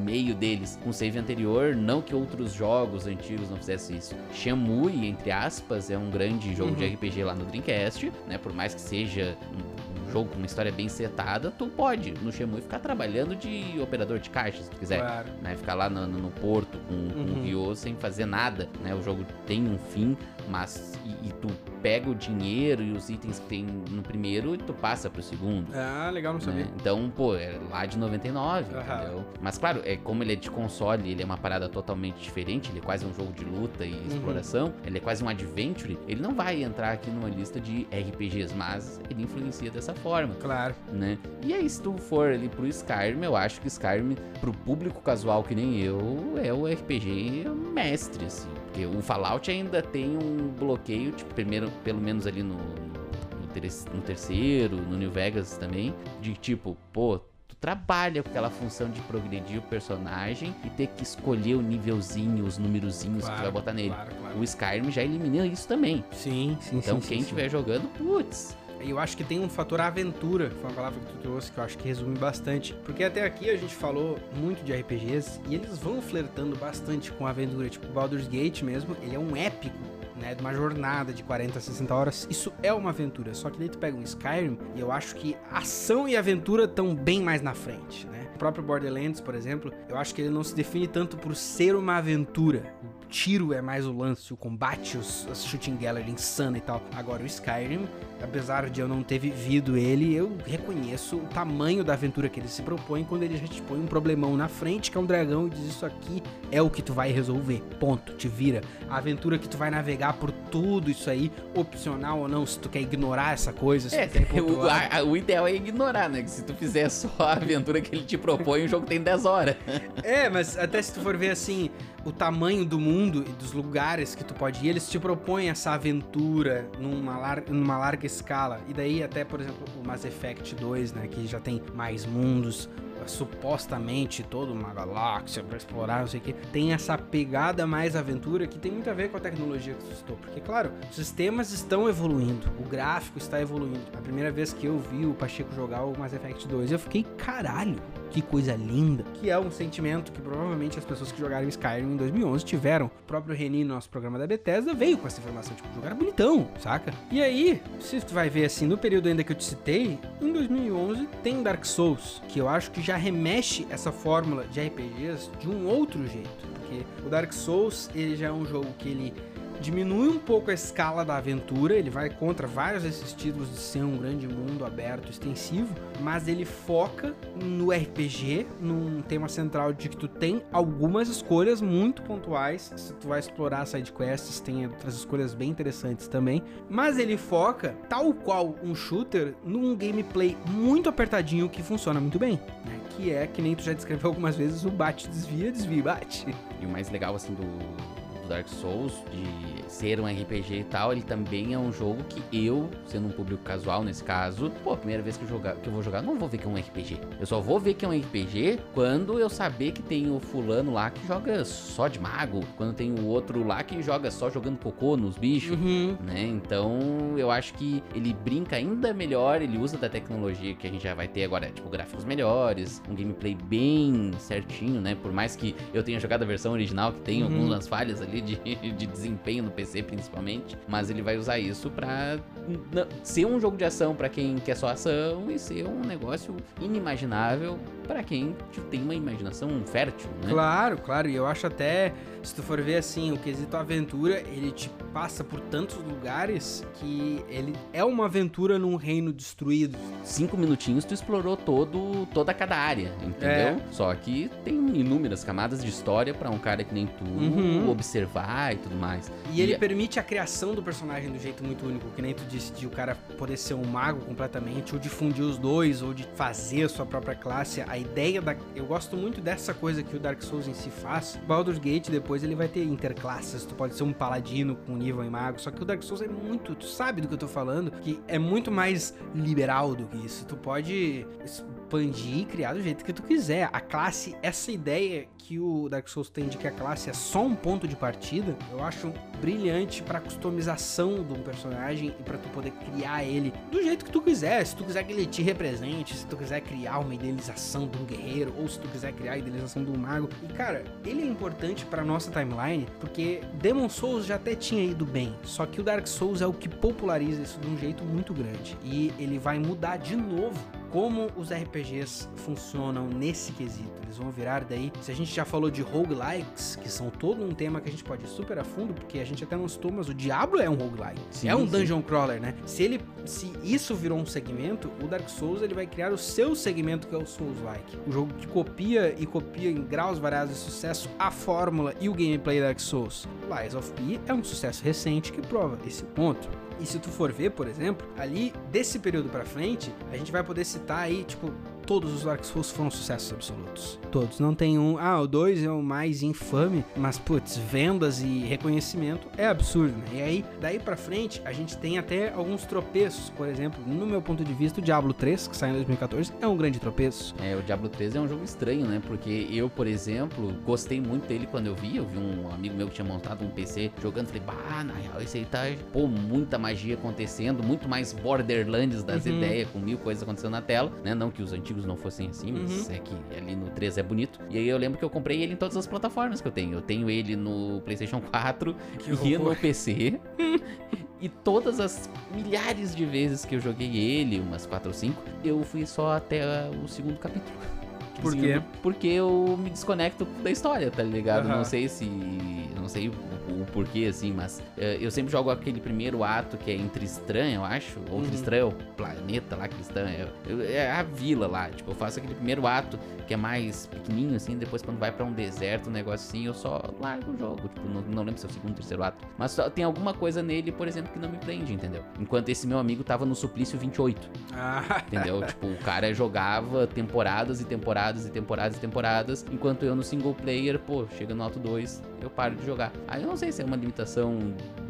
meio deles, com save anterior, não que outros jogos antigos não fizessem isso. Shenmue, entre aspas, é um grande jogo de Uhum. RPG lá no Dreamcast, né? Por mais que seja um, um jogo com uma história bem setada, tu pode, no Shenmue, ficar trabalhando de operador de caixa, se tu quiser. Claro. Né, ficar lá no, no- no porto com, com Uhum. o Ryo sem fazer nada, né? O jogo tem um fim, mas e, tu pega o dinheiro e os itens que tem no primeiro e tu passa pro segundo. Ah, legal não né? saber. Então, pô, é lá de 99, Aham. entendeu? Mas claro, é como ele é de console, ele é uma parada totalmente diferente, ele é quase um jogo de luta e exploração, ele é quase um adventure, ele não vai entrar aqui numa lista de RPGs, mas ele influencia dessa forma Claro. né? E aí, se tu for ali pro Skyrim, eu acho que Skyrim, pro público casual que nem eu, é o RPG mestre, assim. Porque o Fallout ainda tem um bloqueio, tipo, primeiro, pelo menos ali no, no, no terceiro, no New Vegas também, de tipo, pô. Tu trabalha com aquela função de progredir o personagem e ter que escolher o nívelzinho, os numerozinhos que tu vai botar nele. Claro, claro. O Skyrim já elimina isso também. Sim, sim, Então, sim, quem estiver jogando, putz, Eu acho que tem um fator aventura, foi uma palavra que tu trouxe que eu acho que resume bastante. Porque até aqui a gente falou muito de RPGs e eles vão flertando bastante com a aventura. Tipo, Baldur's Gate mesmo, ele é um épico, né? De uma jornada de 40, 60 horas. Isso é uma aventura. Só que daí tu pega um Skyrim e eu acho que ação e aventura estão bem mais na frente, né? O próprio Borderlands, por exemplo, eu acho que ele não se define tanto por ser uma aventura. Tiro é mais o lance, o combate, os, as shooting gallery insana e tal. Agora o Skyrim, apesar de eu não ter vivido ele, eu reconheço o tamanho da aventura que ele se propõe quando ele já te põe um problemão na frente, que é um dragão, e diz isso aqui é o que tu vai resolver. Ponto, te vira. A aventura que tu vai navegar por tudo isso aí, opcional ou não, se tu quer ignorar essa coisa, se É, o, a- o ideal é ignorar, né? Que se tu fizer só a aventura que ele te propõe, o jogo tem 10 horas. É, mas até se tu for ver assim, o tamanho do mundo e dos lugares que tu pode ir, eles te propõem essa aventura numa, lar numa larga escala. E daí até, por exemplo, o Mass Effect 2, né, que já tem mais mundos, supostamente toda uma galáxia pra explorar, não sei o que, tem essa pegada mais aventura que tem muito a ver com a tecnologia que tu citou. Porque, claro, os sistemas estão evoluindo, o gráfico está evoluindo. A primeira vez que eu vi o Pacheco jogar o Mass Effect 2, eu fiquei, caralho, que coisa linda. Que é um sentimento que provavelmente as pessoas que jogaram Skyrim em 2011 tiveram. O próprio Reni, no nosso programa da Bethesda, veio com essa informação, tipo, jogar bonitão, saca? E aí, se tu vai ver assim, no período ainda que eu te citei, em 2011 tem Dark Souls, que eu acho que já remexe essa fórmula de RPGs de um outro jeito. Porque o Dark Souls, ele já é um jogo que ele diminui um pouco a escala da aventura, ele vai contra vários desses títulos de ser um grande mundo aberto, extensivo, mas ele foca no RPG, num tema central de que tu tem algumas escolhas muito pontuais, se tu vai explorar side quests, tem outras escolhas bem interessantes também, mas ele foca, tal qual um shooter, num gameplay muito apertadinho que funciona muito bem, né? Que é, que nem tu já descreveu algumas vezes, o bate, desvia, desvia, bate. E o mais legal, assim, do Dark Souls, de ser um RPG e tal, ele também é um jogo que eu, sendo um público casual nesse caso, pô, a primeira vez que eu, jogar, que eu vou jogar, não vou ver que é um RPG. Eu só vou ver que é um RPG quando eu saber que tem o fulano lá que joga só de mago, quando tem o outro lá que joga só jogando cocô nos bichos. Uhum. né? Então, eu acho que ele brinca ainda melhor, ele usa da tecnologia que a gente já vai ter agora, tipo, gráficos melhores, um gameplay bem certinho, né? Por mais que eu tenha jogado a versão original, que tem Uhum. algumas falhas ali de, de desempenho no PC, principalmente, mas ele vai usar isso pra ser um jogo de ação pra quem quer só ação e ser um negócio inimaginável pra quem tem uma imaginação fértil, né? Claro, claro, e eu acho até, se tu for ver assim, o quesito aventura, ele te passa por tantos lugares que ele é uma aventura num reino destruído. cinco minutinhos tu explorou todo, toda cada área, entendeu? É. Só que tem inúmeras camadas de história pra um cara que nem tu Uhum. observar e tudo mais. E ele E- permite a criação do personagem do jeito muito único, que nem tu disse, de o cara poder ser um mago completamente, ou de fundir os dois, ou de fazer a sua própria classe. A ideia da. Eu gosto muito dessa coisa que o Dark Souls em si faz. Baldur's Gate depois ele vai ter interclasses. Tu pode ser um paladino com nível em mago. Só que o Dark Souls é muito. Tu sabe do que eu tô falando? Que é muito mais liberal do que isso. Tu pode expandir e criar do jeito que tu quiser. A classe, essa ideia que o Dark Souls tem de que a classe é só um ponto de partida, eu acho brilhante para customização de um personagem e para tu poder criar ele do jeito que tu quiser. Se tu quiser que ele te represente, se tu quiser criar uma idealização de um guerreiro ou se tu quiser criar a idealização de um mago. E cara, ele é importante para nossa timeline porque Demon Souls já até tinha ido bem, só que o Dark Souls é o que populariza isso de um jeito muito grande e ele vai mudar de novo como os RPGs funcionam nesse quesito. Eles vão virar daí. Se a gente já falou de roguelikes, que são todo um tema que a gente pode ir super a fundo, porque a gente até não citou, mas o Diablo é um roguelike. Sim, é um dungeon sim. crawler, né? Se ele se isso virou um segmento, o Dark Souls ele vai criar o seu segmento que é o Souls-like. O jogo que copia e copia em graus variados de sucesso a fórmula e o gameplay Dark Souls. Lies of P é um sucesso recente que prova esse ponto. E se tu for ver, por exemplo, ali desse período para frente, a gente vai poder citar aí, tipo, todos os Dark Souls foram sucessos absolutos. Todos. Não tem um, ah, o 2 é o mais infame, mas putz, vendas e reconhecimento é absurdo, né? E aí, daí pra frente, a gente tem até alguns tropeços. Por exemplo, no meu ponto de vista, o Diablo 3, que saiu em 2014, é um grande tropeço. É, o Diablo 3 é um jogo estranho, né? Porque eu, por exemplo, gostei muito dele quando eu vi. Eu vi um amigo meu que tinha montado um PC jogando, falei, bah, na real, esse aí tá, pô, muita magia acontecendo, muito mais Borderlands das uhum. ideias, com mil coisas acontecendo na tela, né? Não que os antigos antigos não fossem assim, mas uhum. é que ali no 3 é bonito. E aí eu lembro que eu comprei ele em todas as plataformas que eu tenho. Eu tenho ele no PlayStation 4 que e horror. no PC. e todas as milhares de vezes que eu joguei ele, umas 4 ou 5, eu fui só até o segundo capítulo. Por quê? Porque eu me desconecto da história, tá ligado? Uhum. Não sei se. Não sei o porquê, assim, mas uh, eu sempre jogo aquele primeiro ato que é entre estranho, eu acho. Ou uhum. estranho é o planeta lá, cristã. É, é a vila lá. Tipo, eu faço aquele primeiro ato que é mais pequenininho, assim. Depois, quando vai para um deserto, um negócio assim, eu só largo o jogo. Tipo, não, não lembro se é o segundo ou terceiro ato. Mas só, tem alguma coisa nele, por exemplo, que não me prende, entendeu? Enquanto esse meu amigo tava no suplício 28. Ah. Entendeu? tipo, o cara jogava temporadas e temporadas e temporadas e temporadas. Enquanto eu no single player, pô, chega no alto 2, eu paro de jogar. Aí eu não sei se é uma limitação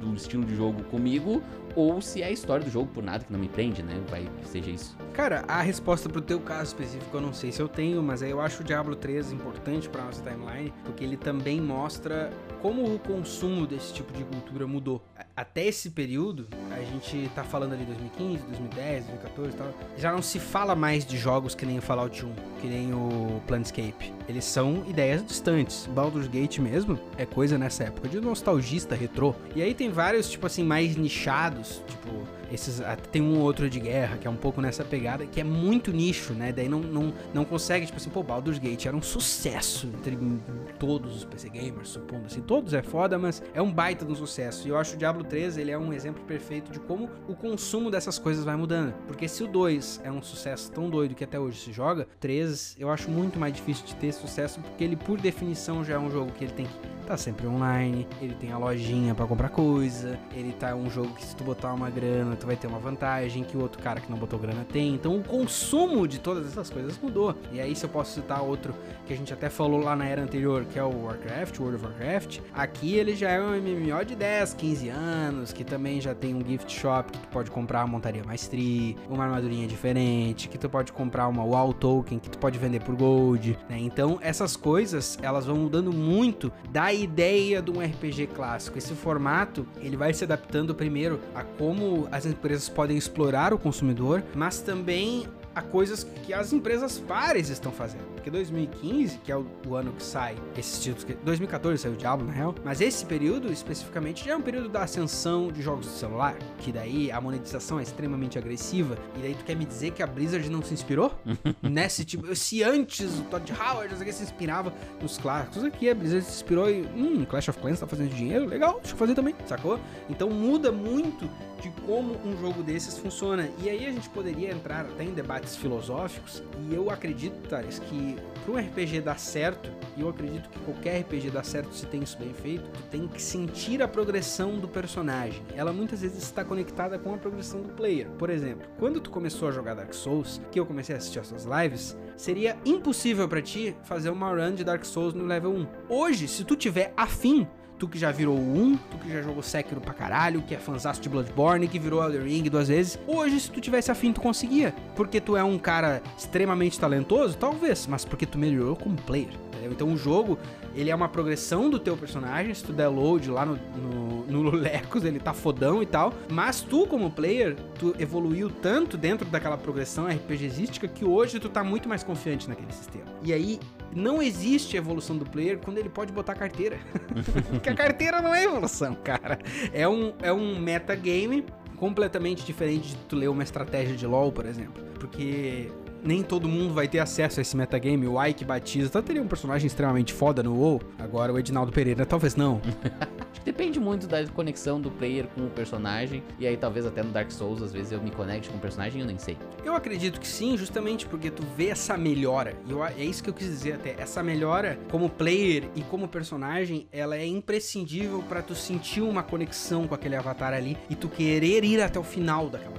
do estilo de jogo comigo ou se é a história do jogo por nada que não me prende, né? Vai que seja isso. Cara, a resposta pro teu caso específico eu não sei se eu tenho, mas eu acho o Diablo 3 importante para nossa timeline, porque ele também mostra como o consumo desse tipo de cultura mudou. Até esse período, a gente tá falando ali 2015, 2010, 2014 e tal, já não se fala mais de jogos que nem o Fallout 1, que nem o Planescape. Eles são ideias distantes. Baldur's Gate mesmo é coisa nessa época de nostalgista retrô. E aí tem vários, tipo assim, mais nichados, tipo esses, tem um outro de guerra que é um pouco nessa pegada, que é muito nicho, né? Daí não, não, não consegue, tipo assim, pô, Baldur's Gate era um sucesso entre todos os PC gamers, supondo assim. Todos é foda, mas é um baita de um sucesso. E eu acho o Diablo 3 ele é um exemplo perfeito de como o consumo dessas coisas vai mudando. Porque se o 2 é um sucesso tão doido que até hoje se joga, 3 eu acho muito mais difícil de ter sucesso, porque ele, por definição, já é um jogo que ele tem que tá sempre online, ele tem a lojinha para comprar coisa, ele tá um jogo que se tu botar uma grana, tu vai ter uma vantagem que o outro cara que não botou grana tem. Então o consumo de todas essas coisas mudou. E aí se eu posso citar outro que a gente até falou lá na era anterior, que é o Warcraft, World of Warcraft, aqui ele já é um MMO de 10, 15 anos, que também já tem um gift shop que tu pode comprar uma montaria mais tri, uma armadurinha diferente, que tu pode comprar uma WoW token que tu pode vender por gold, né? Então essas coisas, elas vão mudando muito da ideia de um RPG clássico. Esse formato, ele vai se adaptando primeiro a como as empresas podem explorar o consumidor, mas também a coisas que as empresas pares estão fazendo. Porque 2015, que é o, o ano que sai esses títulos, 2014 saiu o Diablo na real, mas esse período especificamente já é um período da ascensão de jogos de celular, que daí a monetização é extremamente agressiva, e daí tu quer me dizer que a Blizzard não se inspirou nesse tipo, se antes o Todd Howard se inspirava nos clássicos, aqui a Blizzard se inspirou e, hum, Clash of Clans tá fazendo dinheiro, legal, deixa eu fazer também, sacou? Então muda muito de como um jogo desses funciona. E aí a gente poderia entrar até em debates filosóficos e eu acredito, Thales, que para um RPG dar certo, e eu acredito que qualquer RPG dá certo se tem isso bem feito, tu tem que sentir a progressão do personagem. Ela muitas vezes está conectada com a progressão do player. Por exemplo, quando tu começou a jogar Dark Souls, que eu comecei a assistir as suas lives, seria impossível para ti fazer uma run de Dark Souls no level 1. Hoje, se tu tiver afim, Tu que já virou um, tu que já jogou Sekiro pra caralho, que é fãzaço de Bloodborne, que virou Elden Ring duas vezes. Hoje, se tu tivesse afim, tu conseguia. Porque tu é um cara extremamente talentoso? Talvez, mas porque tu melhorou como player. Entendeu? Então o jogo, ele é uma progressão do teu personagem. Se tu der load lá no, no, no Lulecos, ele tá fodão e tal. Mas tu, como player, tu evoluiu tanto dentro daquela progressão RPGística que hoje tu tá muito mais confiante naquele sistema. E aí, não existe evolução do player quando ele pode botar carteira. Porque a carteira não é evolução, cara. É um, é um metagame completamente diferente de tu ler uma estratégia de LoL, por exemplo. Porque nem todo mundo vai ter acesso a esse metagame. O Ike Batista teria um personagem extremamente foda no WoW. Agora o Edinaldo Pereira talvez não. Acho que depende muito da conexão do player com o personagem. E aí talvez até no Dark Souls, às vezes eu me conecte com o personagem e eu nem sei. Eu acredito que sim, justamente porque tu vê essa melhora. E eu, é isso que eu quis dizer até. Essa melhora como player e como personagem, ela é imprescindível para tu sentir uma conexão com aquele avatar ali e tu querer ir até o final daquela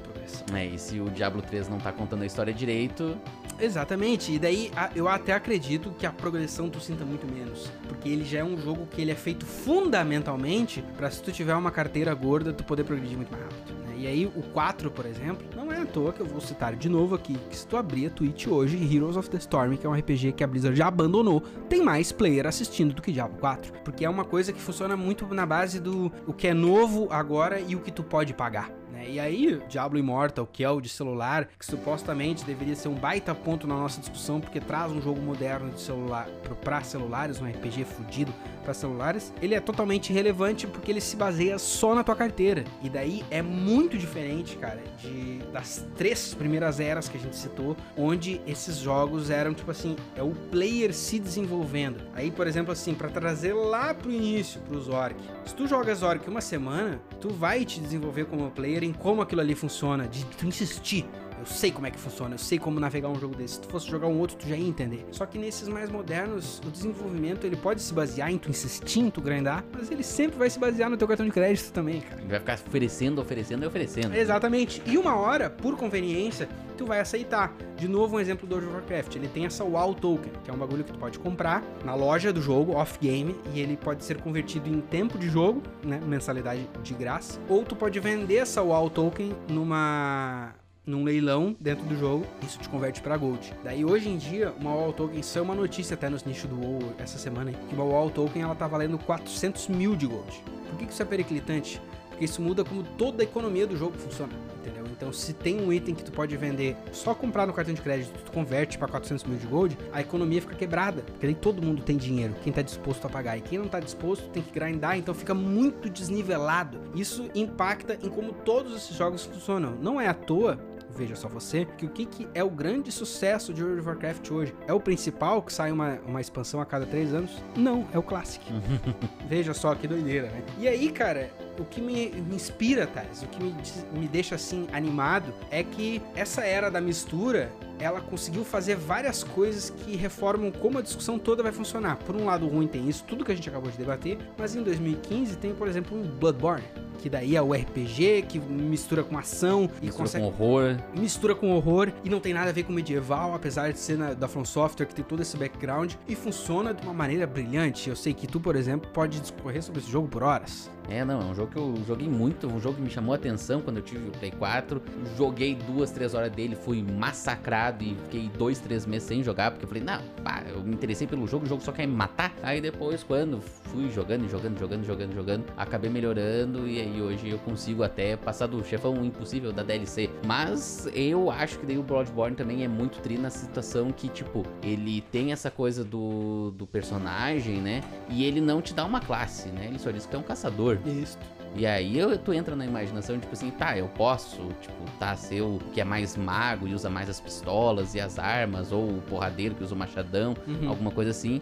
É, e se o Diablo 3 não tá contando a história direito, Exatamente, e daí eu até acredito que a progressão tu sinta muito menos, porque ele já é um jogo que ele é feito fundamentalmente pra se tu tiver uma carteira gorda tu poder progredir muito mais rápido. né? E aí o 4, por exemplo, não é à toa que eu vou citar de novo aqui, que se tu abrir a Twitch hoje, Heroes of the Storm, que é um RPG que a Blizzard já abandonou, tem mais player assistindo do que Diablo 4, porque é uma coisa que funciona muito na base do o que é novo agora e o que tu pode pagar. Né? E aí, Diablo Immortal, que é o de celular, que supostamente deveria ser um baita ponto na nossa discussão, porque traz um jogo moderno de celular pra celulares, um RPG fudido pra celulares, ele é totalmente irrelevante porque ele se baseia só na tua carteira. E daí é muito diferente, cara, de das três primeiras eras que a gente citou, onde esses jogos eram tipo assim, é o player se desenvolvendo. Aí, por exemplo, assim, pra trazer lá pro início, pro Zork. Se tu joga Zork uma semana, tu vai te desenvolver como player em como aquilo ali funciona, de tu insistir. Eu sei como é que funciona, eu sei como navegar um jogo desse. Se tu fosse jogar um outro, tu já ia entender. Só que nesses mais modernos, o desenvolvimento ele pode se basear em tu insistir, em tu grindar, mas ele sempre vai se basear no teu cartão de crédito também, cara. ele vai ficar oferecendo, oferecendo e oferecendo. Exatamente. E uma hora, por conveniência, tu vai aceitar. De novo, um exemplo do World of Warcraft. Ele tem essa WoW Token, que é um bagulho que tu pode comprar na loja do jogo, off-game, e ele pode ser convertido em tempo de jogo, né? Mensalidade de graça. Ou tu pode vender essa WoW Token numa num leilão dentro do jogo, isso te converte pra Gold. Daí hoje em dia, uma WoW Token, isso é uma notícia até nos nichos do WoW essa semana, que uma WoW Token ela tá valendo 400 mil de Gold. Por que que isso é periclitante? Porque isso muda como toda a economia do jogo funciona, entendeu? Então, se tem um item que tu pode vender, só comprar no cartão de crédito, tu converte pra 400 mil de gold, a economia fica quebrada. Porque nem todo mundo tem dinheiro, quem tá disposto a pagar. E quem não tá disposto tem que grindar, então fica muito desnivelado. Isso impacta em como todos esses jogos funcionam. Não é à toa Veja só você, que o que, que é o grande sucesso de World of Warcraft hoje? É o principal, que sai uma, uma expansão a cada três anos? Não, é o Classic. Veja só que doideira, né? E aí, cara, o que me, me inspira, Thales, o que me, me deixa assim animado é que essa era da mistura ela conseguiu fazer várias coisas que reformam como a discussão toda vai funcionar. Por um lado ruim tem isso, tudo que a gente acabou de debater, mas em 2015 tem, por exemplo, um Bloodborne, que daí é o RPG, que mistura com ação e Mistura consegue com horror. mistura com horror e não tem nada a ver com medieval, apesar de ser na- da From Software, que tem todo esse background, e funciona de uma maneira brilhante. Eu sei que tu, por exemplo, pode discorrer sobre esse jogo por horas. É, não, é um jogo que eu joguei muito, um jogo que me chamou a atenção quando eu tive o Play 4. Joguei duas, três horas dele, fui massacrado e fiquei dois, três meses sem jogar, porque eu falei, não, pá, eu me interessei pelo jogo, o jogo só quer me matar. Aí depois, quando fui jogando, jogando, jogando, jogando, jogando, acabei melhorando e aí hoje eu consigo até passar do chefão impossível da DLC. Mas eu acho que daí o Bloodborne também é muito tri na situação que, tipo, ele tem essa coisa do, do personagem, né? E ele não te dá uma classe, né? Ele só diz que é um caçador. Isso. E aí eu, tu entra na imaginação, tipo assim, tá, eu posso, tipo, tá, ser o que é mais mago e usa mais as pistolas e as armas, ou o porradeiro que usa o machadão, Uhum. alguma coisa assim.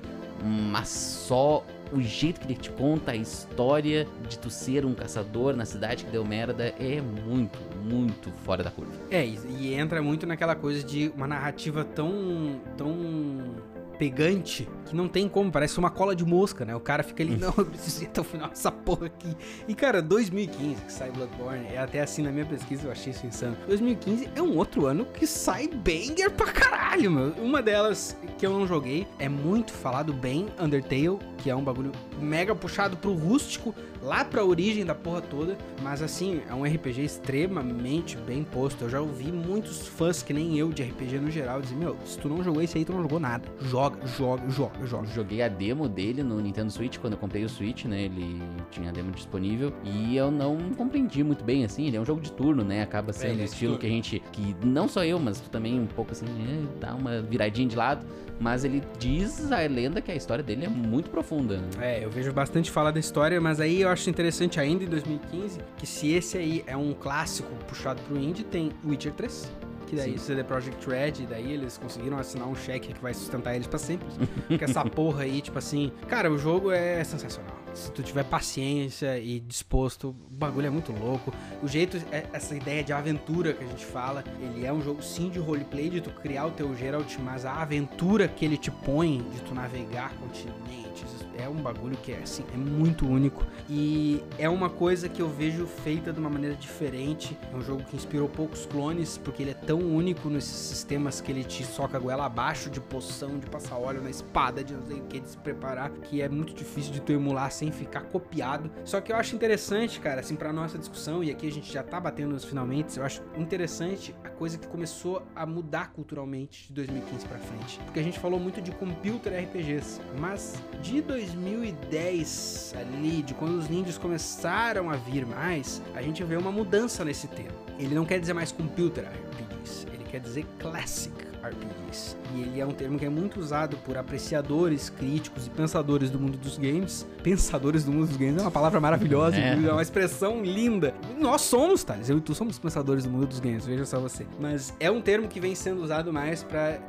mas só o jeito que ele te conta a história de tu ser um caçador na cidade que deu merda é muito, muito fora da curva. É, e, e entra muito naquela coisa de uma narrativa tão. tão pegante que não tem como, parece uma cola de mosca, né? O cara fica ali, não, eu preciso ir até o final dessa porra aqui. E cara, 2015 que sai Bloodborne, é até assim na minha pesquisa eu achei isso insano. 2015 é um outro ano que sai banger pra caralho, meu. Uma delas que eu não joguei é muito falado bem, Undertale, que é um bagulho mega puxado pro rústico, lá pra origem da porra toda, mas assim, é um RPG extremamente bem posto. Eu já ouvi muitos fãs que nem eu de RPG no geral dizer, meu, se tu não jogou esse aí, tu não jogou nada. Joga, joga, joga, joga. Joguei a demo dele no Nintendo Switch quando eu comprei o Switch, né? Ele tinha a demo disponível e eu não compreendi muito bem assim, ele é um jogo de turno, né? Acaba sendo é o estilo que a gente que não só eu, mas tu também um pouco assim, é, dá uma viradinha de lado, mas ele diz a lenda que a história dele é muito profunda. Né? É, eu vejo bastante falar da história, mas aí eu acho interessante ainda em 2015 que se esse aí é um clássico puxado pro indie, tem Witcher 3. Que daí Sim. CD Projekt Red, e daí eles conseguiram assinar um cheque que vai sustentar eles pra sempre. Porque essa porra aí, tipo assim, cara, o jogo é sensacional. Se tu tiver paciência e disposto, o bagulho é muito louco. O jeito, é- essa ideia de aventura que a gente fala, ele é um jogo sim de roleplay, de tu criar o teu Geralt, mas a aventura que ele te põe, de tu navegar continentes, é um bagulho que é assim, é muito único. E é uma coisa que eu vejo feita de uma maneira diferente. É um jogo que inspirou poucos clones, porque ele é tão único nesses sistemas que ele te soca a goela abaixo de poção, de passar óleo na espada, de não sei o que, de se preparar, que é muito difícil de tu emular sem ficar copiado. Só que eu acho interessante, cara, assim, pra nossa discussão, e aqui a gente já tá batendo nos finalmente, eu acho interessante a coisa que começou a mudar culturalmente de 2015 pra frente. Porque a gente falou muito de computer RPGs, mas de 2010 ali, de quando os ninjas começaram a vir mais, a gente vê uma mudança nesse termo. Ele não quer dizer mais computer RPGs, ele quer dizer classic RPGs. E ele é um termo que é muito usado por apreciadores, críticos e pensadores do mundo dos games. Pensadores do mundo dos games é uma palavra maravilhosa, É. é uma expressão linda. Nós somos, Thales, eu e tu somos pensadores do mundo dos games, veja só você. Mas é um termo que vem sendo usado mais pra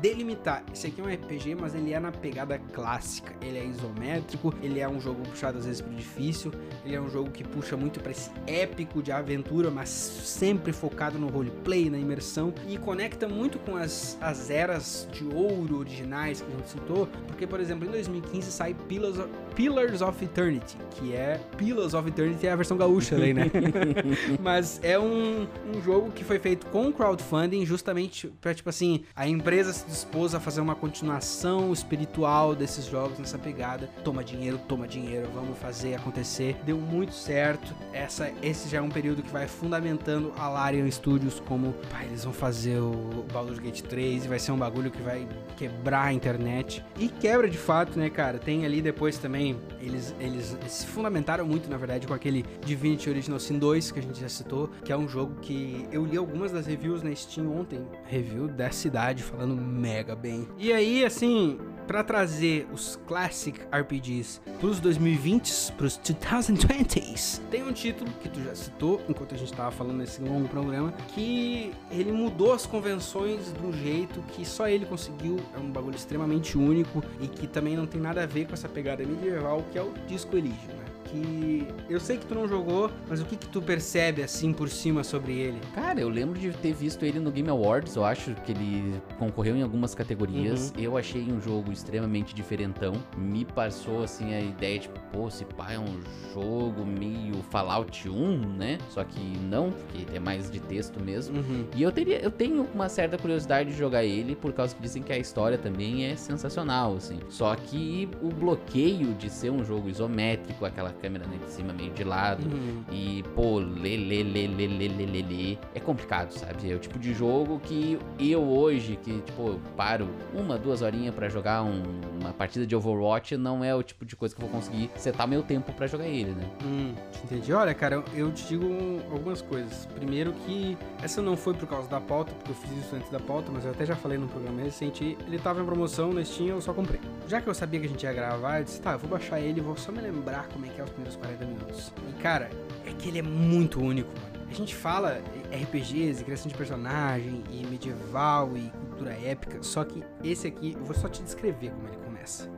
delimitar. Esse aqui é um RPG, mas ele é na pegada clássica. Ele é isométrico, ele é um jogo puxado às vezes pro difícil, ele é um jogo que puxa muito pra esse épico de aventura, mas sempre focado no roleplay, na imersão, e conecta muito com as, as eras de ouro originais que a gente citou, porque, por exemplo, em 2015 sai Pillars of, Pillars of Eternity, que é Pillars of Eternity é a versão gaúcha ali, né? Mas é um, um jogo que foi feito com crowdfunding justamente pra, tipo assim, a empresa se dispôs a fazer uma continuação espiritual desses jogos nessa pegada. Toma dinheiro, toma dinheiro, vamos fazer acontecer. Deu muito certo. Essa, esse já é um período que vai fundamentando a Larian Studios como, pá, eles vão fazer o Baldur's Gate 3 e vai ser um bagulho que vai quebrar a internet. E quebra de fato, né, cara? Tem ali depois também, eles, eles se fundamentaram muito, na verdade, com aquele Divinity Original Sin 2, que a gente já citou, que é um jogo que eu li algumas das reviews na Steam ontem. Review dessa cidade, falando mega bem. E aí, assim, pra trazer os Classic RPGs pros 2020s, pros 2020s, tem um título que tu já citou, enquanto a gente tava falando nesse longo programa, que ele mudou as convenções de um jeito que só ele conseguiu. É um bagulho extremamente único e que também não tem nada a ver com essa pegada medieval, que é o Disco Elysium, né? Que eu sei que tu não jogou, mas o que que tu percebe assim por cima sobre ele? Cara, eu lembro de ter visto ele no Game Awards, eu acho que ele concorreu em algumas categorias. Eu achei um jogo extremamente diferentão. Me passou assim a ideia de, pô, esse pá é um jogo meio Fallout 1, né? Só que não, porque é mais de texto mesmo. Uhum. E eu, teria, eu tenho uma certa curiosidade de jogar ele, por causa que dizem que a história também é sensacional, assim. Só que o bloqueio de ser um jogo isométrico, aquela câmera né, de cima meio de lado, Uhum. e, pô, lê, lê, lê, lê, lê, lê, lê, lê, é complicado, sabe? É o tipo de jogo que eu hoje, que, tipo, eu paro uma, duas horinhas pra jogar um- uma partida de Overwatch, não é o tipo de coisa que eu vou conseguir setar meu tempo pra jogar ele, né? Hum, entendi. Olha, cara, eu, te digo algumas coisas. Primeiro que essa não foi por causa da pauta, porque eu fiz isso antes da pauta, mas eu até já falei no programa recente. Ele tava em promoção na Steam, eu só comprei. Já que eu sabia que a gente ia gravar, eu disse, tá, eu vou baixar ele vou só me lembrar como é que é os primeiros 40 minutos. E, cara, é que ele é muito único, mano. A gente fala RPGs e criação de personagem e medieval e cultura épica, só que esse aqui, eu vou só te descrever como ele começa.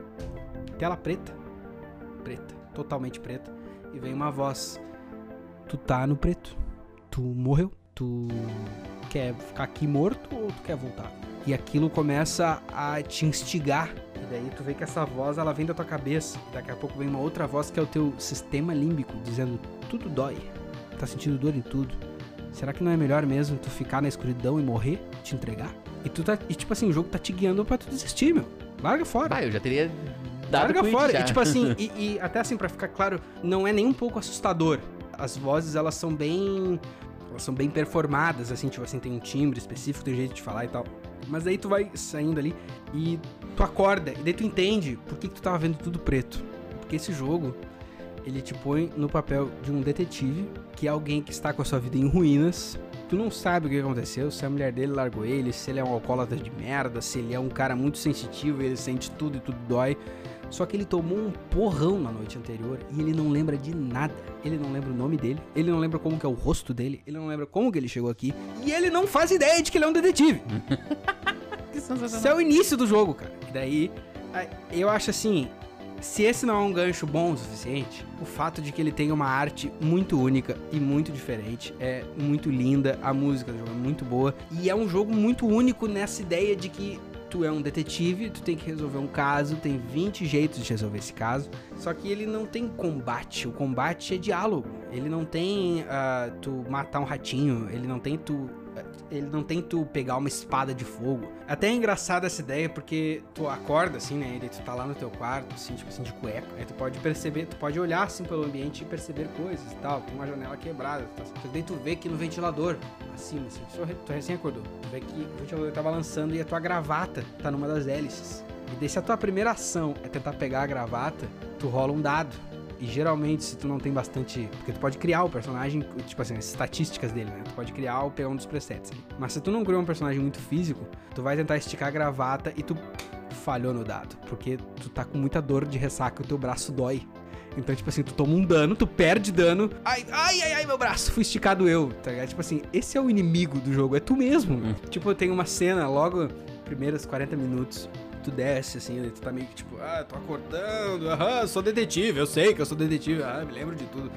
tela preta. Preta, totalmente preta. E vem uma voz. Tu tá no preto. Tu morreu. Tu quer ficar aqui morto ou tu quer voltar? E aquilo começa a te instigar. E daí tu vê que essa voz ela vem da tua cabeça. Daqui a pouco vem uma outra voz que é o teu sistema límbico dizendo tudo dói. Tá sentindo dor em tudo. Será que não é melhor mesmo tu ficar na escuridão e morrer, te entregar? E tu tá e tipo assim, o jogo tá te guiando para tu desistir, meu. Larga fora. Ah, eu já teria dado Larga fora. Já. E tipo assim, e, e até assim para ficar claro, não é nem um pouco assustador. As vozes elas são bem elas são bem performadas, assim, tipo assim, tem um timbre específico, tem jeito de falar e tal. Mas aí tu vai saindo ali e tu acorda, e daí tu entende por que, que tu tava vendo tudo preto. Porque esse jogo, ele te põe no papel de um detetive, que é alguém que está com a sua vida em ruínas. Tu não sabe o que aconteceu, se a mulher dele largou ele, se ele é um alcoólatra de merda, se ele é um cara muito sensitivo ele sente tudo e tudo dói. Só que ele tomou um porrão na noite anterior e ele não lembra de nada. Ele não lembra o nome dele, ele não lembra como que é o rosto dele, ele não lembra como que ele chegou aqui e ele não faz ideia de que ele é um detetive. Isso é o início do jogo, cara. E daí, eu acho assim, se esse não é um gancho bom o suficiente, o fato de que ele tem uma arte muito única e muito diferente, é muito linda, a música do jogo é muito boa, e é um jogo muito único nessa ideia de que tu é um detetive, tu tem que resolver um caso, tem 20 jeitos de resolver esse caso. Só que ele não tem combate, o combate é diálogo. Ele não tem uh, tu matar um ratinho, ele não tem tu ele não tem tu pegar uma espada de fogo. Até é engraçada essa ideia, porque tu acorda assim, né? E tu tá lá no teu quarto, assim, tipo assim, de cueca. Aí tu pode perceber, tu pode olhar assim pelo ambiente e perceber coisas e tal. Tem uma janela quebrada. Tá? Daí tu vê que no ventilador, acima, assim, tu recém acordou. Tu vê que o ventilador tá balançando e a tua gravata tá numa das hélices. E daí se a tua primeira ação é tentar pegar a gravata, tu rola um dado. E geralmente, se tu não tem bastante. Porque tu pode criar o personagem, tipo assim, as estatísticas dele, né? Tu pode criar ou pegar um dos presets. Mas se tu não criou um personagem muito físico, tu vai tentar esticar a gravata e tu falhou no dado. Porque tu tá com muita dor de ressaca, o teu braço dói. Então, tipo assim, tu toma um dano, tu perde dano. Ai, ai, ai, ai, meu braço, fui esticado eu, tá ligado? Tipo assim, esse é o inimigo do jogo, é tu mesmo. Hum. Tipo, tem uma cena logo, primeiros 40 minutos, tu desce, assim, tu tá meio que tipo, ah, tô acordando, aham, sou detetive, eu sei que eu sou detetive, ah, me lembro de tudo.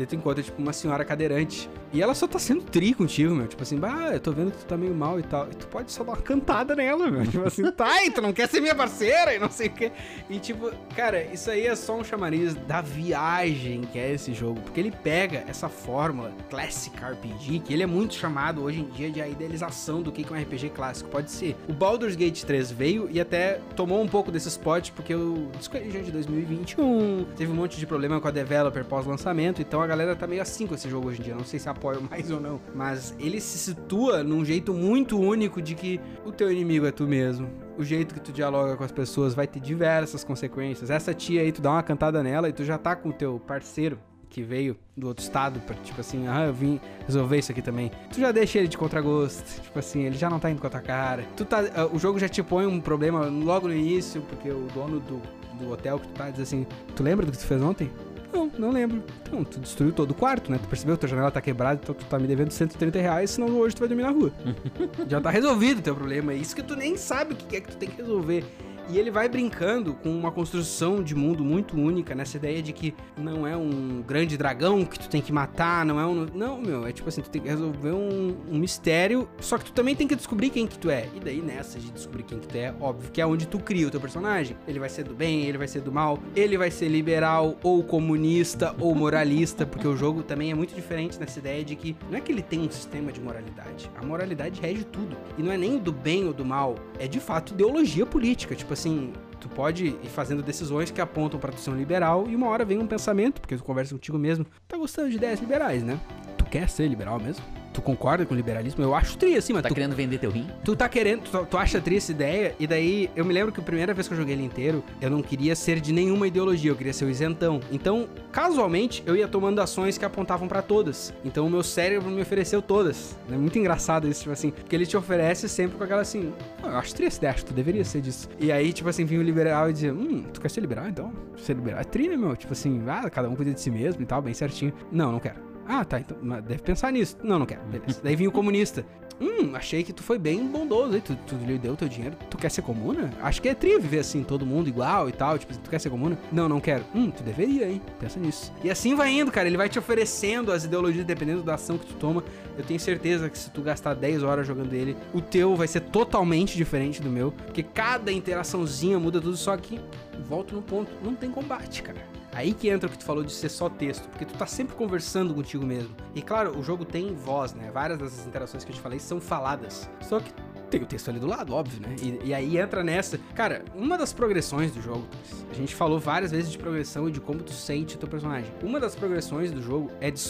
Daí tu encontra, tipo, uma senhora cadeirante. E ela só tá sendo tri contigo, meu. Tipo assim, bah, eu tô vendo que tu tá meio mal e tal. E tu pode só dar uma cantada nela, meu. Tipo assim, tá, e tu não quer ser minha parceira e não sei o quê. E tipo, cara, isso aí é só um chamariz da viagem que é esse jogo. Porque ele pega essa fórmula Classic RPG, que ele é muito chamado hoje em dia de a idealização do que é um RPG clássico. Pode ser. O Baldur's Gate 3 veio e até tomou um pouco desse spot, porque o disco é de 2021. Teve um monte de problema com a developer pós-lançamento, então a galera tá meio assim com esse jogo hoje em dia. Não sei se apoio mais ou não. Mas ele se situa num jeito muito único de que o teu inimigo é tu mesmo. O jeito que tu dialoga com as pessoas vai ter diversas consequências. Essa tia aí, tu dá uma cantada nela e tu já tá com o teu parceiro que veio do outro estado, pra, tipo assim, ah, eu vim resolver isso aqui também. Tu já deixa ele de contragosto, tipo assim, ele já não tá indo com a tua cara. Tu tá, uh, o jogo já te põe um problema logo no início, porque o dono do, do hotel que tu tá diz assim, tu lembra do que tu fez ontem? Não, não lembro. Então, tu destruiu todo o quarto, né? Tu percebeu que tua janela tá quebrada, então tu tá me devendo 130 reais, senão hoje tu vai dormir na rua. Já tá resolvido o teu problema. É isso que tu nem sabe o que é que tu tem que resolver. E ele vai brincando com uma construção de mundo muito única, nessa ideia de que não é um grande dragão que tu tem que matar, não é um. Não, meu, é tipo assim, tu tem que resolver um, um mistério, só que tu também tem que descobrir quem que tu é. E daí, nessa de descobrir quem que tu é, óbvio que é onde tu cria o teu personagem. Ele vai ser do bem, ele vai ser do mal, ele vai ser liberal, ou comunista, ou moralista, porque o jogo também é muito diferente nessa ideia de que não é que ele tem um sistema de moralidade. A moralidade rege tudo. E não é nem do bem ou do mal, é de fato ideologia política. Tipo assim, assim, tu pode ir fazendo decisões que apontam para tu ser um liberal e uma hora vem um pensamento, porque tu conversa contigo mesmo, tá gostando de ideias liberais, né? Tu quer ser liberal mesmo? Tu concorda com o liberalismo? Eu acho tri, assim, mas. Tá tu, querendo vender teu rim? Tu tá querendo, tu, tu acha tri essa ideia, e daí eu me lembro que a primeira vez que eu joguei ele inteiro, eu não queria ser de nenhuma ideologia, eu queria ser o isentão. Então, casualmente, eu ia tomando ações que apontavam para todas. Então o meu cérebro me ofereceu todas. É muito engraçado isso, tipo assim, porque ele te oferece sempre com aquela assim, oh, eu acho tri essa ideia, acho que tu deveria ser disso. E aí, tipo assim, vinha o liberal e dizia, hum, tu quer ser liberal então? Ser liberal é tri, né, meu? Tipo assim, ah, cada um cuida de si mesmo e tal, bem certinho. Não, não quero Ah, tá, então deve pensar nisso. Não, não quero. Beleza. Daí vinha o comunista. Hum, achei que tu foi bem bondoso aí. Tu, tu lhe deu teu dinheiro. Tu quer ser comuna? Acho que é tri viver assim, todo mundo igual e tal. Tipo, tu quer ser comuna? Não, não quero. Hum, tu deveria, hein? Pensa nisso. E assim vai indo, cara. Ele vai te oferecendo as ideologias dependendo da ação que tu toma. Eu tenho certeza que se tu gastar 10 horas jogando ele, o teu vai ser totalmente diferente do meu. Porque cada interaçãozinha muda tudo, só que volto no ponto. Não tem combate, cara. Aí que entra o que tu falou de ser só texto, porque tu tá sempre conversando contigo mesmo. E claro, o jogo tem voz, né? Várias dessas interações que eu te falei são faladas. Só que tem o texto ali do lado, óbvio, né? E, e, aí entra nessa. Cara, uma das progressões do jogo, a gente falou várias vezes de progressão e de como tu sente o teu personagem. Uma das progressões do jogo é, de,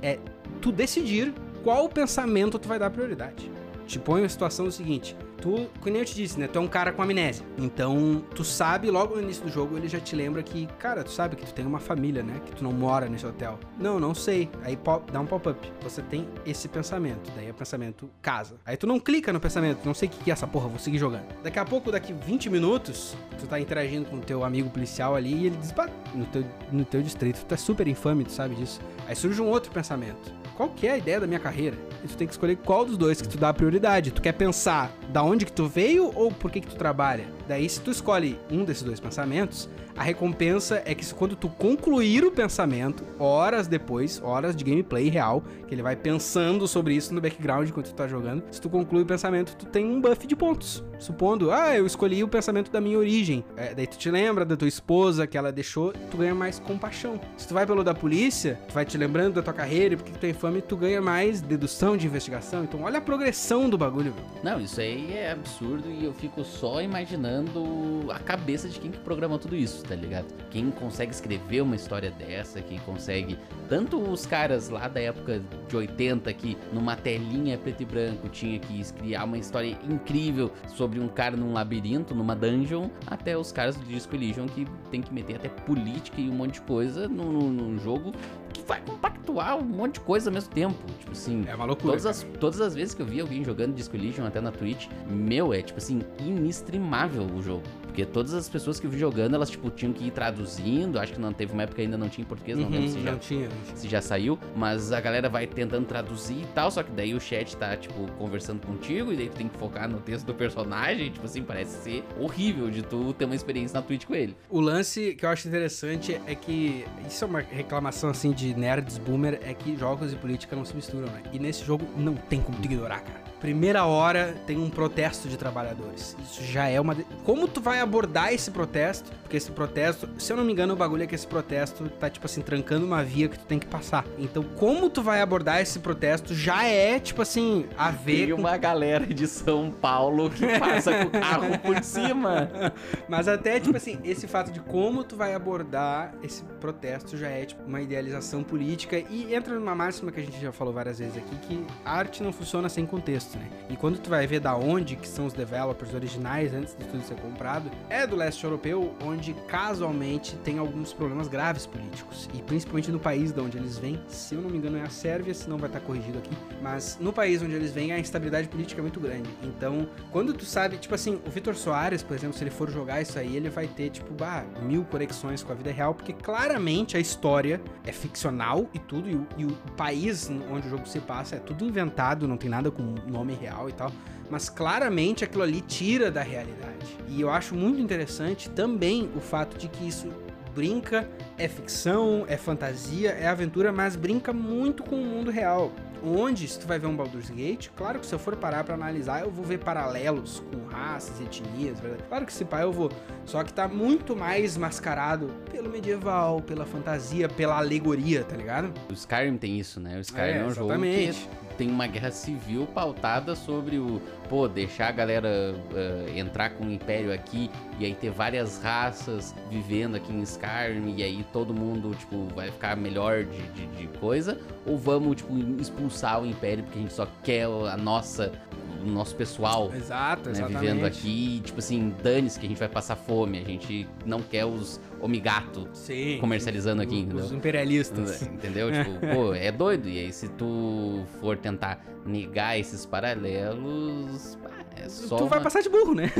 é tu decidir qual pensamento tu vai dar prioridade. Te põe a situação do seguinte: tu, como eu te disse, né? Tu é um cara com amnésia. Então, tu sabe, logo no início do jogo, ele já te lembra que, cara, tu sabe que tu tem uma família, né? Que tu não mora nesse hotel. Não, não sei. Aí pop, dá um pop-up. Você tem esse pensamento. Daí é pensamento casa. Aí tu não clica no pensamento, não sei o que é essa porra, vou seguir jogando. Daqui a pouco, daqui 20 minutos, tu tá interagindo com o teu amigo policial ali e ele diz, no teu, no teu distrito, tu é super infame, tu sabe disso. Aí surge um outro pensamento. Qual que é a ideia da minha carreira? E tu tem que escolher qual dos dois que tu dá prioridade. Tu quer pensar da onde que tu veio ou por que que tu trabalha? Daí, se tu escolhe um desses dois pensamentos, a recompensa é que quando tu concluir o pensamento, horas depois, horas de gameplay real, que ele vai pensando sobre isso no background enquanto tu tá jogando, se tu conclui o pensamento, tu tem um buff de pontos. Supondo, ah, eu escolhi o pensamento da minha origem. É, daí tu te lembra da tua esposa que ela deixou, tu ganha mais compaixão. Se tu vai pelo da polícia, tu vai te lembrando da tua carreira porque tu é infame, tu ganha mais dedução de investigação. Então olha a progressão do bagulho. Não, isso aí é absurdo e eu fico só imaginando a cabeça de quem que programou tudo isso tá ligado? Quem consegue escrever uma história dessa, quem consegue. Tanto os caras lá da época de 80 que numa telinha preto e branco tinha que criar uma história incrível sobre um cara num labirinto, numa dungeon, até os caras do Disco Elysium que tem que meter até política e um monte de coisa num jogo que vai compactuar um monte de coisa ao mesmo tempo. Tipo assim, é uma loucura. Todas as, todas as vezes que eu vi alguém jogando Disco Elysium até na Twitch, meu, é tipo assim, inestremável o jogo. Porque todas as pessoas que eu vi jogando, elas, tipo, tinham que ir traduzindo. Acho que não teve uma época ainda não tinha em português, não uhum, lembro se já, já, tinha, se já saiu. Mas a galera vai tentando traduzir e tal. Só que daí o chat tá, tipo, conversando contigo. E daí tu tem que focar no texto do personagem. Tipo assim, parece ser horrível de tu ter uma experiência na Twitch com ele. O lance que eu acho interessante é que. Isso é uma reclamação, assim, de nerds boomer. É que jogos e política não se misturam, né? E nesse jogo não tem como tu ignorar, cara primeira hora tem um protesto de trabalhadores. Isso já é uma. De... Como tu vai abordar esse protesto? Porque esse protesto, se eu não me engano, o bagulho é que esse protesto tá, tipo assim, trancando uma via que tu tem que passar. Então, como tu vai abordar esse protesto já é, tipo assim, a ver. Tem uma galera de São Paulo que passa com o carro por cima. Mas até, tipo assim, esse fato de como tu vai abordar esse protesto já é, tipo, uma idealização política e entra numa máxima que a gente já falou várias vezes aqui, que arte não funciona sem contexto né? E quando tu vai ver da onde que são os developers originais antes de tudo ser comprado, é do leste europeu, onde casualmente tem alguns problemas graves políticos. E principalmente no país de onde eles vêm, se eu não me engano é a Sérvia, se não vai estar corrigido aqui, mas no país onde eles vêm a instabilidade política é muito grande. Então, quando tu sabe, tipo assim, o Vitor Soares, por exemplo, se ele for jogar isso aí, ele vai ter, tipo, bah, mil conexões com a vida real, porque claramente a história é ficcional e tudo, e o, e o país onde o jogo se passa é tudo inventado, não tem nada com nome real e tal, mas claramente aquilo ali tira da realidade. E eu acho muito interessante também o fato de que isso brinca, é ficção, é fantasia, é aventura, mas brinca muito com o mundo real. Onde, se tu vai ver um Baldur's Gate, claro que se eu for parar para analisar, eu vou ver paralelos com raças, etnias, verdade? Claro que se pá eu vou. Só que tá muito mais mascarado pelo medieval, pela fantasia, pela alegoria, tá ligado? O Skyrim tem isso, né? O Skyrim é, é um exatamente. jogo que tem uma guerra civil pautada sobre o, pô, deixar a galera uh, entrar com o império aqui e aí ter várias raças vivendo aqui em Skyrim e aí todo mundo, tipo, vai ficar melhor de, de, de coisa? Ou vamos, tipo, expulsar o império porque a gente só quer a nossa o nosso pessoal Exato, né, vivendo aqui, tipo assim, dane-se que a gente vai passar fome, a gente não quer os Omigato Sim, comercializando aqui, entendeu? Os imperialistas. Entendeu? tipo, pô, é doido. E aí, se tu for tentar negar esses paralelos, é tu uma... vai passar de burro, né?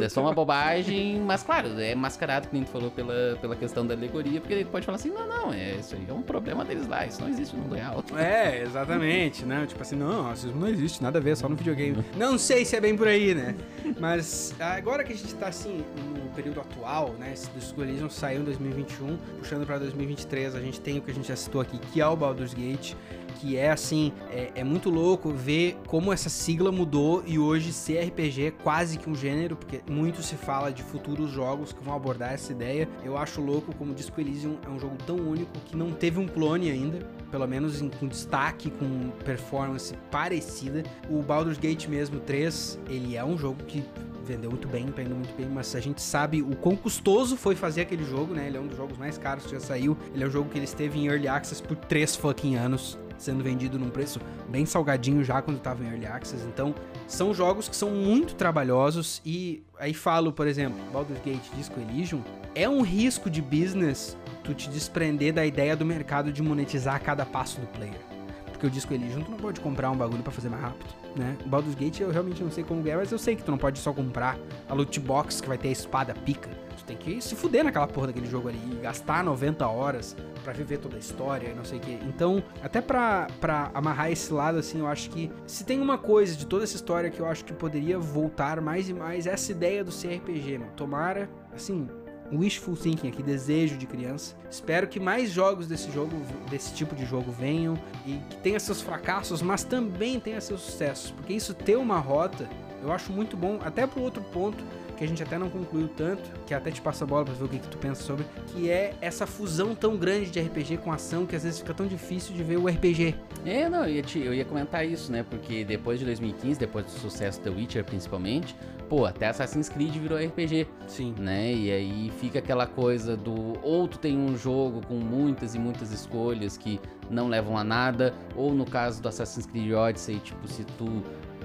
É, é só uma bobagem, mas claro, é mascarado, como a gente falou, pela, pela questão da alegoria, porque ele pode falar assim, não, não, é, isso aí é um problema deles lá, isso não existe no mundo real. É, exatamente, né? Tipo assim, não, racismo não existe, nada a ver, só no videogame. Não sei se é bem por aí, né? Mas agora que a gente tá assim, no período atual, né? Esse do School saiu em 2021, puxando pra 2023, a gente tem o que a gente já citou aqui, que é o Baldur's Gate que é assim, é, é, muito louco ver como essa sigla mudou e hoje CRPG é quase que um gênero, porque muito se fala de futuros jogos que vão abordar essa ideia. Eu acho louco como Disco Elysium é um jogo tão único que não teve um clone ainda, pelo menos em, com destaque, com performance parecida. O Baldur's Gate mesmo 3, ele é um jogo que vendeu muito bem, tá indo muito bem, mas a gente sabe o quão custoso foi fazer aquele jogo, né? Ele é um dos jogos mais caros que já saiu. Ele é um jogo que ele esteve em Early Access por 3 fucking anos sendo vendido num preço bem salgadinho já quando estava em Early Access. Então, são jogos que são muito trabalhosos e aí falo, por exemplo, Baldur's Gate Disco Elysium, é um risco de business tu te desprender da ideia do mercado de monetizar cada passo do player. Porque o Disco Elysium tu não pode comprar um bagulho para fazer mais rápido, né? O Baldur's Gate eu realmente não sei como é, mas eu sei que tu não pode só comprar a loot box que vai ter a espada pica. Tu tem que se fuder naquela porra daquele jogo ali e gastar 90 horas para viver toda a história e não sei o que. Então, até pra, pra amarrar esse lado, assim, eu acho que se tem uma coisa de toda essa história que eu acho que poderia voltar mais e mais, é essa ideia do CRPG, mano. Tomara, assim, wishful thinking aqui, desejo de criança. Espero que mais jogos desse jogo, desse tipo de jogo venham e que tenha seus fracassos, mas também tenha seus sucessos, porque isso ter uma rota, eu acho muito bom, até pro outro ponto que a gente até não concluiu tanto, que até te passa a bola pra ver o que, que tu pensa sobre, que é essa fusão tão grande de RPG com ação que às vezes fica tão difícil de ver o RPG. É, não, eu ia, te, eu ia comentar isso, né? Porque depois de 2015, depois do sucesso do Witcher principalmente, pô, até Assassin's Creed virou RPG. Sim. Né? E aí fica aquela coisa do ou tu tem um jogo com muitas e muitas escolhas que não levam a nada, ou no caso do Assassin's Creed Odyssey, tipo, se tu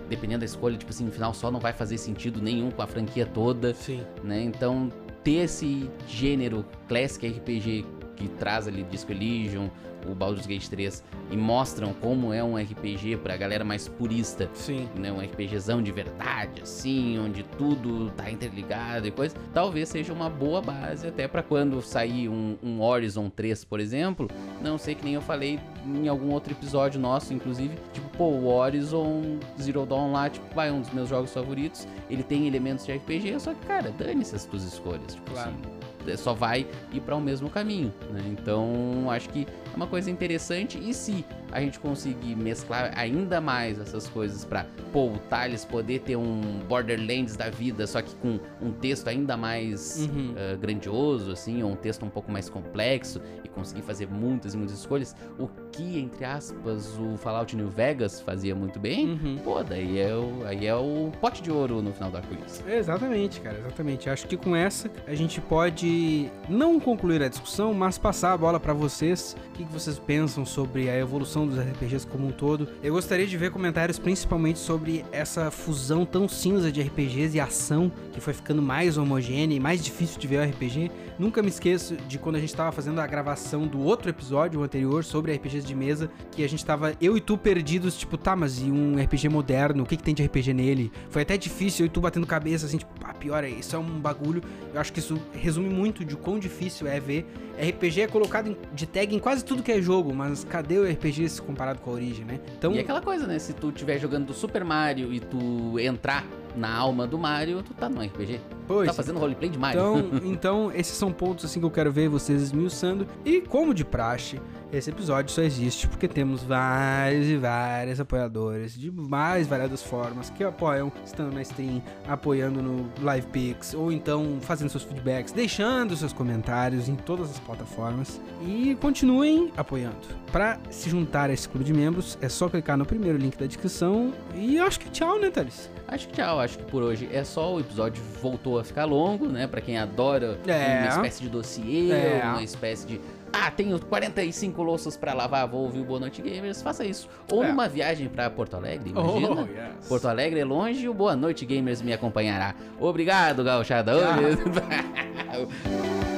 dependendo da escolha, tipo assim, no final só não vai fazer sentido nenhum com a franquia toda. Sim. Né? Então, ter esse gênero Classic RPG que traz ali Disco Elysium, o Baldur's Gate 3 e mostram como é um RPG pra galera mais purista. Sim. Né, um RPGzão de verdade, assim, onde tudo tá interligado e coisa. Talvez seja uma boa base até para quando sair um, um, Horizon 3, por exemplo. Não sei que nem eu falei em algum outro episódio nosso, inclusive. Tipo, pô, o Horizon Zero Dawn lá, tipo, vai, um dos meus jogos favoritos. Ele tem elementos de RPG, só que, cara, dane-se as tuas escolhas. Tipo claro. assim só vai ir para o mesmo caminho, né? Então, acho que é uma coisa interessante e se a gente conseguir mesclar ainda mais essas coisas para pô, o Thales poder ter um Borderlands da vida, só que com um texto ainda mais uhum. uh, grandioso, assim, ou um texto um pouco mais complexo e conseguir fazer muitas e muitas escolhas, o que, entre aspas, o Fallout New Vegas fazia muito bem, uhum. pô, daí é, o, aí é o pote de ouro no final do arco-íris. Exatamente, cara, exatamente. Acho que com essa a gente pode não concluir a discussão, mas passar a bola para vocês. O que, que vocês pensam sobre a evolução dos RPGs como um todo? Eu gostaria de ver comentários principalmente sobre essa fusão tão cinza de RPGs e ação que foi ficando mais homogênea e mais difícil de ver o RPG. Nunca me esqueço de quando a gente estava fazendo a gravação do outro episódio anterior sobre RPGs de mesa, que a gente tava eu e tu perdidos, tipo, tá, mas e um RPG moderno? O que, que tem de RPG nele? Foi até difícil eu e tu batendo cabeça, assim, tipo, ah, pior, é, isso é um bagulho. Eu acho que isso resume muito de quão difícil é ver. RPG é colocado de tag em quase tudo que é jogo, mas cadê o RPG se comparado com a origem, né? Então... E aquela coisa, né? Se tu estiver jogando do Super Mario e tu entrar na alma do Mario, tu tá no RPG. Pois. Tá fazendo roleplay de Mario. Então, então, esses são pontos assim que eu quero ver vocês esmiuçando. E como de praxe, esse episódio só existe porque temos vários e vários apoiadores de mais variadas formas que apoiam estando na stream, apoiando no Live Pix ou então fazendo seus feedbacks, deixando seus comentários em todas as plataformas e continuem apoiando. Para se juntar a esse clube de membros, é só clicar no primeiro link da descrição e acho que tchau, né, Thales? Acho que tchau, acho que por hoje é só. O episódio voltou a ficar longo, né? Para quem adora é. uma espécie de dossiê, é. uma espécie de ah, tenho 45 louças para lavar, vou ouvir o Boa Noite Gamers, faça isso. Ou é. numa viagem para Porto Alegre, imagina. Oh, yes. Porto Alegre é longe e o Boa Noite Gamers me acompanhará. Obrigado, gauchada.